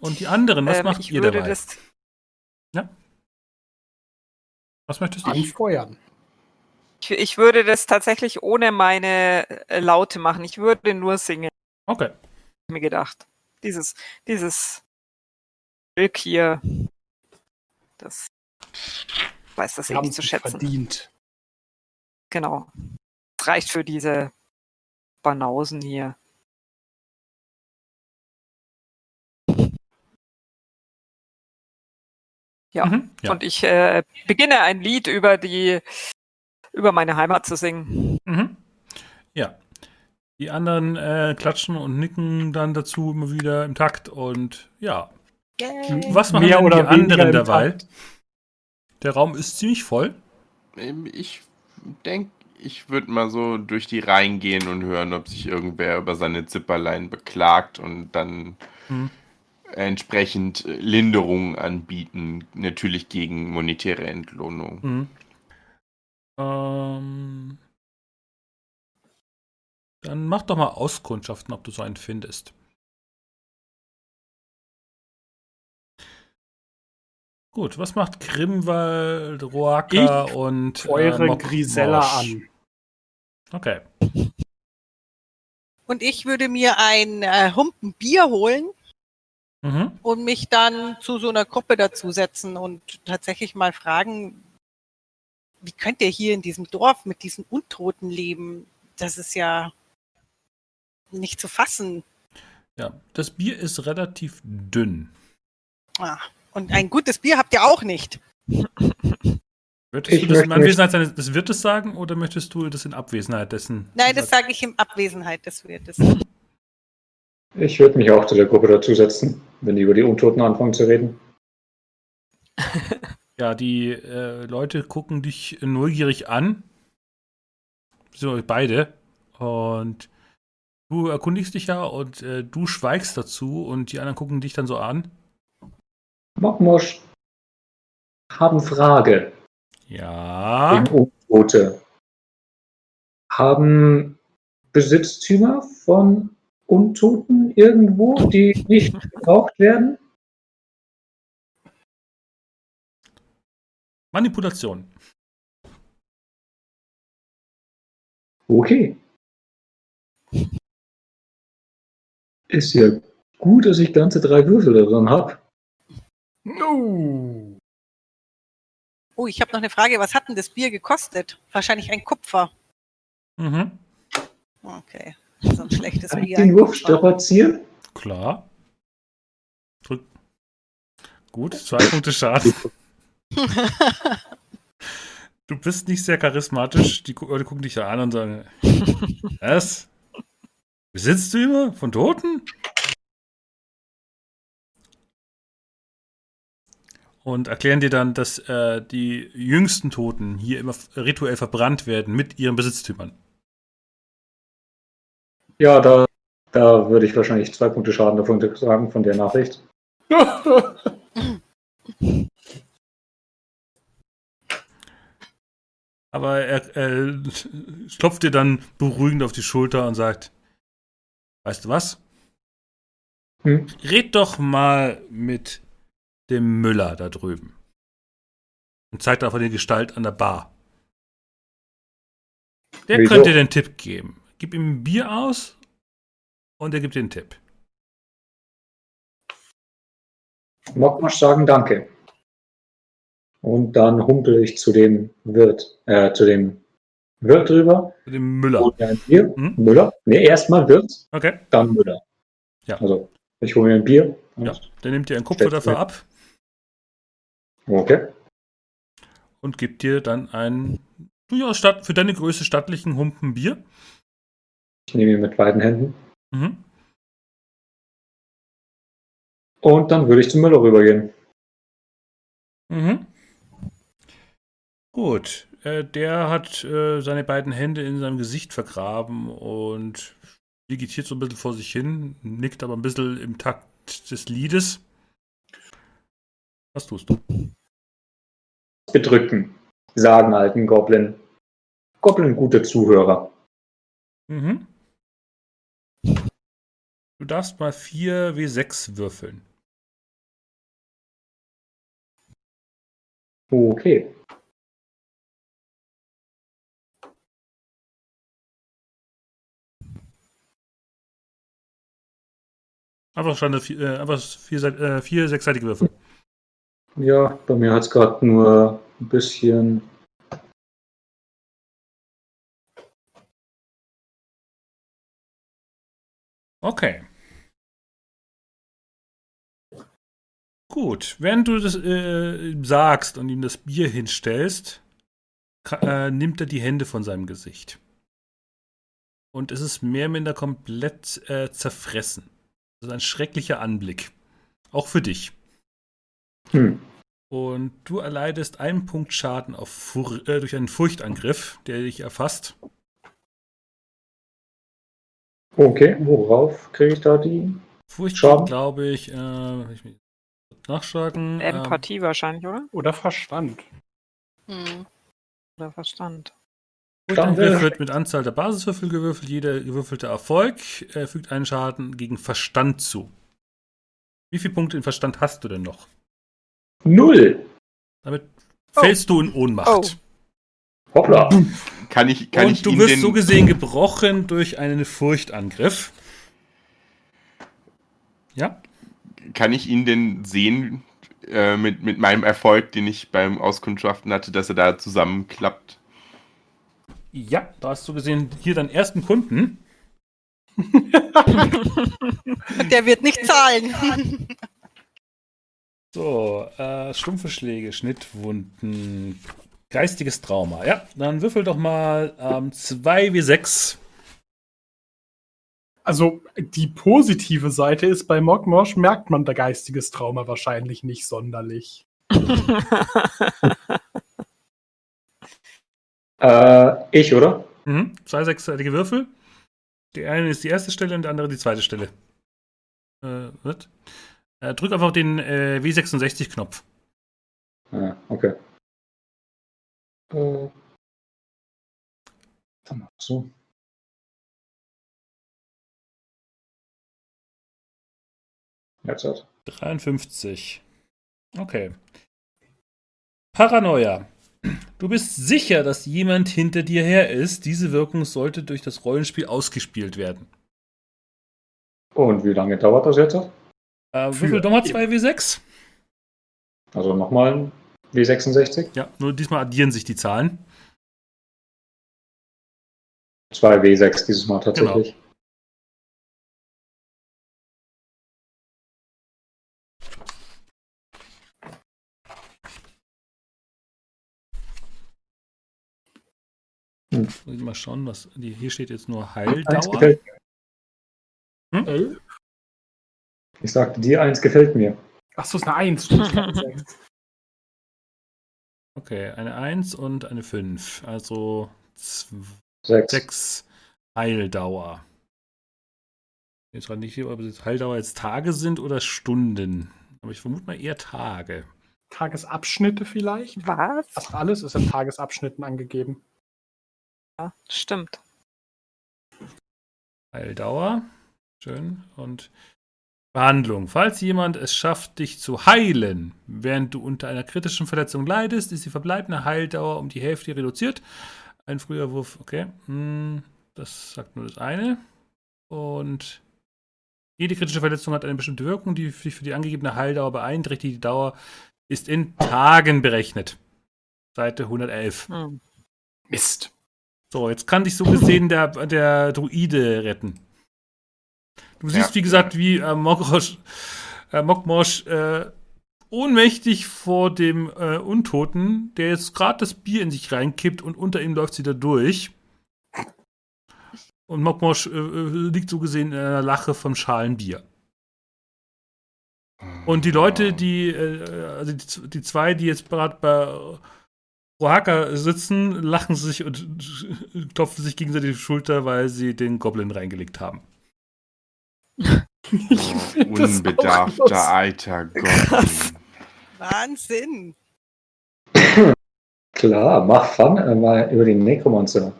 Und die anderen, was Ähm, macht ich ihr würde dabei? das, Was möchtest du? Anfeuern. ich, ich würde das tatsächlich ohne meine äh, Laute machen. Ich würde nur singen, Okay. ich mir gedacht. Dieses, dieses Stück hier, das weiß das haben irgendwie zu schätzen. verdient. Genau. Das reicht für diese Banausen hier. Ja. Mhm. ja. Und ich äh, beginne ein Lied über die, über meine Heimat zu singen. Mhm. Ja. Die anderen äh, klatschen und nicken dann dazu immer wieder im Takt und ja. Was machen Mehr denn oder die anderen dabei? Takt. Der Raum ist ziemlich voll. Ähm, Ich denke, ich würde mal so durch die Reihen gehen und hören, ob sich irgendwer über seine Zipperlein beklagt und dann Hm. entsprechend äh, Linderung anbieten, natürlich gegen monetäre Entlohnung. Mhm. Ähm, dann mach doch mal Auskundschaften, ob du so einen findest. Gut, was macht Grimwald, Roaka Ich und Feuere Mok- Grisella an. Okay. Und ich würde mir ein äh, Humpen Bier holen Mhm. und mich dann zu so einer Gruppe dazusetzen und tatsächlich mal fragen, wie könnt ihr hier in diesem Dorf mit diesen Untoten leben? Das ist ja nicht zu fassen. Ja, das Bier ist relativ dünn. Ah, und ein gutes Bier habt ihr auch nicht. Möchtest Ich du das in Anwesenheit seines, des Wirtes sagen oder möchtest du das in Abwesenheit dessen? Nein, das sage ich in Abwesenheit des Wirtes. Ich würde mich auch zu der Gruppe dazusetzen, wenn die über die Untoten anfangen zu reden. Ja, die äh, Leute gucken dich neugierig an. So, beide. Und du erkundigst dich ja und äh, du schweigst dazu und die anderen gucken dich dann so an. Mokmosch haben Frage Ja. Untote. Haben Besitztümer von Untoten irgendwo, die nicht gebraucht werden? Manipulation. Okay. Ist ja gut, dass ich ganze drei Würfel daran habe. No. Oh, ich habe noch eine Frage. Was hat denn das Bier gekostet? Wahrscheinlich ein Kupfer. Mhm. Okay. So ein schlechtes Kann ich Bier. den ein Wurf strapazieren? Klar. Drück. Gut, zwei Punkte Schaden. Du bist nicht sehr charismatisch. Die Leute gucken dich ja an und sagen: Was? Besitztümer von Toten? Und erklären dir dann, dass äh, die jüngsten Toten hier immer rituell verbrannt werden mit ihren Besitztümern. Ja, da, da würde ich wahrscheinlich zwei Punkte Schaden davon sagen, von der Nachricht. Aber er äh, klopft dir dann beruhigend auf die Schulter und sagt: Weißt du was? Hm? Red doch mal mit dem Müller da drüben. Und zeigt einfach die Gestalt an der Bar. Der Wieso? könnte dir den Tipp geben. Gib ihm ein Bier aus und er gibt dir den Tipp. Mokmosch sagen Danke. Und dann humpel ich zu dem Wirt, äh, zu dem Wirt drüber. Mit dem Müller. Mir ein Bier. Hm? Müller. Ne, erstmal Wirt, Okay. dann Müller. Ja. Also, ich hole mir ein Bier. und- Ja. Der nimmt dir ein Kupfer dafür ab Okay. und gibt dir dann ein durchaus statt, für deine Größe stattlichen Humpen Bier. Ich nehme ihn mit beiden Händen. Mhm. Und dann würde ich zum Müller rübergehen. Mhm. Gut. Äh, der hat äh, seine beiden Hände in seinem Gesicht vergraben und vegetiert so ein bisschen vor sich hin, nickt aber ein bisschen im Takt des Liedes. Was tust du? Bedrücken, sagen alten Goblin. Goblin gute Zuhörer. Mhm. Du darfst mal 4 W6 würfeln. Okay. Einfach schon eine, äh, einfach vier, äh, vier sechsseitige Würfel. Ja, bei mir hat es gerade nur ein bisschen. Okay. Gut, während du das äh, ihm sagst und ihm das Bier hinstellst, äh, nimmt er die Hände von seinem Gesicht. Und es ist mehr oder minder komplett äh, zerfressen. Das ist ein schrecklicher Anblick. Auch für dich. Hm. Und du erleidest einen Punkt Schaden auf Fur äh, durch einen Furchtangriff, der dich erfasst. Okay, worauf kriege ich da die? Furcht, Schaden? glaube ich, äh, ich nachschlagen. ähm, Empathie wahrscheinlich, oder? Oder Verstand. Hm. Oder Verstand. Furchtangriff wird mit Anzahl der Basiswürfel gewürfelt. Jeder gewürfelte Erfolg äh, fügt einen Schaden gegen Verstand zu. Wie viele Punkte in Verstand hast du denn noch? Null. Damit Oh. fällst du in Ohnmacht. Hoppla. Kann ich, kann Und ich du wirst den, so gesehen gebrochen durch einen Furchtangriff. Ja? kann ich ihn denn sehen äh, mit, mit meinem Erfolg, den ich beim Auskundschaften hatte, dass er da zusammenklappt? Ja, da hast du gesehen, hier deinen ersten Kunden. Der wird nicht zahlen. So, äh, stumpfe Schläge, Schnittwunden, geistiges Trauma. Ja, dann würfel doch mal ähm, 2w6. Also die positive Seite ist, bei Mogmosh merkt man da geistiges Trauma wahrscheinlich nicht sonderlich. Äh, ich, oder? Mhm. Zwei sechsseitige Würfel. Der eine ist die erste Stelle und der andere die zweite Stelle. Äh, wird. Äh, drück einfach den äh, W66-Knopf. Ah, okay. Äh. So. Jetzt hat. 53. Okay. Paranoia. Du bist sicher, dass jemand hinter dir her ist. Diese Wirkung sollte durch das Rollenspiel ausgespielt werden. Und wie lange dauert das jetzt? Äh, Für- würfel doch mal 2W6. Also nochmal ein W66? Ja, nur diesmal addieren sich die Zahlen. 2 W6 dieses Mal tatsächlich. Muss ich mal schauen, was. Die, hier steht jetzt nur Heildauer. Elf? Ich sagte dir, eins gefällt mir. Achso, ist eine Eins. Sechs. Okay, eine 1 und eine 5. Also Sechs. 6 Heildauer. Jetzt gerade nicht, ob es Heildauer jetzt Tage sind oder Stunden. Aber ich vermute mal eher Tage. Tagesabschnitte vielleicht? Was? Fast alles ist in Tagesabschnitten angegeben. Ja, stimmt. Heildauer. Schön. Und Behandlung. Falls jemand es schafft, dich zu heilen, während du unter einer kritischen Verletzung leidest, ist die verbleibende Heildauer um die Hälfte reduziert. Ein früher Wurf, okay. Hm, Das sagt nur das eine. Und jede kritische Verletzung hat eine bestimmte Wirkung, die sich für die angegebene Heildauer beeinträchtigt. Die Dauer ist in Tagen berechnet. Seite 111. Hm. Mist. So, jetzt kann dich so gesehen der, der Druide retten. Du siehst, Ja. wie gesagt, wie äh, Mokrosch, äh, Mokmosch äh, ohnmächtig vor dem äh, Untoten, der jetzt gerade das Bier in sich reinkippt und unter ihm läuft sie da durch. Und Mokmosch äh, äh, liegt so gesehen in einer Lache vom schalen Bier. Und die Leute, die, äh, also die, die zwei, die jetzt gerade bei Rohaka sitzen, lachen sich und klopfen sich gegenseitig die Schulter, weil sie den Goblin reingelegt haben. Ich find das auch Unbedarfter lustig. alter Goblin. Wahnsinn. Klar, mach Fun äh, mal über die Necromancer.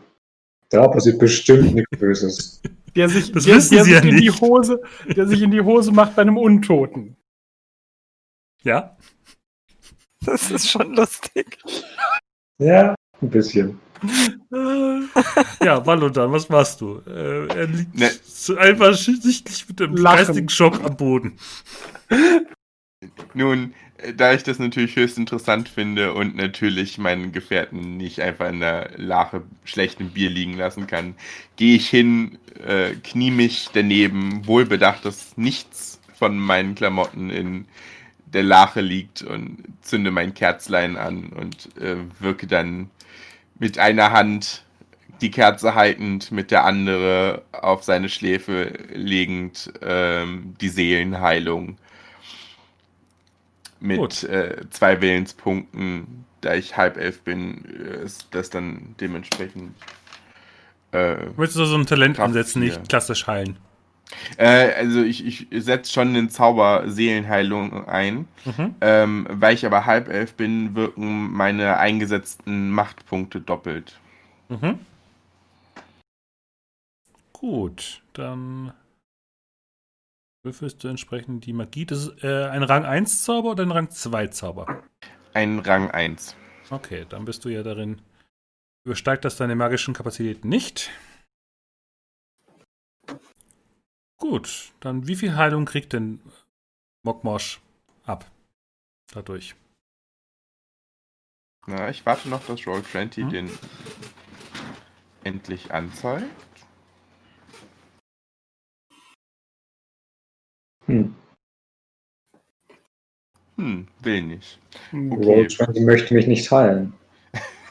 Da passiert bestimmt nichts Böses. Der sich, Das der, wissen der Sie sich ja in die nicht. Hose, der sich in die Hose macht bei einem Untoten. Ja? Das ist schon lustig. Ja, ein bisschen. Ja, Valodan, was machst du? Äh, er liegt Ne. einfach sichtlich mit dem geistigen Schock am Boden. Nun, da ich das natürlich höchst interessant finde und natürlich meinen Gefährten nicht einfach in der Lache schlechtem Bier liegen lassen kann, gehe ich hin, äh, knie mich daneben, wohlbedacht, dass nichts von meinen Klamotten in der Lache liegt und zünde mein Kerzlein an und äh, wirke dann mit einer Hand die Kerze haltend, mit der andere auf seine Schläfe legend ähm, die Seelenheilung mit äh, zwei Willenspunkten, da ich halb elf bin, äh, ist das dann dementsprechend. Äh, Du möchtest also ein Talent Kraft ansetzen, nicht klassisch heilen. Äh, also ich, ich setze schon den Zauber Seelenheilung ein. Mhm. Ähm, weil ich aber halbelf bin, wirken meine eingesetzten Machtpunkte doppelt. Mhm. Gut, dann würfelst du entsprechend die Magie. Das ist äh, ein Rang 1 Zauber oder ein Rang 2 Zauber? Ein Rang 1. Okay, dann bist du ja darin. Übersteigt das deine magischen Kapazitäten nicht. Gut, dann wie viel Heilung kriegt denn Mokmosch ab? Dadurch. Na, ich warte noch, dass Roll20 Hm? den endlich anzeigt. Hm. Hm, will nicht. Roll 20 möchte mich nicht heilen.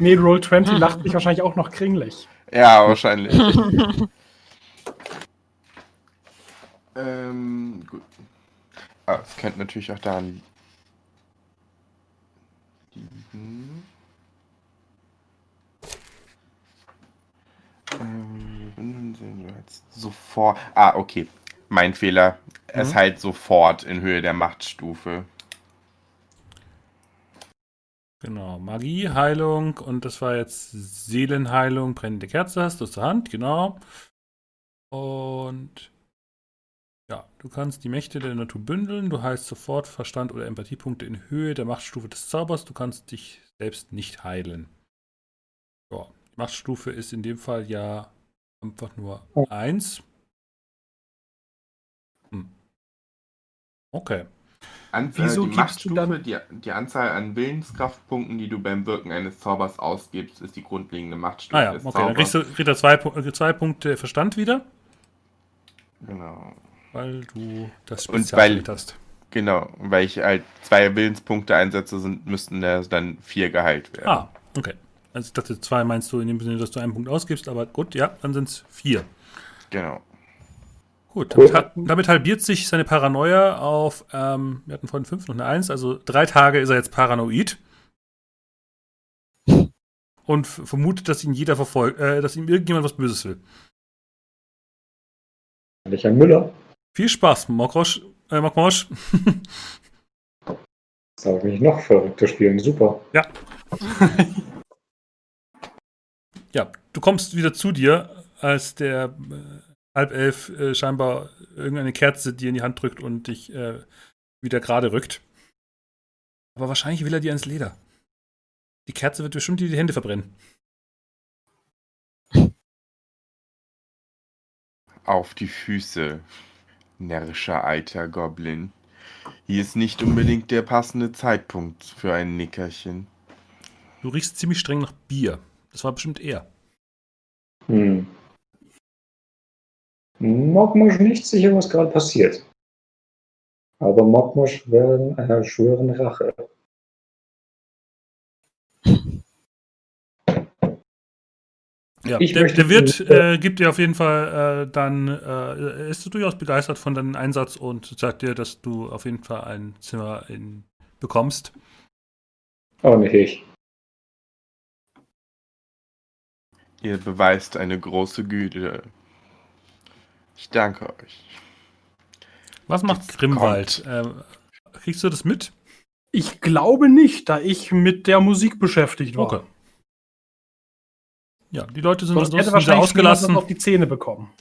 Nee, Roll20 lacht mich wahrscheinlich auch noch kringlich. Ja, wahrscheinlich. ähm, gut. Ah, es könnte natürlich auch daran liegen. Ähm, sehen wir jetzt sofort. Ah, okay. Mein Fehler. Es Mhm. heilt sofort in Höhe der Machtstufe. Genau, Magie, Heilung und das war jetzt Seelenheilung, brennende Kerze hast du zur Hand, genau. Und ja, du kannst die Mächte der Natur bündeln, du heilst sofort Verstand oder Empathiepunkte in Höhe der Machtstufe des Zaubers, du kannst dich selbst nicht heilen. Ja, die Machtstufe ist in dem Fall ja einfach nur Oh. 1. Hm. Okay. An, Wieso äh, die gibst du Machtstufe, dann- die, die Anzahl an Willenskraftpunkten, die du beim Wirken eines Zaubers ausgibst, ist die grundlegende Machtstufe Ah ja, des okay, dann Zaubers. kriegst du, kriegst du zwei, äh, zwei Punkte Verstand wieder. Genau. Weil du das Spezialfeld weil- hast. Genau, weil ich halt zwei Willenspunkte einsetze, sind, müssten da dann vier geheilt werden. Ah, okay. Also ich dachte, zwei meinst du in dem Sinne, dass du einen Punkt ausgibst, aber gut, ja, dann sind es vier. Genau. Gut, damit, damit halbiert sich seine Paranoia auf, ähm, wir hatten vorhin fünf und eine Eins, also drei Tage ist er jetzt paranoid. Und vermutet, dass ihn jeder verfolgt, äh, dass ihm irgendjemand was Böses will. Ein Müller. Viel Spaß, Mokrosch, äh, Mokmosch. Das habe ich mich noch verrückter spielen. Super. Ja, du kommst wieder zu dir, als der äh, Halbelf äh, scheinbar irgendeine Kerze dir in die Hand drückt und dich äh, wieder gerade rückt. Aber wahrscheinlich will er dir ans Leder. Die Kerze wird bestimmt dir die Hände verbrennen. Auf die Füße, närrischer alter Goblin. Hier ist nicht unbedingt der passende Zeitpunkt für ein Nickerchen. Du riechst ziemlich streng nach Bier. Das war bestimmt er. Hm. Mokmosch nicht sicher, was gerade passiert. Aber Mokmosch werden äh, schwören Rache. Ja, Ich der, der Wirt äh, gibt dir auf jeden Fall äh, dann, äh, er ist durchaus begeistert von deinem Einsatz und sagt dir, dass du auf jeden Fall ein Zimmer in, bekommst. Auch nicht ich. Ihr beweist eine große Güte. Ich danke euch. Was macht Jetzt Grimwald? Äh, kriegst du das mit? Ich glaube nicht, da ich mit der Musik beschäftigt war. Okay. Ja, die Leute sind Sonst ansonsten sehr ausgelassen. auf die Zähne bekommen.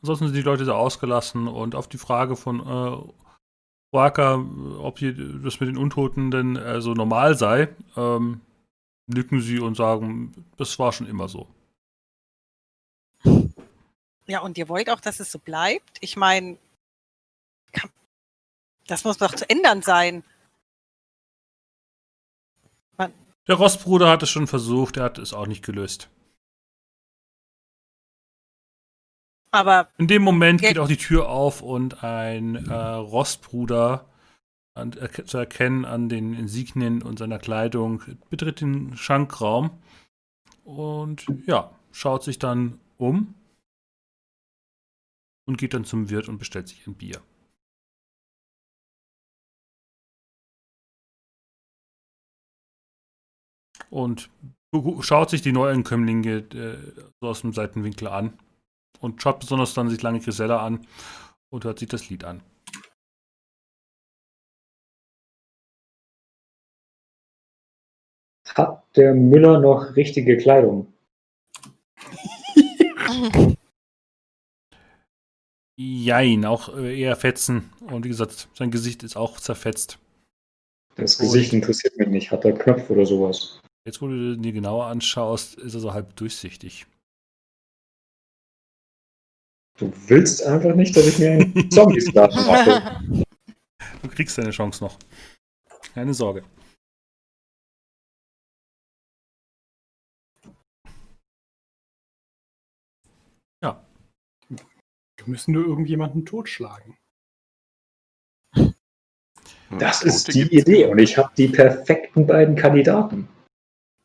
Ansonsten sind die Leute sehr ausgelassen und auf die Frage von äh, Waka, ob hier das mit den Untoten denn äh, so normal sei, ähm, nicken sie und sagen, das war schon immer so. Ja, und ihr wollt auch, dass es so bleibt? Ich meine, das muss doch zu ändern sein. Der Rossbruder hat es schon versucht, er hat es auch nicht gelöst. Aber In dem Moment geht auch die Tür auf und ein äh, Rostbruder an, er, zu erkennen an den Insignien und seiner Kleidung betritt den Schankraum und ja, schaut sich dann um und geht dann zum Wirt und bestellt sich ein Bier. Und schaut sich die Neuankömmlinge äh, so aus dem Seitenwinkel an und schaut besonders dann sich lange Grisella an und hört sich das Lied an. Hat der Müller noch richtige Kleidung? Jein, auch äh, eher Fetzen. Und wie gesagt, sein Gesicht ist auch zerfetzt. Das Gesicht interessiert mich nicht. Hat er Knöpfe oder sowas? Jetzt, wo du dir genauer anschaust, ist er so halb durchsichtig. Du willst einfach nicht, dass ich mir einen Zombie-Sklaven mache. Du kriegst deine Chance noch. Keine Sorge. Ja, Wir müssen nur irgendjemanden totschlagen. Das ist Tote die gibt's Idee und ich habe die perfekten beiden Kandidaten.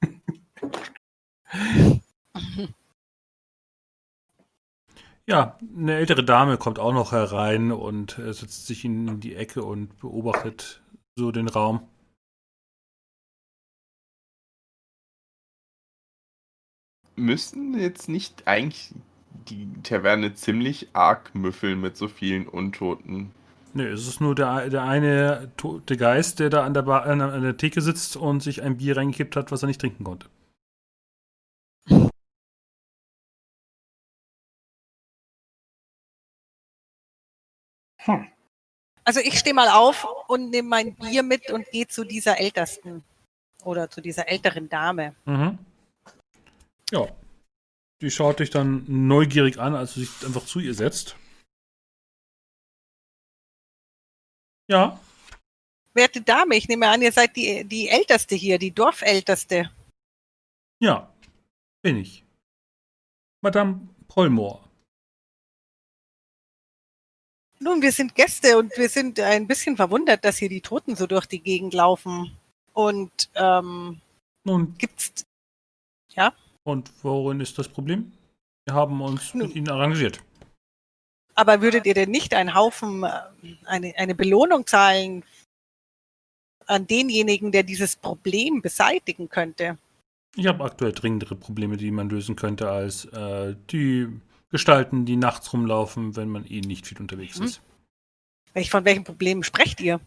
Ja, eine ältere Dame kommt auch noch herein und äh, setzt sich in die Ecke und beobachtet so den Raum. Müssen jetzt nicht eigentlich die Taverne ziemlich arg müffeln mit so vielen Untoten? Nee, es ist nur der, der eine tote Geist, der da an der, der- an der Theke sitzt und sich ein Bier reingekippt hat, was er nicht trinken konnte. Hm. Also ich stehe mal auf und nehme mein Bier mit und gehe zu dieser ältesten oder zu dieser älteren Dame. Mhm. Ja. Die schaut dich dann neugierig an, als du dich einfach zu ihr setzt. Ja, Werte Dame, ich nehme an, ihr seid die, die Älteste hier, die Dorfälteste. ja, bin ich. Madame Polmore. Nun, wir sind Gäste und wir sind ein bisschen verwundert, dass hier die Toten so durch die Gegend laufen. Und ähm, Nun, gibt's und worin ist das Problem? Wir haben uns Nun. mit Ihnen arrangiert. aber würdet ihr denn nicht einen Haufen, äh, eine, eine Belohnung zahlen an denjenigen, der dieses Problem beseitigen könnte? Ich habe aktuell dringendere Probleme, die man lösen könnte, als äh, die Gestalten, die nachts rumlaufen, wenn man eh nicht viel unterwegs Mhm. ist. Welch, von welchen Problemen sprecht ihr?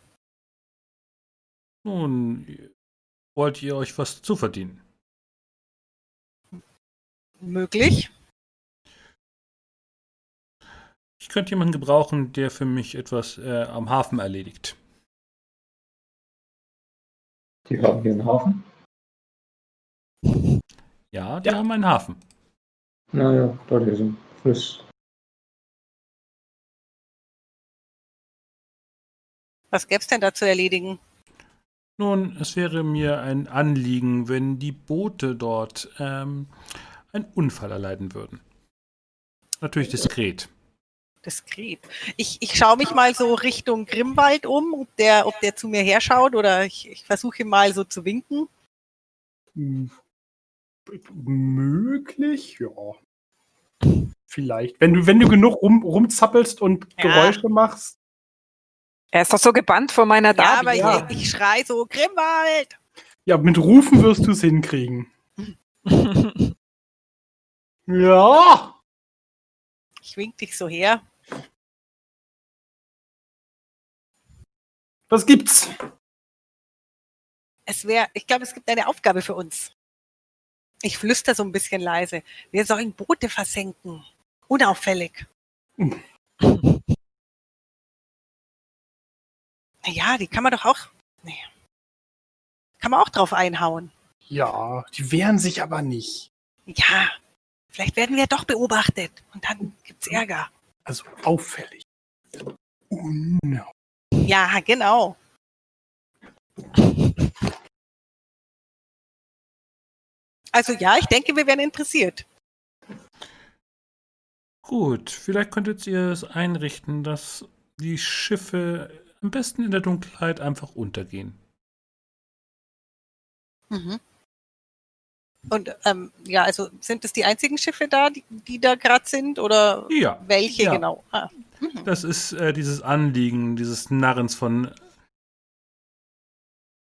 Nun, wollt ihr euch was zuverdienen? Möglich? Ich könnte jemanden gebrauchen, der für mich etwas äh, am Hafen erledigt. Die haben hier einen Hafen. Ja, die Ja. haben einen Hafen. Naja, dort ist ein Fluss. Was gäb's denn da zu erledigen? Nun, es wäre mir ein Anliegen, wenn die Boote dort ähm, einen Unfall erleiden würden. Natürlich diskret. Diskret. Ich, ich schaue mich mal so Richtung Grimwald um, ob der, ob der zu mir herschaut oder ich, ich versuche ihm mal so zu winken. Hm. Möglich, ja. Vielleicht. Wenn du, wenn du genug rum, rumzappelst und Ja. Geräusche machst. Er ist doch so gebannt vor meiner Ja, Dame. aber ja. ich, ich schrei so, Grimwald! Ja, mit Rufen wirst du es hinkriegen. Ja. Ich wink dich so her. Was gibt's? Es wäre, ich glaube, es gibt eine Aufgabe für uns. Ich flüster so ein bisschen leise. Wir sollen Boote versenken. Unauffällig. Ja, die kann man doch auch. Nee. Kann man auch drauf einhauen. Ja, die wehren sich aber nicht. Ja, vielleicht werden wir doch beobachtet und dann gibt's Ärger. Also auffällig. Unau. Ja, genau. Also ja, ich denke, wir werden interessiert. Gut, vielleicht könntet ihr es einrichten, dass die Schiffe am besten in der Dunkelheit einfach untergehen. Mhm. Und ähm, ja, also sind es die einzigen Schiffe da, die, die da gerade sind oder Ja, welche Ja. genau? Ah. Mhm. das ist äh, dieses Anliegen, dieses Narrens von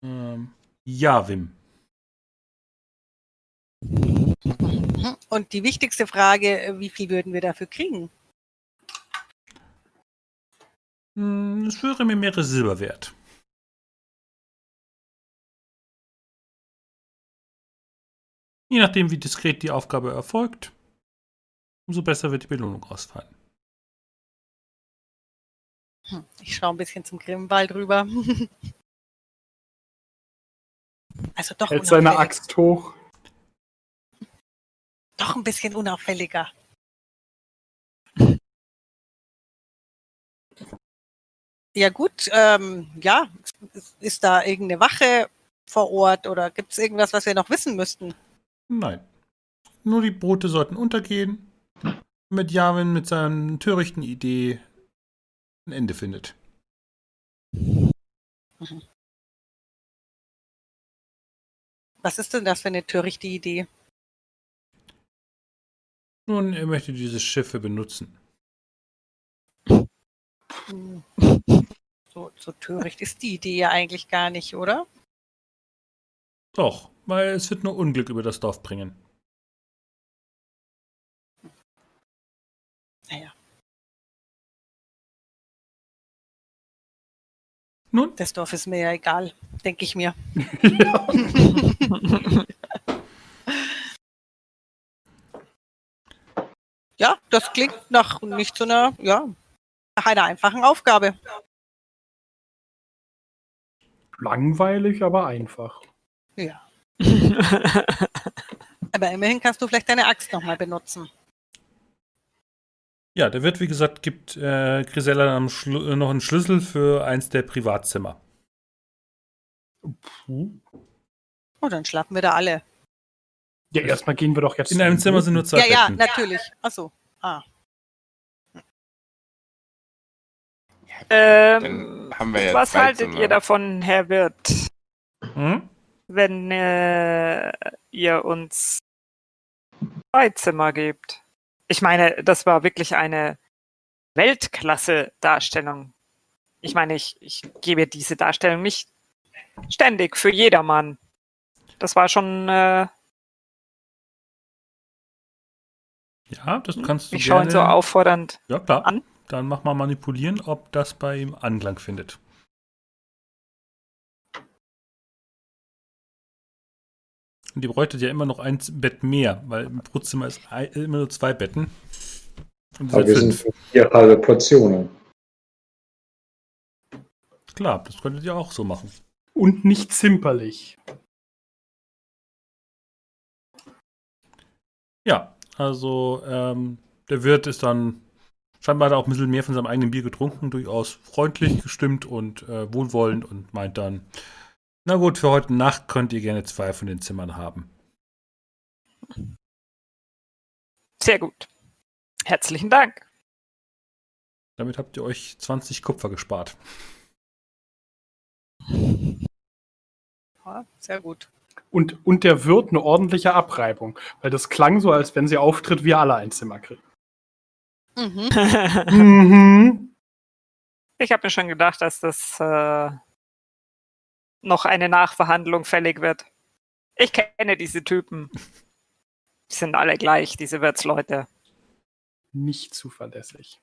ähm, Javim. Und die wichtigste Frage, wie viel würden wir dafür kriegen? Hm, Es wäre mir mehrere Silber wert. Je nachdem, wie diskret die Aufgabe erfolgt, umso besser wird die Belohnung ausfallen. Hm, Ich schaue ein bisschen zum Grimwald rüber. Also doch, Hält seine Axt hoch. Doch ein bisschen unauffälliger. Ja gut, ähm, ja, ist da irgendeine Wache vor Ort oder gibt es irgendwas, was wir noch wissen müssten? Nein. Nur die Boote sollten untergehen, damit Javin mit seiner törichten Idee ein Ende findet. Was ist denn das für eine törichte Idee? Nun, er möchte diese Schiffe benutzen. So, so töricht ist die Idee ja eigentlich gar nicht, oder? Doch, weil es wird nur Unglück über das Dorf bringen. Naja, Nun, das Dorf ist mir ja egal, denke ich mir. ja. Ja, das klingt nach nicht so einer, ja, nach einer einfachen Aufgabe. Langweilig, aber einfach. Ja. Aber immerhin kannst du vielleicht deine Axt nochmal benutzen. ja, der Wirt, wie gesagt, gibt äh, Grisella äh, noch einen Schlüssel für eins der Privatzimmer. Puh. Oh, dann schlafen wir da alle. Ja, erstmal gehen wir doch jetzt. In einem Zimmer sind nur zwei Ja, ja, Betten. natürlich. Achso. Ah. Ähm, Dann haben wir ja was haltet Zimmer. ihr davon, Herr Wirt, Hm? wenn äh, ihr uns zwei Zimmer gebt? Ich meine, das war wirklich eine Weltklasse-Darstellung. Ich meine, ich, ich gebe diese Darstellung nicht ständig für jedermann. Das war schon, äh, Ja, das kannst du ich schaue ihn so auffordernd Ja, klar. an. Dann mach mal manipulieren, ob das bei ihm Anklang findet. Und ihr bräuchtet ja immer noch ein Bett mehr, weil im Brutzimmer ist ein, immer nur zwei Betten. Und Aber sind wir sind fünf. für vier halbe Portionen. Klar, das könntet ihr auch so machen. Und nicht zimperlich. Ja, also ähm, der Wirt ist dann scheinbar hat er auch ein bisschen mehr von seinem eigenen Bier getrunken, durchaus freundlich gestimmt und äh, wohlwollend und meint dann, na gut, für heute Nacht könnt ihr gerne zwei von den Zimmern haben. Sehr gut. Herzlichen Dank. Damit habt ihr euch 20 Kupfer gespart. Ja, sehr gut. Und, und der Wirt eine ordentliche Abreibung. Weil das klang so, als wenn sie auftritt, wir alle ein Zimmer kriegen. Mhm. Mhm. Ich habe mir schon gedacht, dass das äh, noch eine Nachverhandlung fällig wird. Ich kenne diese Typen. Die sind alle gleich, diese Wirtsleute. Nicht zuverlässig.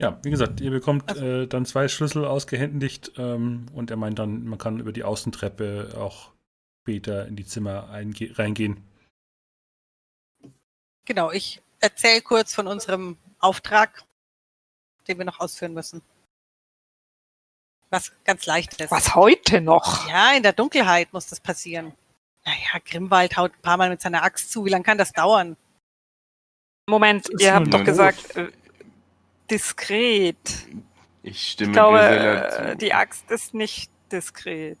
Ja, wie gesagt, ihr bekommt äh, dann zwei Schlüssel ausgehändigt ähm, und er meint dann, man kann über die Außentreppe auch später in die Zimmer einge- reingehen. Genau, ich erzähle kurz von unserem Auftrag, den wir noch ausführen müssen. Was ganz leicht ist. Was heute noch? Ja, in der Dunkelheit muss das passieren. Naja, Grimwald haut ein paar Mal mit seiner Axt zu. Wie lange kann das dauern? Moment, ihr habt doch gesagt, äh, diskret. Ich stimme Ich glaube, Grisella äh, zu. die Axt ist nicht diskret.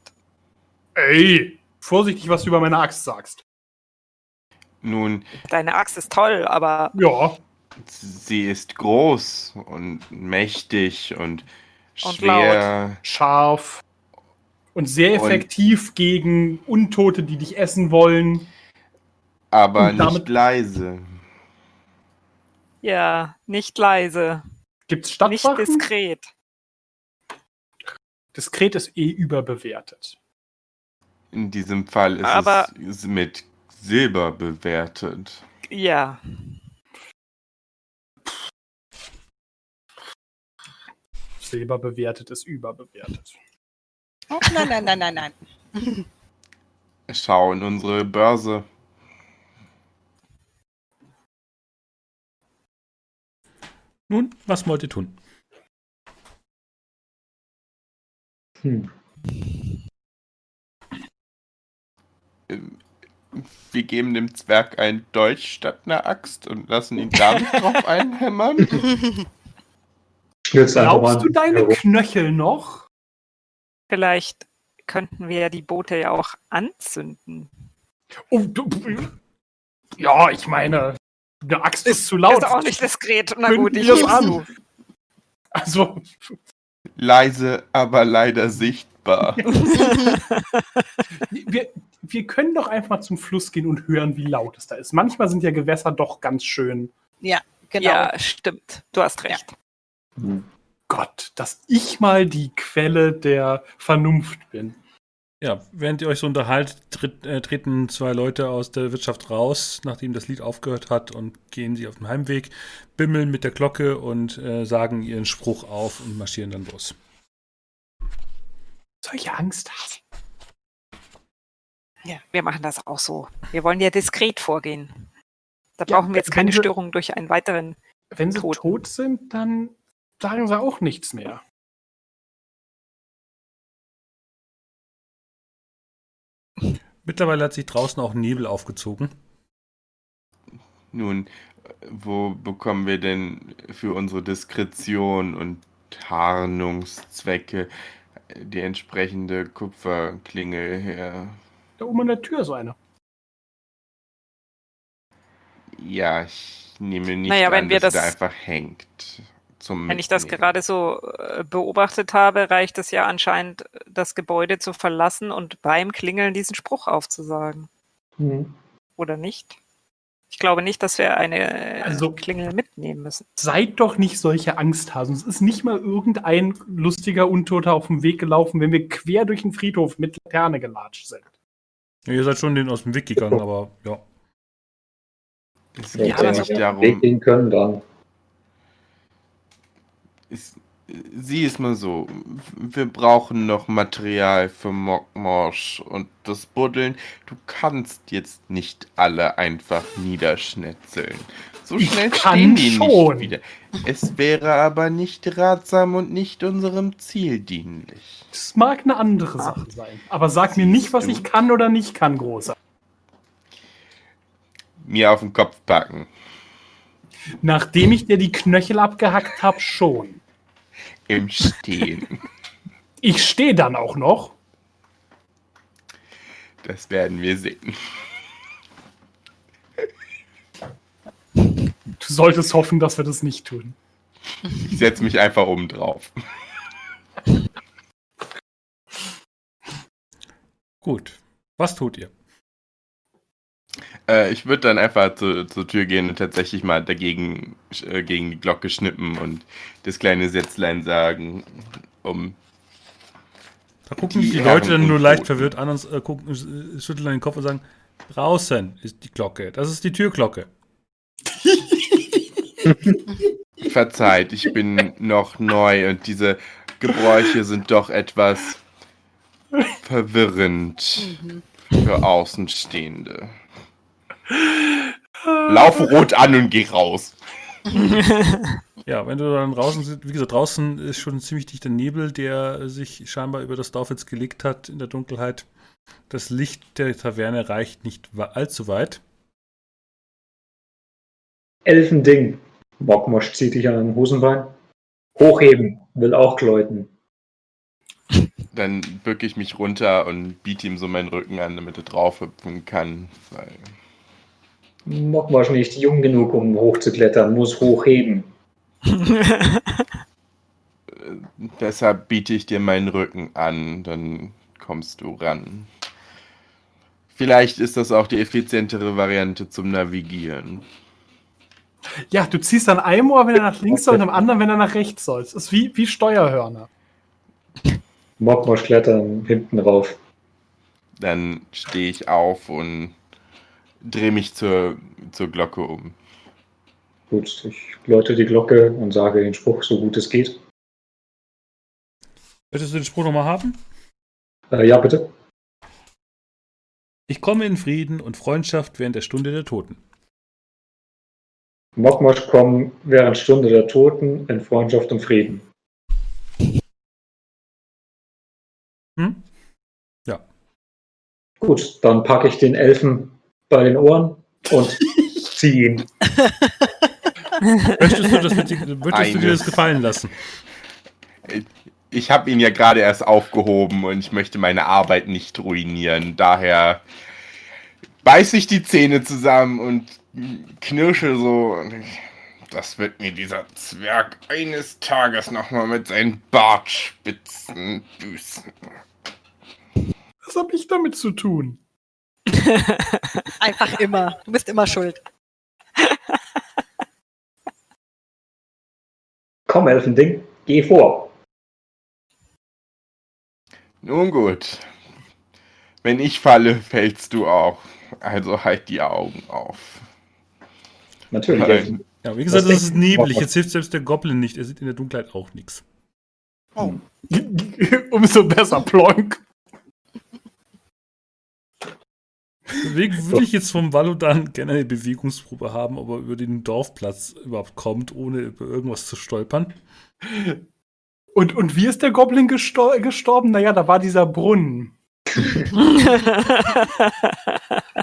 Ey, vorsichtig, was du über meine Axt sagst. Nun, Deine Axt ist toll, aber Ja, sie ist groß und mächtig und, Und schwer. scharf. Und sehr Und- effektiv gegen Untote, die dich essen wollen. aber Und damit- nicht leise. ja, nicht leise, Gibt's nicht Stadtwachen? diskret. Diskret ist eh überbewertet. In diesem Fall ist Aber- es mit Silber bewertet. Ja. Silber bewertet ist überbewertet. Oh, nein, nein, nein, nein, nein. Schau in unsere Börse. Nun, was wollt ihr tun? Hm. Wir geben dem Zwerg ein Dolch statt einer Axt und lassen ihn damit drauf einhämmern. Glaubst du deine herum. Knöchel noch? Vielleicht könnten wir die Boote ja auch anzünden. Oh, du, ja, ich meine, eine Axt ist zu laut. Ist auch nicht diskret. Na gut, ich geb's an. Also, Leise, aber leider sichtbar. wir, wir können doch einfach zum Fluss gehen und hören, wie laut es da ist. Manchmal sind ja Gewässer doch ganz schön. Genau. Ja, stimmt. Du hast recht. Hm. Gott, dass ich mal die Quelle der Vernunft bin. Ja, während ihr euch so unterhaltet, tritt, äh, treten zwei Leute aus der Wirtschaft raus, nachdem das Lied aufgehört hat und gehen sie auf dem Heimweg, bimmeln mit der Glocke und äh, sagen ihren Spruch auf und marschieren dann los. Solche Angst hast. Ja, wir machen das auch so. Wir wollen ja diskret vorgehen. Da Ja, brauchen wir jetzt keine wir- Störung durch einen weiteren. Wenn sie Toten. tot sind, dann sagen sie auch nichts mehr. Mittlerweile hat sich draußen auch Nebel aufgezogen. Nun, wo bekommen wir denn für unsere Diskretion und Tarnungszwecke die entsprechende Kupferklingel her? Da oben an der Tür ist eine. Ja, ich nehme nicht Naja, wenn an, wir dass sie da das- einfach hängt. Zum Wenn ich das Mitnehmen. gerade so äh, beobachtet habe, reicht es ja anscheinend, das Gebäude zu verlassen und beim Klingeln diesen Spruch aufzusagen. Hm. Oder nicht? Ich glaube nicht, dass wir eine äh, Also- Klingel mitnehmen müssen. Seid doch nicht solche Angsthasen. Es ist nicht mal irgendein lustiger Untoter auf dem Weg gelaufen, wenn wir quer durch den Friedhof mit Laterne gelatscht sind. Ja, ihr seid schon den aus dem Weg gegangen, aber ja. Es Wenn geht wir ja nicht nicht Weg darum. gehen können, dann. Es, sieh es mal so. Wir brauchen noch Material für Mockmorsch und das Buddeln. Du kannst jetzt nicht alle einfach niederschnetzeln. So Ich schnell kann stehen die schon. nicht wieder. Es wäre aber nicht ratsam und nicht unserem Ziel dienlich. Das mag eine andere Sache sein. Aber sag mir nicht, was du? ich kann oder nicht kann, Großer. Mir auf den Kopf packen. Nachdem ich dir die Knöchel abgehackt habe, schon. Im Stehen. Ich stehe dann auch noch. Das werden wir sehen. Du solltest hoffen, dass wir das nicht tun. Ich setze mich einfach oben drauf. Gut. Was tut ihr? Äh, ich würde dann einfach zu, zur Tür gehen und tatsächlich mal dagegen äh, gegen die Glocke schnippen und das kleine Sätzlein sagen, um Da gucken Die die, Leute dann nur leicht verwirrt an und äh, gucken, schütteln den Kopf und sagen, draußen ist die Glocke. Das ist die Türglocke. verzeiht, ich bin noch neu und diese Gebräuche sind doch etwas verwirrend Mhm. für Außenstehende. Lauf rot an und geh raus. Ja, wenn du dann draußen sitzt, wie gesagt, draußen ist schon ein ziemlich dichter Nebel, der sich scheinbar über das Dorf jetzt gelegt hat in der Dunkelheit. Das Licht der Taverne reicht nicht allzu weit. Elfending. Mockmosch zieht dich an den Hosenbein. Hochheben. Will auch läuten. Dann bücke ich mich runter und biete ihm so meinen Rücken an, damit er draufhüpfen kann. Weil Mockmosch nicht jung genug, um hochzuklettern. Muss hochheben. äh, deshalb biete ich dir meinen Rücken an, dann kommst du ran. Vielleicht ist das auch die effizientere Variante zum Navigieren. Ja, du ziehst an einem Ohr, wenn er nach links soll, und am anderen, wenn er nach rechts soll. Es ist wie, wie Steuerhörner. Mockmosch klettern hinten rauf. Dann stehe ich auf und drehe mich zur, zur Glocke um. Gut, ich läute die Glocke und sage den Spruch, so gut es geht. Möchtest du den Spruch nochmal haben? Äh, ja, bitte. Ich komme in Frieden und Freundschaft während der Stunde der Toten. Mokmosch kommen während Stunde der Toten in Freundschaft und Frieden. Hm? Gut, dann packe ich den Elfen bei den Ohren und ziehe ihn. Möchtest du, das möchtest du dir das gefallen lassen? Ich habe ihn ja gerade erst aufgehoben und ich möchte meine Arbeit nicht ruinieren. Daher beiße ich die Zähne zusammen und knirsche so. Das wird mir dieser Zwerg eines Tages nochmal mit seinen Bartspitzen büßen. Was habe ich damit zu tun? Einfach immer. Du bist immer schuld. Komm, Elfending, geh vor. Nun gut. Wenn ich falle, fällst du auch. Also halt die Augen auf. Natürlich. Nein. Elfen. Ja, wie gesagt, es ist neblig. Jetzt hilft selbst der Goblin nicht. Er sieht in der Dunkelheit auch nichts. Oh. Umso besser, Plonk. Deswegen würde ich jetzt vom Valodan gerne eine Bewegungsprobe haben, ob er über den Dorfplatz überhaupt kommt, ohne über irgendwas zu stolpern. Und, und wie ist der Goblin gestor gestorben? Naja, da war dieser Brunnen.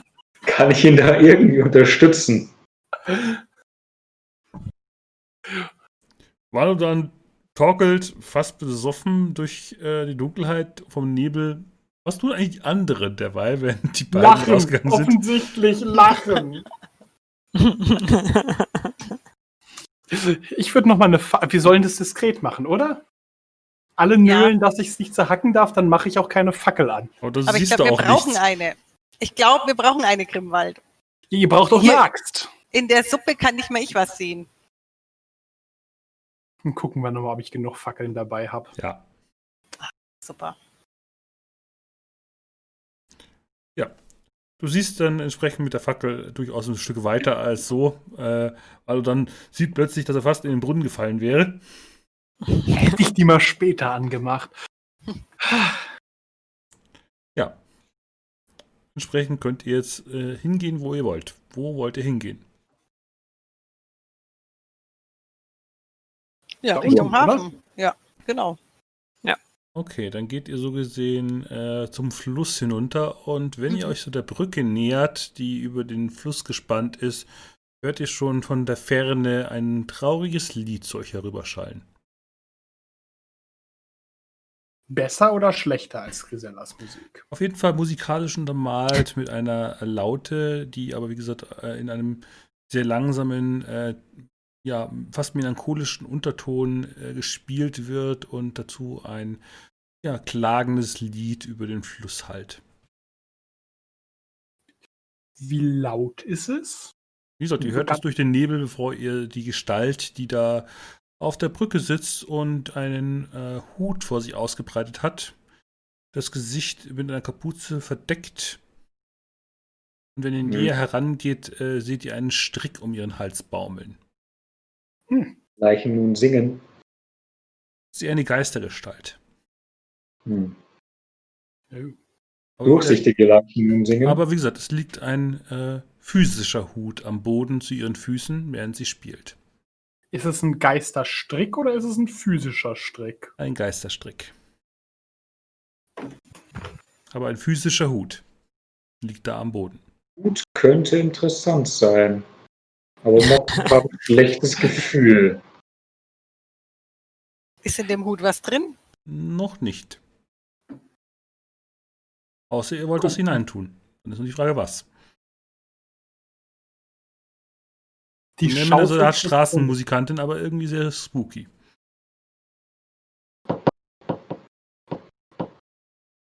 Kann ich ihn da irgendwie unterstützen? Valodan torkelt fast besoffen durch äh, die Dunkelheit vom Nebel. Was tun eigentlich die anderen derweil, während die beiden Lachen, rausgegangen sind? offensichtlich lachen. Ich würde noch mal eine. Fa Wir sollen das diskret machen, oder? Alle Ja. nölen, dass ich es nicht zerhacken darf, dann mache ich auch keine Fackel an. Aber ich siehst glaube, wir brauchen nicht. eine. Ich glaube, wir brauchen eine Grimwald. Ihr braucht doch eine. Axt. In der Suppe kann nicht mal ich was sehen. Dann gucken wir nochmal, ob ich genug Fackeln dabei habe. Ja. Super. Du siehst dann entsprechend mit der Fackel durchaus ein Stück weiter als so, äh, weil du dann sieht plötzlich, dass er fast in den Brunnen gefallen wäre. Hätte ich die mal später angemacht. Ja. Entsprechend könnt ihr jetzt äh, hingehen, wo ihr wollt. Wo wollt ihr hingehen? Ja, Da Richtung oben, oder? Hafen. Ja, genau. Okay, dann geht ihr so gesehen äh, zum Fluss hinunter und wenn ihr euch so der Brücke nähert, die über den Fluss gespannt ist, hört ihr schon von der Ferne ein trauriges Lied zu euch herüberschallen. Besser oder schlechter als Grisellas Musik? Auf jeden Fall musikalisch untermalt mit einer Laute, die aber wie gesagt äh, in einem sehr langsamen, äh, ja, fast melancholischen Unterton äh, gespielt wird und dazu ein ja, klagendes Lied über den Fluss halt. Wie laut ist es? Wie gesagt, ihr hört es durch den Nebel, bevor ihr die Gestalt, die da auf der Brücke sitzt und einen äh, Hut vor sich ausgebreitet hat, das Gesicht mit einer Kapuze verdeckt. Und wenn ihr näher herangeht, äh, seht ihr einen Strick um ihren Hals baumeln. Leichen nun singen. Eher eine Geistergestalt. Hm. Aber, Durchsichtige Leichen nun singen. aber wie gesagt, es liegt ein äh, physischer Hut am Boden zu ihren Füßen, während sie spielt. Ist es ein Geisterstrick oder ist es ein physischer Strick? Ein Geisterstrick. Aber ein physischer Hut liegt da am Boden. Gut, könnte interessant sein. Aber Mock hat ein schlechtes Gefühl. Ist in dem Hut was drin? Noch nicht. Außer ihr wollt was hineintun. Dann ist nur die Frage, was. Die das so sich Straßenmusikantin, aber irgendwie sehr spooky.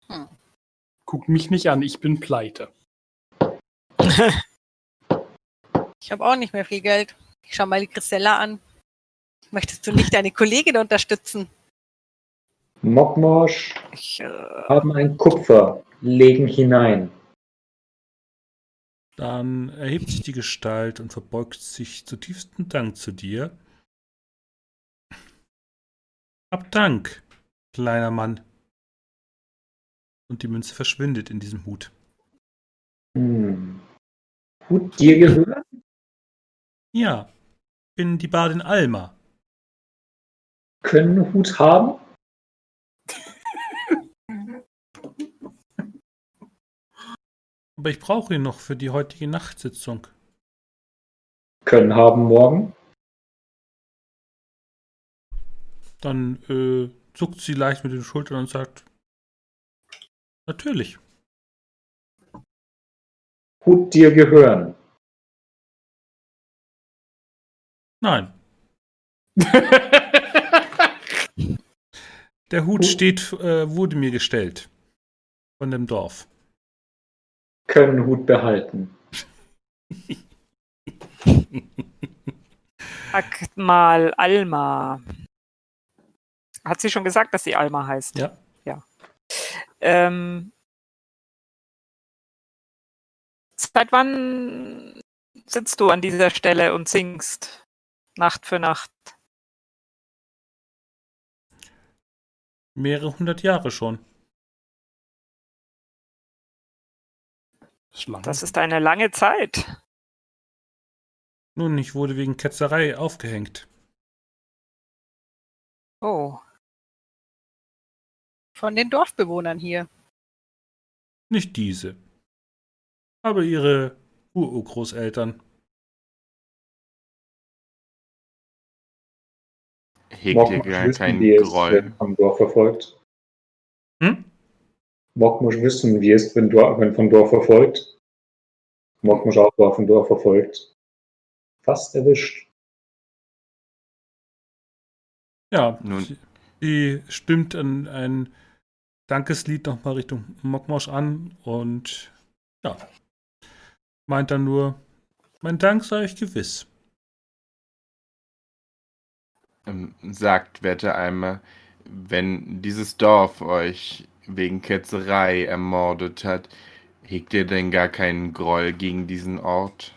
Hm. Guck mich nicht an, ich bin pleite. Ich habe auch nicht mehr viel Geld. Ich schau mal die Grisella an. Möchtest du nicht deine Kollegin unterstützen? Mockmorsch Ich, äh, haben ein Kupfer, legen hinein. Dann erhebt sich die Gestalt und verbeugt sich zutiefsten Dank zu dir. Hab Dank, kleiner Mann. Und die Münze verschwindet in diesem Hut. Hm. Hut dir gehört? Ja, bin die Bardin Alma. Können Hut haben? Aber ich brauche ihn noch für die heutige Nachtsitzung. Können haben morgen? Dann äh, zuckt sie leicht mit den Schultern und sagt, natürlich. Hut dir gehören? Nein. Der Hut Hut- steht, äh, wurde mir gestellt. Von dem Dorf. Können Hut behalten? Sag mal Alma. Hat sie schon gesagt, dass sie Alma heißt? Ja. Ähm, seit wann sitzt du an dieser Stelle und singst Nacht für Nacht? Mehrere hundert Jahre schon. Schlange. Das ist eine lange Zeit. Nun, ich wurde wegen Ketzerei aufgehängt. Oh, Von den Dorfbewohnern hier. Nicht diese. Aber ihre Urgroßeltern. Hegt ihr gar keinen Groll? wenn vom Dorf verfolgt. Hm? Mockmusch wissen, wie es wenn, Dor wenn vom Dorf verfolgt. Mockmusch auch war vom Dorf verfolgt. Fast erwischt. Ja, Nun- sie, stimmt an ein Dankeslied nochmal Richtung Mokmosch an und ja, meint dann nur, mein Dank sei euch gewiss. Ähm, sagt, werte Eimer, wenn dieses Dorf euch wegen Ketzerei ermordet hat, hegt ihr denn gar keinen Groll gegen diesen Ort?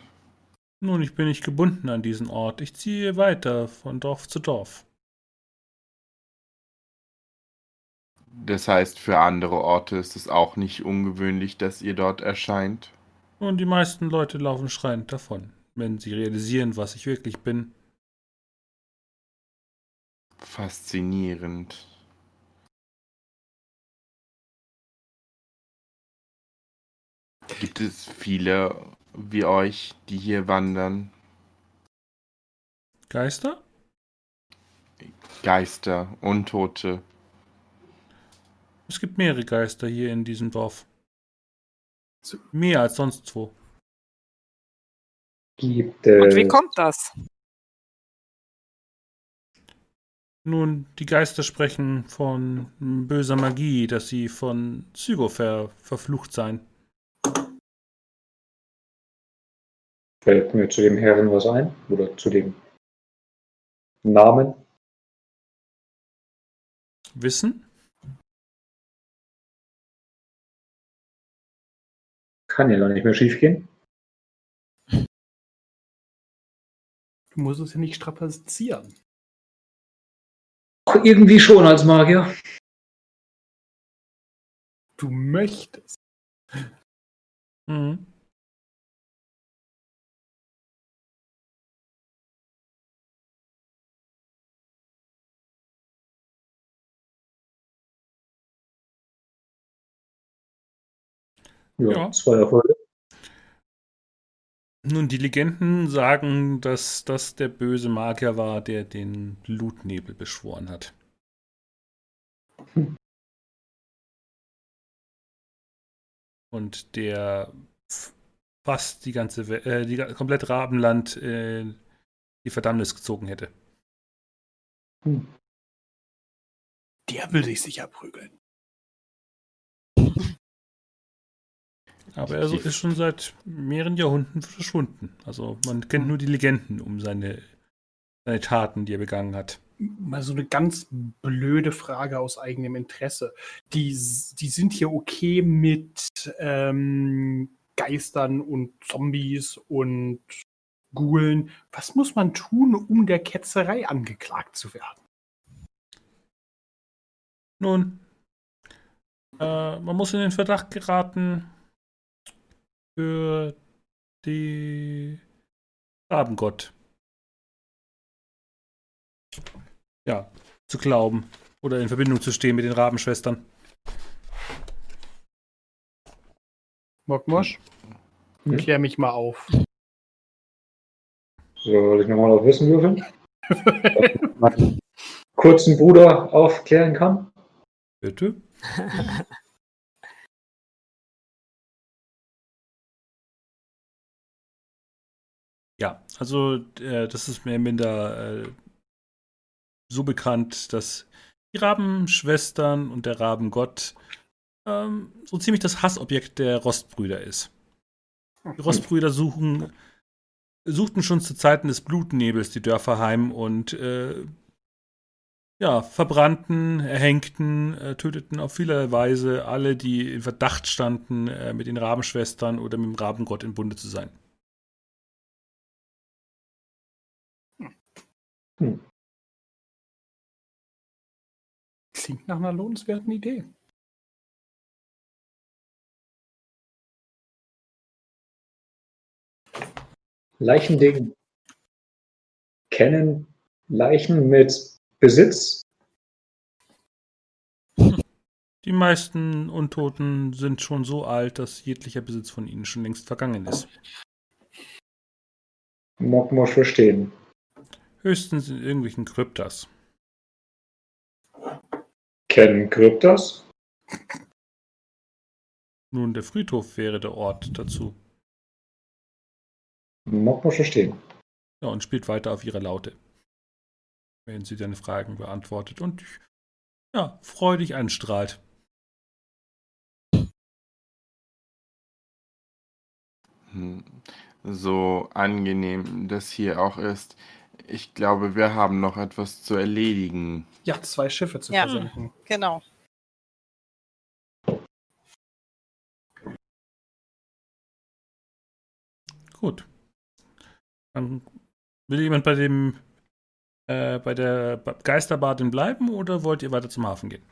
Nun, ich bin nicht gebunden an diesen Ort. Ich ziehe weiter von Dorf zu Dorf. Das heißt, für andere Orte ist es auch nicht ungewöhnlich, dass ihr dort erscheint. Und die meisten Leute laufen schreiend davon, wenn sie realisieren, was ich wirklich bin. Faszinierend. Gibt es viele wie euch, die hier wandern? Geister? Geister, Untote. Es gibt mehrere Geister hier in diesem Dorf. Mehr als sonst wo. Gibt es. und wie kommt das? Nun, die Geister sprechen von böser Magie, dass sie von Zygo ver verflucht seien. Fällt mir zu dem Herren was ein? Oder zu dem Namen? Wissen? Kann ja gar nicht mehr schief gehen. Du musst es ja nicht strapazieren. Auch irgendwie schon als Magier. Du möchtest. Mhm. Ja, Ja. zwei Erfolge. Nun, die Legenden sagen, dass das der böse Magier war, der den Blutnebel beschworen hat. Hm. Und der fast die ganze, We- äh, die komplett Rabenland äh, die Verdammnis gezogen hätte. Der will dich sicher prügeln. Aber er ist schon seit mehreren Jahrhunderten verschwunden. Also man kennt nur die Legenden um seine, seine Taten, die er begangen hat. Mal so eine ganz blöde Frage aus eigenem Interesse. Die, die sind hier okay mit ähm, Geistern und Zombies und Ghoulen. Was muss man tun, um der Ketzerei angeklagt zu werden? Nun, äh, man muss in den Verdacht geraten für die Rabengott. Ja, zu glauben oder in Verbindung zu stehen mit den Rabenschwestern. Mokmosch, Hm? klär mich mal auf. Soll ich nochmal auf Wissen würfeln? kurzen Bruder aufklären kann? Bitte? Ja, also äh, das ist mehr oder minder äh, so bekannt, dass die Rabenschwestern und der Rabengott ähm, so ziemlich das Hassobjekt der Rostbrüder ist. Die Rostbrüder suchen, suchten schon zu Zeiten des Blutnebels die Dörfer heim und äh, ja, verbrannten, erhängten, äh, töteten auf vielerlei Weise alle, die in Verdacht standen, äh, mit den Rabenschwestern oder mit dem Rabengott in Bunde zu sein. Klingt nach einer lohnenswerten Idee. Leichending kennen Leichen mit Besitz. Die meisten Untoten sind schon so alt, dass jeglicher Besitz von ihnen schon längst vergangen ist. Mokmosch verstehen. Höchstens in irgendwelchen Kryptas. Kennen Kryptas? Nun, der Friedhof wäre der Ort dazu. Mokmosch verstehen. Ja, und spielt weiter auf ihre Laute. Wenn sie deine Fragen beantwortet und ja, freudig anstrahlt. Hm, So angenehm das hier auch ist. Ich glaube, wir haben noch etwas zu erledigen. Ja, zwei Schiffe zu Ja. versenken. Genau. Gut. Dann will jemand bei dem äh, bei der Geisterbadin bleiben oder wollt ihr weiter zum Hafen gehen?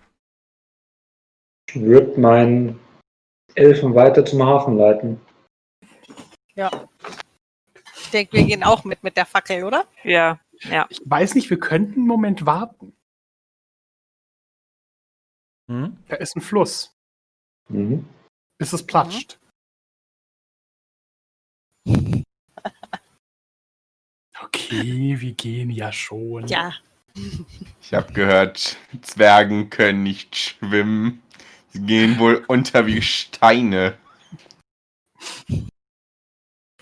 Ich würde meinen Elfen weiter zum Hafen leiten. Ich denke, wir gehen auch mit mit der Fackel, oder? Ja, ja. Ich weiß nicht, wir könnten einen Moment warten. Hm? Da ist ein Fluss, Mhm. bis es platscht. Okay, wir gehen ja schon. Ja. Ich habe gehört, Zwergen können nicht schwimmen. Sie gehen wohl unter wie Steine.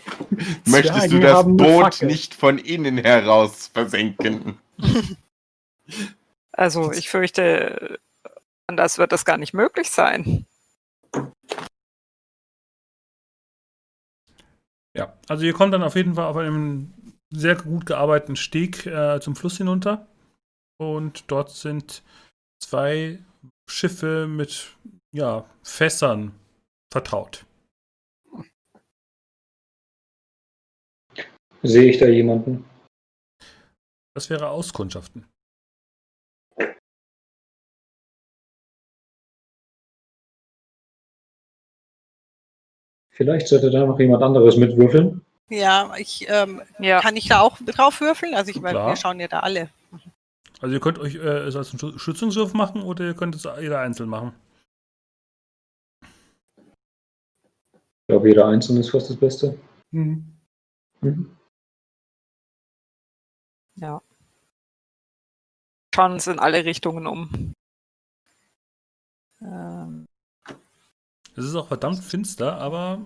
Möchtest du das Boot nicht von innen heraus versenken? Also ich fürchte, anders wird das gar nicht möglich sein. Ja, also ihr kommt dann auf jeden Fall auf einem sehr gut gearbeiteten Steg äh, zum Fluss hinunter. Und dort sind zwei Schiffe mit ja, Fässern vertraut. Sehe ich da jemanden? Das wäre Auskundschaften. Vielleicht sollte da noch jemand anderes mitwürfeln. Ja, ich ähm, Ja, kann ich da auch drauf würfeln? Also ich meine, wir schauen ja da alle. Also ihr könnt euch äh, es als einen Schü- Schützungswurf machen oder ihr könnt es jeder einzeln machen. Ich glaube, jeder Einzelne ist fast das Beste. Mhm. Mhm. Ja. Schauen uns in alle Richtungen um. Ähm, Es ist auch verdammt finster, aber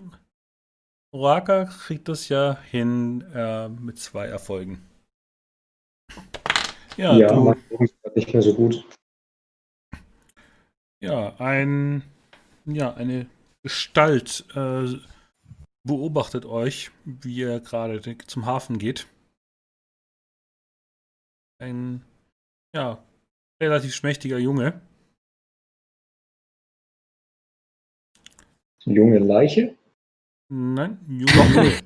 Oraka kriegt das ja hin äh, mit zwei Erfolgen. Ja, Ja, du, mein ist nicht mehr so gut. ja, ein, ja, eine Gestalt äh, beobachtet euch, wie ihr gerade zum Hafen geht. Ein, ja, relativ schmächtiger Junge. Junge Leiche? Nein, Junge.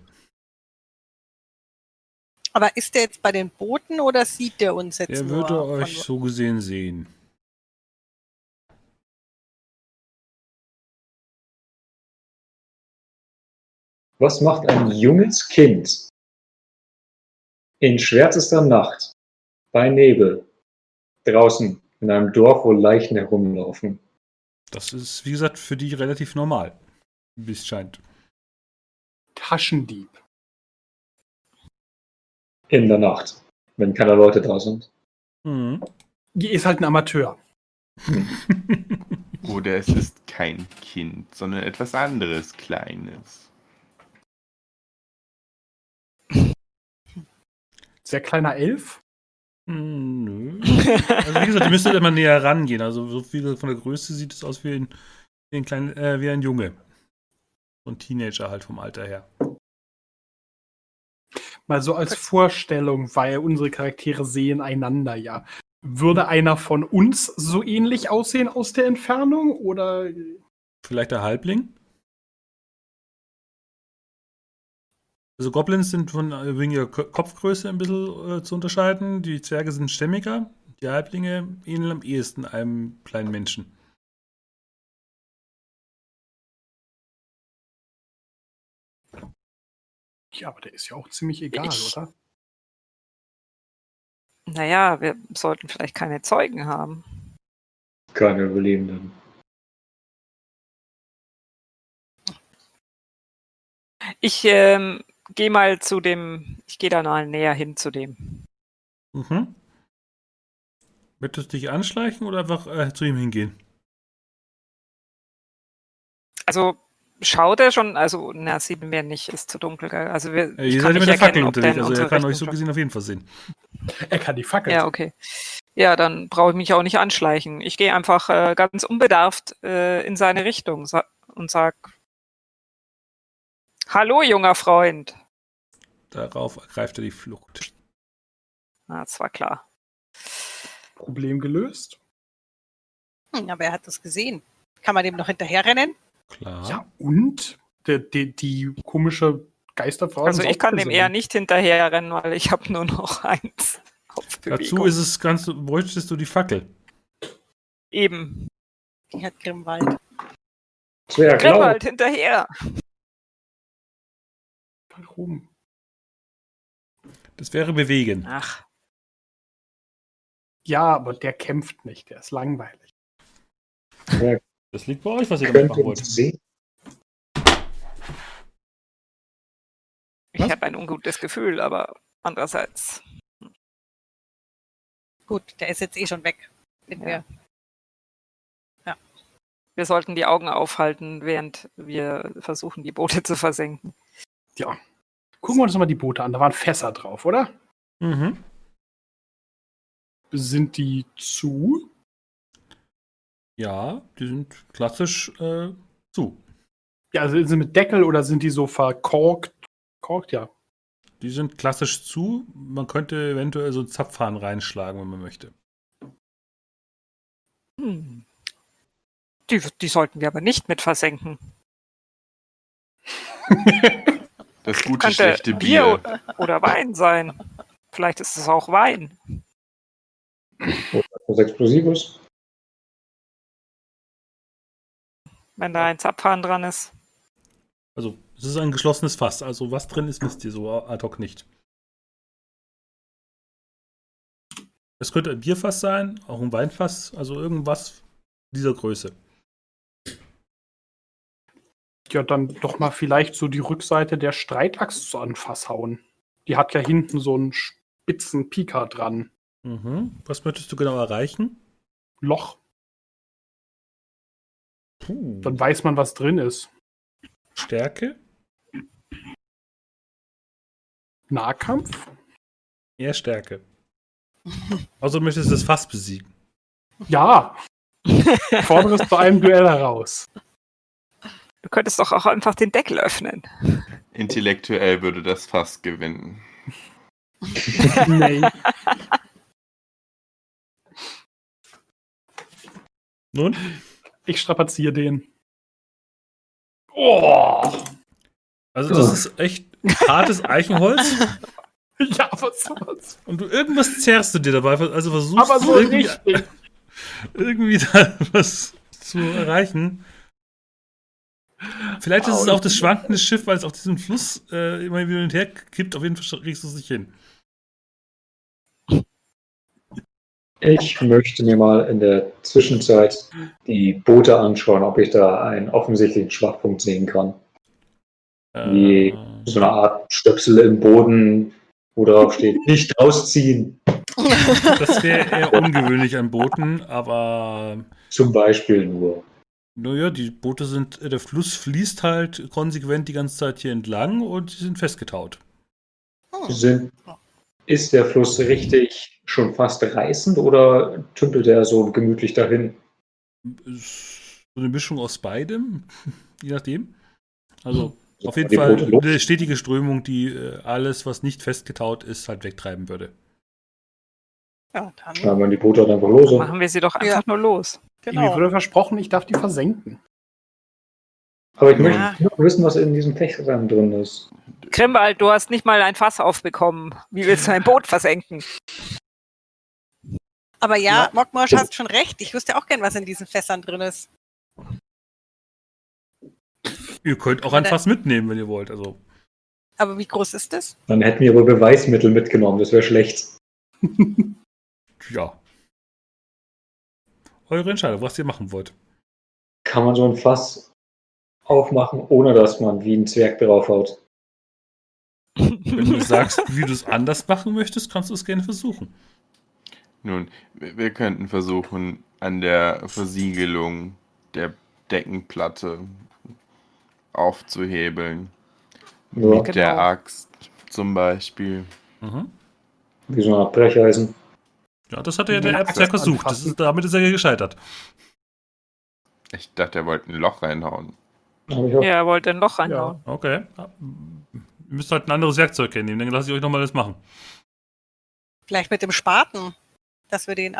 Aber ist der jetzt bei den Booten oder sieht der uns jetzt Der nur? würde euch so gesehen sehen. Was macht ein junges Kind in schwärzester Nacht bei Nebel draußen in einem Dorf, wo Leichen herumlaufen? Das ist, wie gesagt, für die relativ normal. Wie es scheint. Taschendieb. In der Nacht, wenn keine Leute da sind. Mhm. Die ist halt ein Amateur. Oder es ist kein Kind, sondern etwas anderes Kleines. Sehr kleiner Elf. Hm, Nö. Also wie gesagt, ihr müsstet immer näher rangehen. Also so viel von der Größe sieht es aus wie ein, wie ein, klein, äh, wie ein Junge. So ein Teenager halt vom Alter her. Mal so als Vorstellung, weil unsere Charaktere sehen einander ja. Würde einer von uns so ähnlich aussehen aus der Entfernung? Oder Vielleicht der Halbling? Also Goblins sind von äh, wegen ihrer Ko- Kopfgröße ein bisschen äh, zu unterscheiden. Die Zwerge sind stämmiger. Die Halblinge ähneln am ehesten einem kleinen Menschen. ja, aber der ist ja auch ziemlich egal, Ich- oder? Naja, wir sollten vielleicht keine Zeugen haben. Keine Überlebenden. Ich ähm, gehe mal zu dem, ich gehe da mal näher hin zu dem. Mhm. Möchtest du dich anschleichen oder einfach äh, zu ihm hingehen? Also schaut er schon, also na, sieht mir nicht, ist zu dunkel. Gell? Also wir, ich ihr kann seid ja nicht mit der Fackel unterwegs, also er kann euch so gesehen auf jeden Fall sehen. Er kann die Fackel. Ja, okay. Ja, dann brauche ich mich auch nicht anschleichen. Ich gehe einfach äh, ganz unbedarft äh, in seine Richtung sa und sag Hallo, junger Freund. Darauf ergreift er die Flucht. Na, das war klar. Problem gelöst. Hm, aber er hat das gesehen. Kann man dem noch hinterherrennen? Klar. Ja, und? Der, die, die komische Geisterfrau. Also ich kann dem eher nicht hinterherrennen, weil ich habe nur noch eins. Dazu ist es ganz, bräuchtest du die Fackel. Eben. Die hat Grimwald. Zwerg, Grimwald hinterher. Warum? Das wäre bewegen. Ach, Ja, aber der kämpft nicht. Der ist langweilig. Zwerg, Das liegt bei euch, was ihr damit machen wollt. sehen. ich habe ein ungutes Gefühl, aber andererseits. Gut, der ist jetzt eh schon weg. Wenn Ja. wir, Wir sollten die Augen aufhalten, während wir versuchen, die Boote zu versenken. Ja. Gucken wir uns nochmal die Boote an. Da waren Fässer drauf, oder? Mhm. Sind die zu? Ja, die sind klassisch äh, zu. Ja, also sind sie mit Deckel oder sind die so verkorkt? Korkt, ja. Die sind klassisch zu. Man könnte eventuell so einen Zapfhahn reinschlagen, wenn man möchte. Hm. Die, die sollten wir aber nicht mit versenken. Das gute, Könnte schlechte Bier Bier. oder Wein sein. Vielleicht ist es auch Wein. Was Explosives? Wenn da ein Zapfhahn dran ist. Also, es ist ein geschlossenes Fass. Also, was drin ist, wisst ihr so ad hoc nicht. Es könnte ein Bierfass sein, auch ein Weinfass, also irgendwas dieser Größe. Ja, dann doch mal vielleicht so die Rückseite der Streitaxt so an Fass hauen. Die hat ja hinten so einen spitzen Pika dran. Mhm. Was möchtest du genau erreichen? Loch. Puh. Dann weiß man, was drin ist. Stärke? Nahkampf? Eher Stärke. Also du möchtest das Fass besiegen. Ja. Fordere es zu einem Duell heraus. Du könntest doch auch einfach den Deckel öffnen. Intellektuell würde das fast gewinnen. Nee. Nun? Ich strapaziere den. Oh! Also das ist echt hartes Eichenholz Ja, was soll's. und du irgendwas zerrst du dir dabei, also versuchst Aber du so irgendwie, richtig. irgendwie da was zu erreichen. Vielleicht ist es auch das schwankende Schiff, weil es auf diesem Fluss äh, immer wieder hin und her kippt. Auf jeden Fall kriegst du es nicht hin. Ich möchte mir mal in der Zwischenzeit die Boote anschauen, ob ich da einen offensichtlichen Schwachpunkt sehen kann. Wie Äh, so eine Art Stöpsel im Boden, wo drauf steht, nicht rausziehen, das wäre eher ungewöhnlich an Booten, aber zum Beispiel nur. Naja, die Boote sind, äh, der Fluss fließt halt konsequent die ganze Zeit hier entlang und sie sind festgetaut. Hm. Sind, ist der Fluss richtig schon fast reißend oder tümpelt er so gemütlich dahin? So eine Mischung aus beidem, je nachdem. Also auf jeden Fall eine stetige Strömung, die äh, alles, was nicht festgetaut ist, halt wegtreiben würde. Ja, dann. Schneiden wir die Boote einfach los. Machen wir sie doch einfach Ja. nur los. Mir Genau. wurde versprochen, ich darf die versenken. Aber ich möchte Ja. noch wissen, was in diesem Fächern drin ist. Grimwald, du hast nicht mal ein Fass aufbekommen. Wie willst du ein Boot versenken? Aber ja, Ja. Mockmorsch hast schon recht. Ich wüsste auch gern, was in diesen Fässern drin ist. Ihr könnt auch ein Fass mitnehmen, wenn ihr wollt. Also Aber wie groß ist das? Dann hätten wir aber Beweismittel mitgenommen, das wäre schlecht. ja. Eure Entscheidung, was ihr machen wollt. Kann man so ein Fass aufmachen, ohne dass man wie ein Zwerg draufhaut? Wenn du sagst, wie du es anders machen möchtest, kannst du es gerne versuchen. Nun, wir könnten versuchen, an der Versiegelung der Deckenplatte aufzuhebeln. Ja, Mit der Axt zum Beispiel. Mhm. wie so eine Art Brecheisen. Ja, das hat ja der Ja, Erzwerg das versucht. Ist, damit ist er gescheitert. Ich dachte, er wollte ein Loch reinhauen. Ja, er wollte ein Loch reinhauen. Okay. Ihr müsst halt ein anderes Werkzeug hernehmen, dann lasse ich euch nochmal das machen. Vielleicht mit dem Spaten, dass wir den,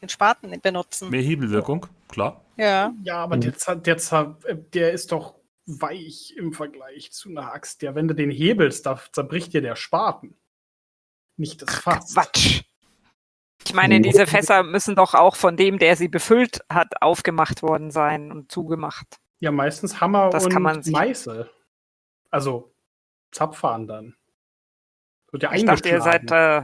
den Spaten benutzen. Mehr Hebelwirkung, klar. Ja. Ja, aber der, der, äh, der ist doch weich im Vergleich zu einer Axt. Ja, wenn du den hebelst, da zerbricht dir der Spaten. Nicht das Fass. Quatsch. Ich meine, diese Fässer müssen doch auch von dem, der sie befüllt hat, aufgemacht worden sein und zugemacht. Ja, meistens Hammer Das und kann man sich- Meißel. Also Zapfhahn dann. Wird ja Ich dachte, ihr seid äh,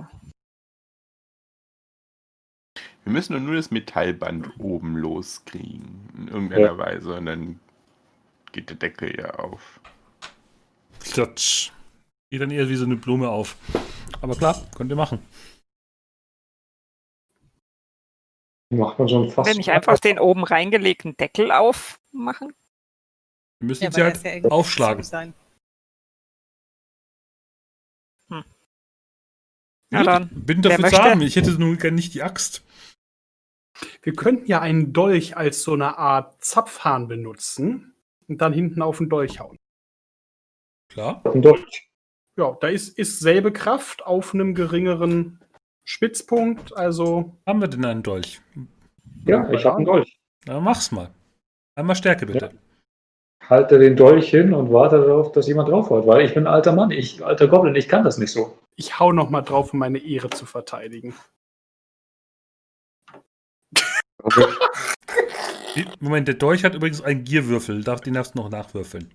Wir müssen nur das Metallband oben loskriegen. In irgendeiner Ja. Weise. Und dann geht der Deckel ja auf. Klatsch. Geht dann eher wie so eine Blume auf. Aber klar, könnt ihr machen. Macht man so ein Fass? wenn ich einfach den oben reingelegten Deckel aufmachen. Wir müssen ja sie halt ja aufschlagen. zu sein. Ja, dann. Bin dafür zu haben. Ich hätte nun gerne nicht die Axt. Wir könnten ja einen Dolch als so eine Art Zapfhahn benutzen und dann hinten auf den Dolch hauen. Klar. Ein Dolch. Ja, da ist, ist selbe Kraft auf einem geringeren Spitzpunkt. Also Haben wir denn einen Dolch? Ja, ich habe einen Dolch. Na, mach's mal. Einmal Stärke, bitte. Halte den Dolch hin und warte darauf, dass jemand draufhaut, weil ich bin ein alter Mann, ich alter Goblin, ich kann das nicht so. ich hau noch mal drauf, um meine Ehre zu verteidigen. Die- Moment, der Dolch hat übrigens einen Gierwürfel. Darf, den darfst du noch nachwürfeln.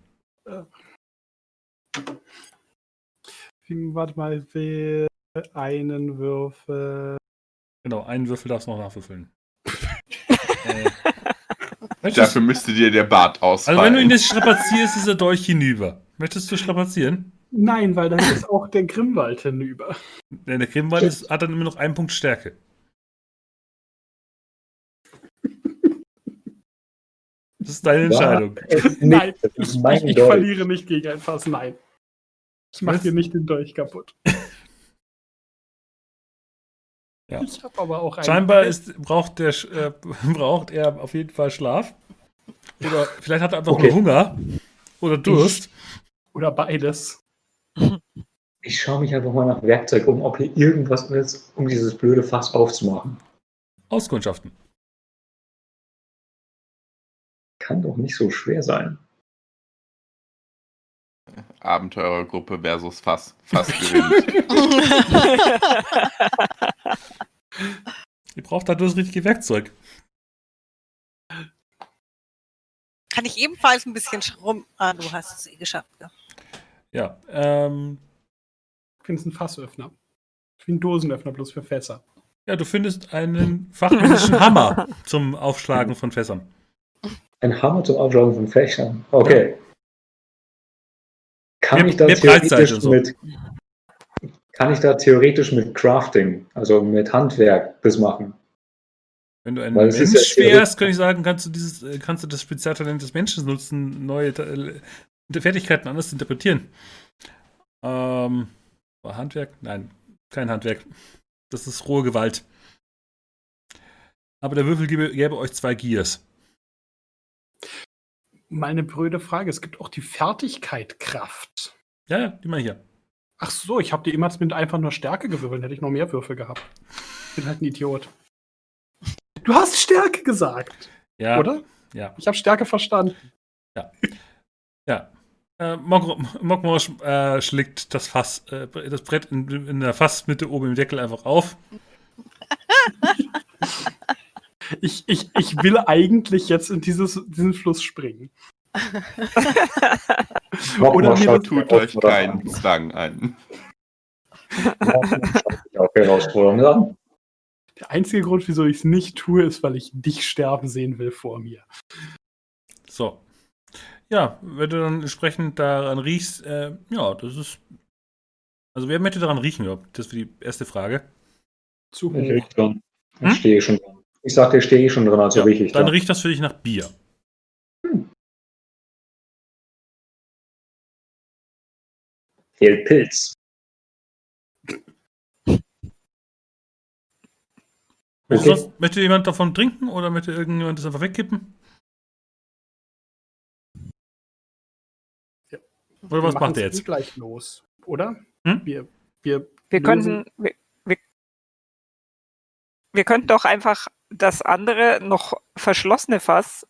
Warte mal, will einen Würfel. Genau, einen Würfel darfst du noch nachwürfeln. äh, Dafür müsste dir der Bart ausfallen. also wenn du ihn jetzt strapazierst, ist der Dolch hinüber. Möchtest du strapazieren? Nein, weil dann ist auch der Grimwald hinüber. Denn der Grimwald ist, hat dann immer noch einen Punkt Stärke. Das ist deine Entscheidung. Nein, das ich, ich, ich verliere nicht gegen ein Fass. Nein. Ich mache dir nicht den Dolch kaputt. Ja. Ich habe aber auch einen. Scheinbar ist, braucht, der, äh, braucht er auf jeden Fall Schlaf. Oder vielleicht hat er einfach Okay. nur Hunger. Oder Durst. Oder beides. Ich schaue mich einfach mal nach Werkzeug um, ob hier irgendwas ist, um dieses blöde Fass aufzumachen. Auskundschaften. Kann doch nicht so schwer sein. Abenteurergruppe versus Fass, Fass gewinnt. Ihr braucht da nur das richtige Werkzeug. Kann ich ebenfalls ein bisschen rum. Ah, du hast es eh geschafft. Ja. Ja, ähm, Ich finde es ein Fassöffner. Wie ein Dosenöffner, bloß für Fässer. ja, du findest einen fachmännischen Hammer zum Aufschlagen von Fässern. Ein Hammer zum Aufschlagen von Fächern. Okay. Kann Mehr- ich da theoretisch so. mit kann ich da theoretisch mit Crafting, also mit Handwerk, das machen? Wenn du ein Weil Mensch ja wärst, könnte ich sagen, kannst du dieses, äh, kannst du das Spezialtalent des Menschen nutzen, neue äh, Fertigkeiten anders zu interpretieren. Ähm, war Handwerk? Nein, kein Handwerk. Das ist rohe Gewalt. Aber der Würfel gäbe, gäbe euch zwei Gears. Mal eine blöde Frage. Es gibt auch die Fertigkeit Kraft. Ja, ja, die mal hier. Ach so, ich habe die immer mit einfach nur Stärke gewürfelt. Hätte ich noch mehr Würfel gehabt. Bin halt ein Idiot. Du hast Stärke gesagt, Ja, oder? Ja. Ich habe Stärke verstanden. Ja. Äh, Mok- Mokmosch äh, schlägt das Fass, äh, das Brett in, in der Fassmitte oben im Deckel einfach auf. Ich, ich, ich will eigentlich jetzt in dieses, diesen Fluss springen. Oder mir das- Tut euch keinen Zwang an. Auch Herausforderung an. Der einzige Grund, wieso ich es nicht tue, ist, weil ich dich sterben sehen will vor mir. So. Ja, wenn du dann entsprechend daran riechst, äh, ja, das ist. Also, wer möchte daran riechen überhaupt? Das ist die erste Frage. Zu Ich hoch. dran. Hm? Ich stehe schon dran. Ich sagte, ich stehe schon dran, also Ja, riech ich dann dran. riecht das für dich nach Bier. Fehlt Pilz. Möchte, Okay. sonst, möchte jemand davon trinken oder möchte irgendjemand das einfach wegkippen? Ja. Oder was Wir macht er eh jetzt? gleich los, oder? Hm? Wir, wir, Wir könnten, wir, wir, wir könnten doch einfach das andere noch verschlossene Fass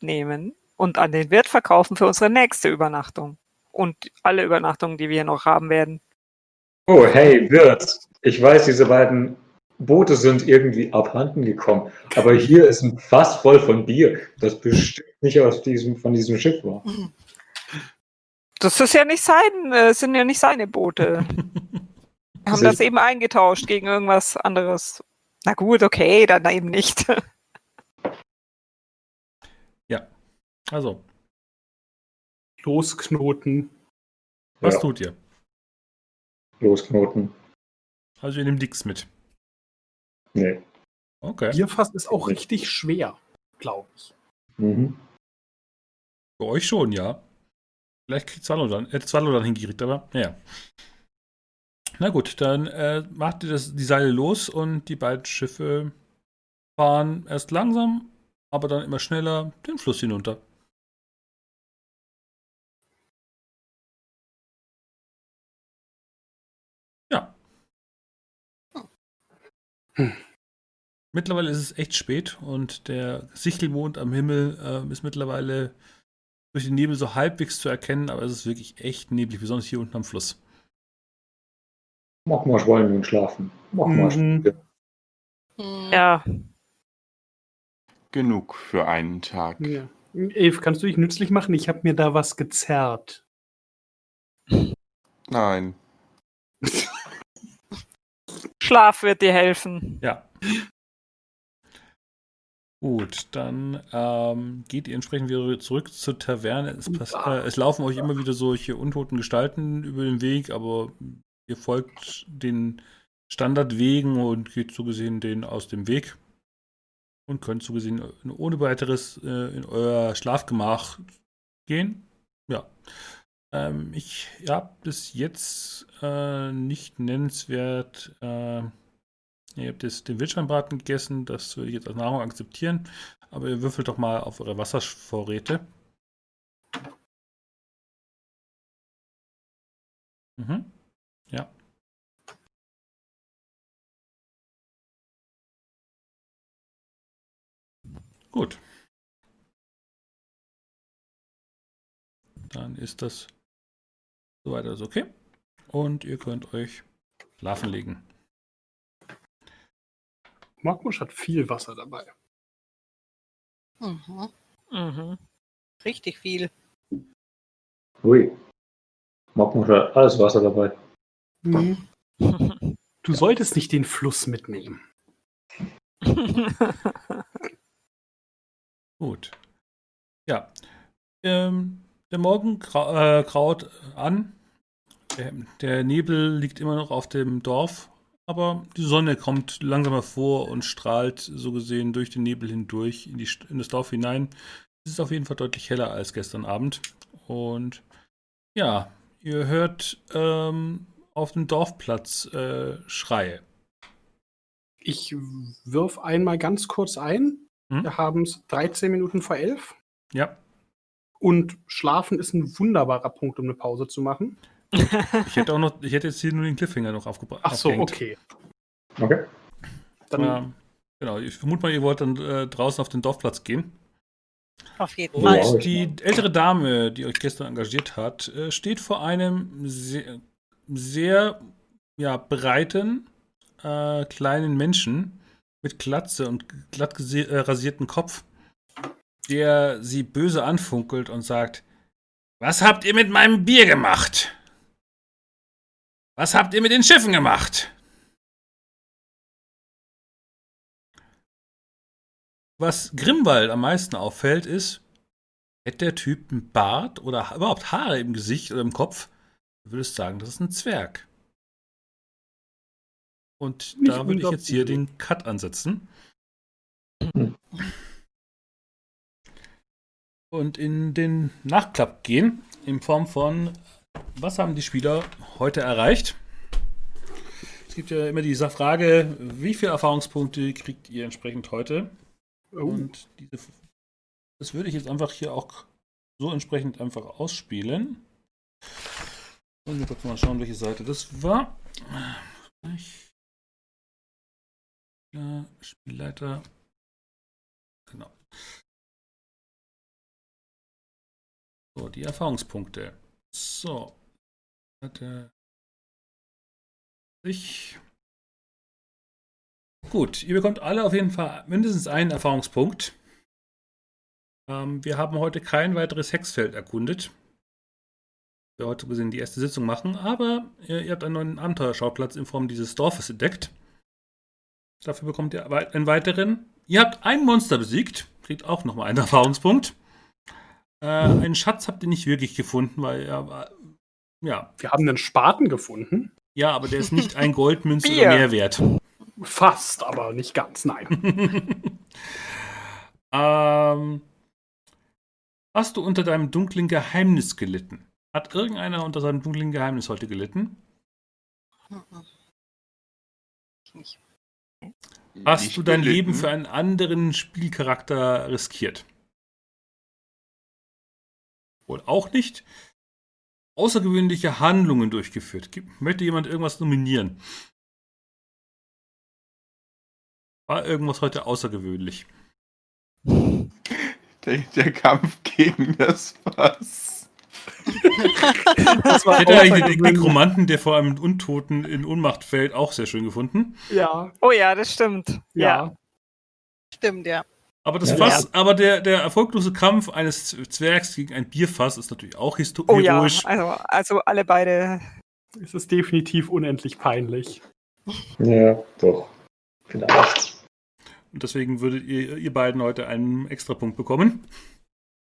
nehmen und an den Wirt verkaufen für unsere nächste Übernachtung. Und alle Übernachtungen, die wir noch haben werden. Oh, hey, Wirt. Ich weiß, diese beiden Boote sind irgendwie abhanden gekommen. Aber hier ist ein Fass voll von Bier, das bestimmt nicht aus diesem, von diesem Schiff war. Das ist ja nicht sein, äh, sind ja nicht seine Boote. Wir haben Sie- das eben eingetauscht gegen irgendwas anderes. Na gut, okay, dann eben nicht. Also, losknoten. was Ja. tut ihr? Losknoten. Also, ihr nehmt nix mit. Nee. Okay. Bierfass ist auch richtig schwer, glaube ich. Mhm. Für euch schon, ja. Vielleicht kriegt Zwallo dann, hätte Zwallo dann hingekriegt, aber naja. Na gut, dann äh, macht ihr das, die Seile los und die beiden Schiffe fahren erst langsam, aber dann immer schneller den Fluss hinunter. Ja. Hm. Mittlerweile ist es echt spät und der Sichelmond am Himmel äh, ist mittlerweile durch den Nebel so halbwegs zu erkennen, aber es ist wirklich echt neblig, besonders hier unten am Fluss. Mach mal wollen nun schlafen. Mach mal. Mhm. Hm. ja, Genug für einen Tag. Ja. Eve, kannst du dich nützlich machen? Ich habe mir da was gezerrt. Nein. Schlaf wird dir helfen. Ja. Gut, dann ähm, geht ihr entsprechend wieder zurück zur Taverne. Es, äh, es laufen euch immer wieder solche untoten Gestalten über den Weg, aber ihr folgt den Standardwegen und geht so gesehen den aus dem Weg und könnt so gesehen ohne weiteres äh, in euer Schlafgemach gehen. Ja. Ähm, ich habe bis jetzt äh, nicht nennenswert. Äh, ihr habt jetzt den Wildschweinbraten gegessen, das würde ich jetzt als Nahrung akzeptieren. Aber ihr würfelt doch mal auf eure Wasservorräte. Mhm. Ja. Gut. Dann ist das Soweit ist okay. Und ihr könnt euch schlafen legen. Mogmusch hat viel Wasser dabei. Mhm. Mhm. Richtig viel. Ui. Magmusch hat alles Wasser dabei. Mhm. Du solltest nicht den Fluss mitnehmen. Gut. Ja. Ähm, der Morgen grau äh, graut an. Der, der Nebel liegt immer noch auf dem Dorf, aber die Sonne kommt langsam hervor und strahlt so gesehen durch den Nebel hindurch in, die, in das Dorf hinein. Es ist auf jeden Fall deutlich heller als gestern Abend. Und ja, ihr hört ähm, auf dem Dorfplatz äh, Schreie. Ich wirf einmal ganz kurz ein. Hm? Wir haben es 13 Minuten vor 11. Ja, Und Schlafen ist ein wunderbarer Punkt, um eine Pause zu machen. ich hätte auch noch, ich hätte jetzt hier nur den Cliffhanger noch aufgebracht. Ach so, okay. Okay. Dann Ähm, genau, ich vermute mal, ihr wollt dann äh, draußen auf den Dorfplatz gehen. Auf jeden Und Fall. Wow. die ältere Dame, die euch gestern engagiert hat, äh, steht vor einem sehr, sehr ja, breiten, äh, kleinen Menschen mit Glatze und glatt äh, rasierten Kopf, der sie böse anfunkelt und sagt: Was habt ihr mit meinem Bier gemacht? Was habt ihr mit den Schiffen gemacht? Was Grimwald am meisten auffällt, ist, hätte der Typ einen Bart oder ha- überhaupt Haare im Gesicht oder im Kopf, du würdest sagen, das ist ein Zwerg. Und Nicht da würde ich jetzt hier den Cut ansetzen. Hm. Und in den Nachklapp gehen, in Form von, was haben die Spieler heute erreicht? Es gibt ja immer diese Frage, wie viele Erfahrungspunkte kriegt ihr entsprechend heute? oh, Und diese, das würde ich jetzt einfach hier auch so entsprechend einfach ausspielen. Und wir kurz mal schauen, welche Seite das war. Spielleiter. Genau. So, die Erfahrungspunkte. So. Seite ich. Gut, ihr bekommt alle auf jeden Fall mindestens einen Erfahrungspunkt. Ähm, wir haben heute kein weiteres Hexfeld erkundet. Wir heute gesehen die erste Sitzung machen, aber äh, ihr habt einen neuen Abenteuerschauplatz in Form dieses Dorfes entdeckt. Dafür bekommt ihr einen weiteren. Ihr habt ein Monster besiegt, kriegt auch nochmal einen Erfahrungspunkt. Äh, einen Schatz habt ihr nicht wirklich gefunden, weil er war. Ja, wir haben einen Spaten gefunden. ja, aber der ist nicht ein Goldmünze oder mehr wert. Fast, aber nicht ganz, nein. ähm, hast du unter deinem dunklen Geheimnis gelitten? Hat irgendeiner unter seinem dunklen Geheimnis heute gelitten? Mhm. Ich nicht. Hast Nicht du dein gelitten. Leben für einen anderen Spielcharakter riskiert? Wohl auch nicht. Außergewöhnliche Handlungen durchgeführt. Möchte jemand irgendwas nominieren? War irgendwas heute außergewöhnlich? Der, der Kampf gegen das Fass. Das war hätte eigentlich den. Nekromanten, der vor einem Untoten in Unmacht fällt, auch sehr schön gefunden. Ja, Oh ja, das stimmt. Ja. ja. Stimmt, ja. Aber das Ja. Fass, aber der, der erfolglose Kampf eines Zwergs gegen ein Bierfass ist natürlich auch histo- Oh ja, also, also alle beide. Es ist definitiv unendlich peinlich. Ja, doch. Vielleicht. Und deswegen würdet ihr, ihr beiden heute einen Extrapunkt bekommen.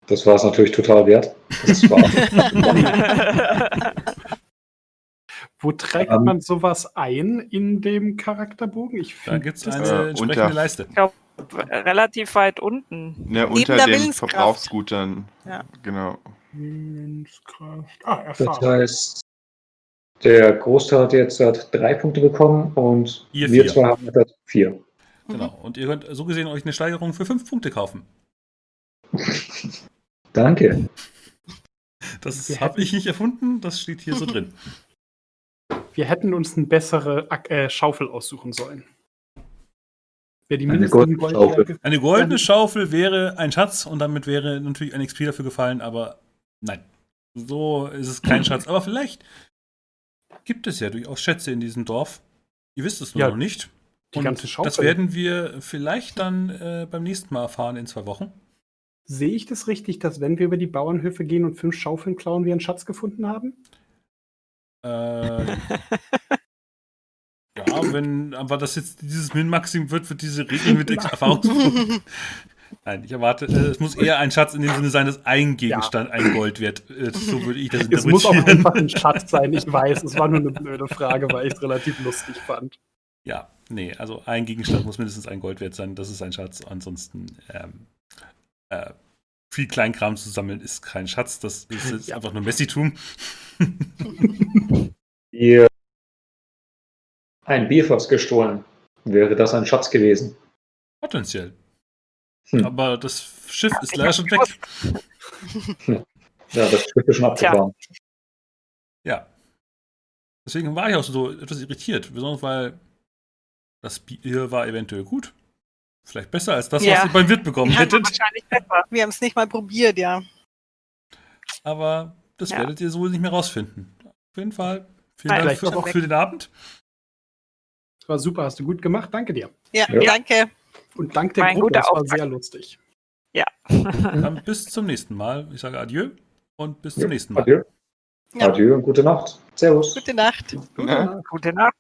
Das war es natürlich total wert. Das war Wo trägt Ähm. man sowas ein in dem Charakterbogen? Ich Da gibt es eine äh, entsprechende unter- Leiste. Relativ weit unten. Ne, unter den. Verbrauchsgutern. Ja. Genau. Willenskraft. Ah, Das heißt, der Großteil hat jetzt hat drei Punkte bekommen und Ihr wir vier. zwei haben jetzt vier. Genau. Und ihr könnt so gesehen euch eine Steigerung für fünf Punkte kaufen. Danke. Das habe ich nicht erfunden, das steht hier so drin. Wir hätten uns eine bessere Ak- äh, Schaufel aussuchen sollen. Wer die Eine mindestens goldene Schaufel. Eine goldene Schaufel wäre ein Schatz und damit wäre natürlich ein XP dafür gefallen, aber nein. So ist es kein Schatz. Aber vielleicht gibt es ja durchaus Schätze in diesem Dorf. Ihr wisst es nur Ja, noch nicht. die Und ganze Schaufel. Das werden wir vielleicht dann äh, beim nächsten Mal erfahren in zwei Wochen. Sehe ich das richtig, dass wenn wir über die Bauernhöfe gehen und fünf Schaufeln klauen, wir einen Schatz gefunden haben? Äh, ja, wenn aber das jetzt dieses Min-Maxim wird, wird diese Regel mit Ex- Erfahrungspunkten. Nein, ich erwarte, äh, es muss eher ein Schatz in dem Sinne sein, dass ein Gegenstand ein Gold wert. Äh, so würde ich das Es muss auch interpretieren. einfach ein Schatz sein, ich weiß. Es war nur eine blöde Frage, weil ich es relativ lustig fand. Ja, nee, also ein Gegenstand muss mindestens ein Gold wert sein. Das ist ein Schatz. Ansonsten ähm, äh, viel Kleinkram zu sammeln ist kein Schatz. Das ist jetzt Ja. einfach nur Messitum. Ihr ein Bierfass gestohlen. Wäre das ein Schatz gewesen? Potenziell. Hm. Aber das Schiff ist leider schon weg. Ja, das Schiff ist schon abgefahren. Ja. Deswegen war ich auch so etwas irritiert. Besonders weil das Bier war eventuell gut. Vielleicht besser als das, Ja. was ihr beim Wirt bekommen Ja, hättet. Wahrscheinlich besser. Wir haben es nicht mal probiert, ja. Aber das Ja. werdet ihr so nicht mehr rausfinden. Auf jeden Fall. Vielen Nein, Dank für, auch für den Abend. Das war super, hast du gut gemacht, danke dir. Ja, Ja. danke. Und dank der War ein Gruppe, das war sehr lustig. Dann bis zum nächsten Mal. Ich sage Adieu und bis zum nächsten Mal. Adieu. Ja. Adieu und gute Nacht. Servus. Gute Nacht. Gute Na? Nacht. Gute Nacht.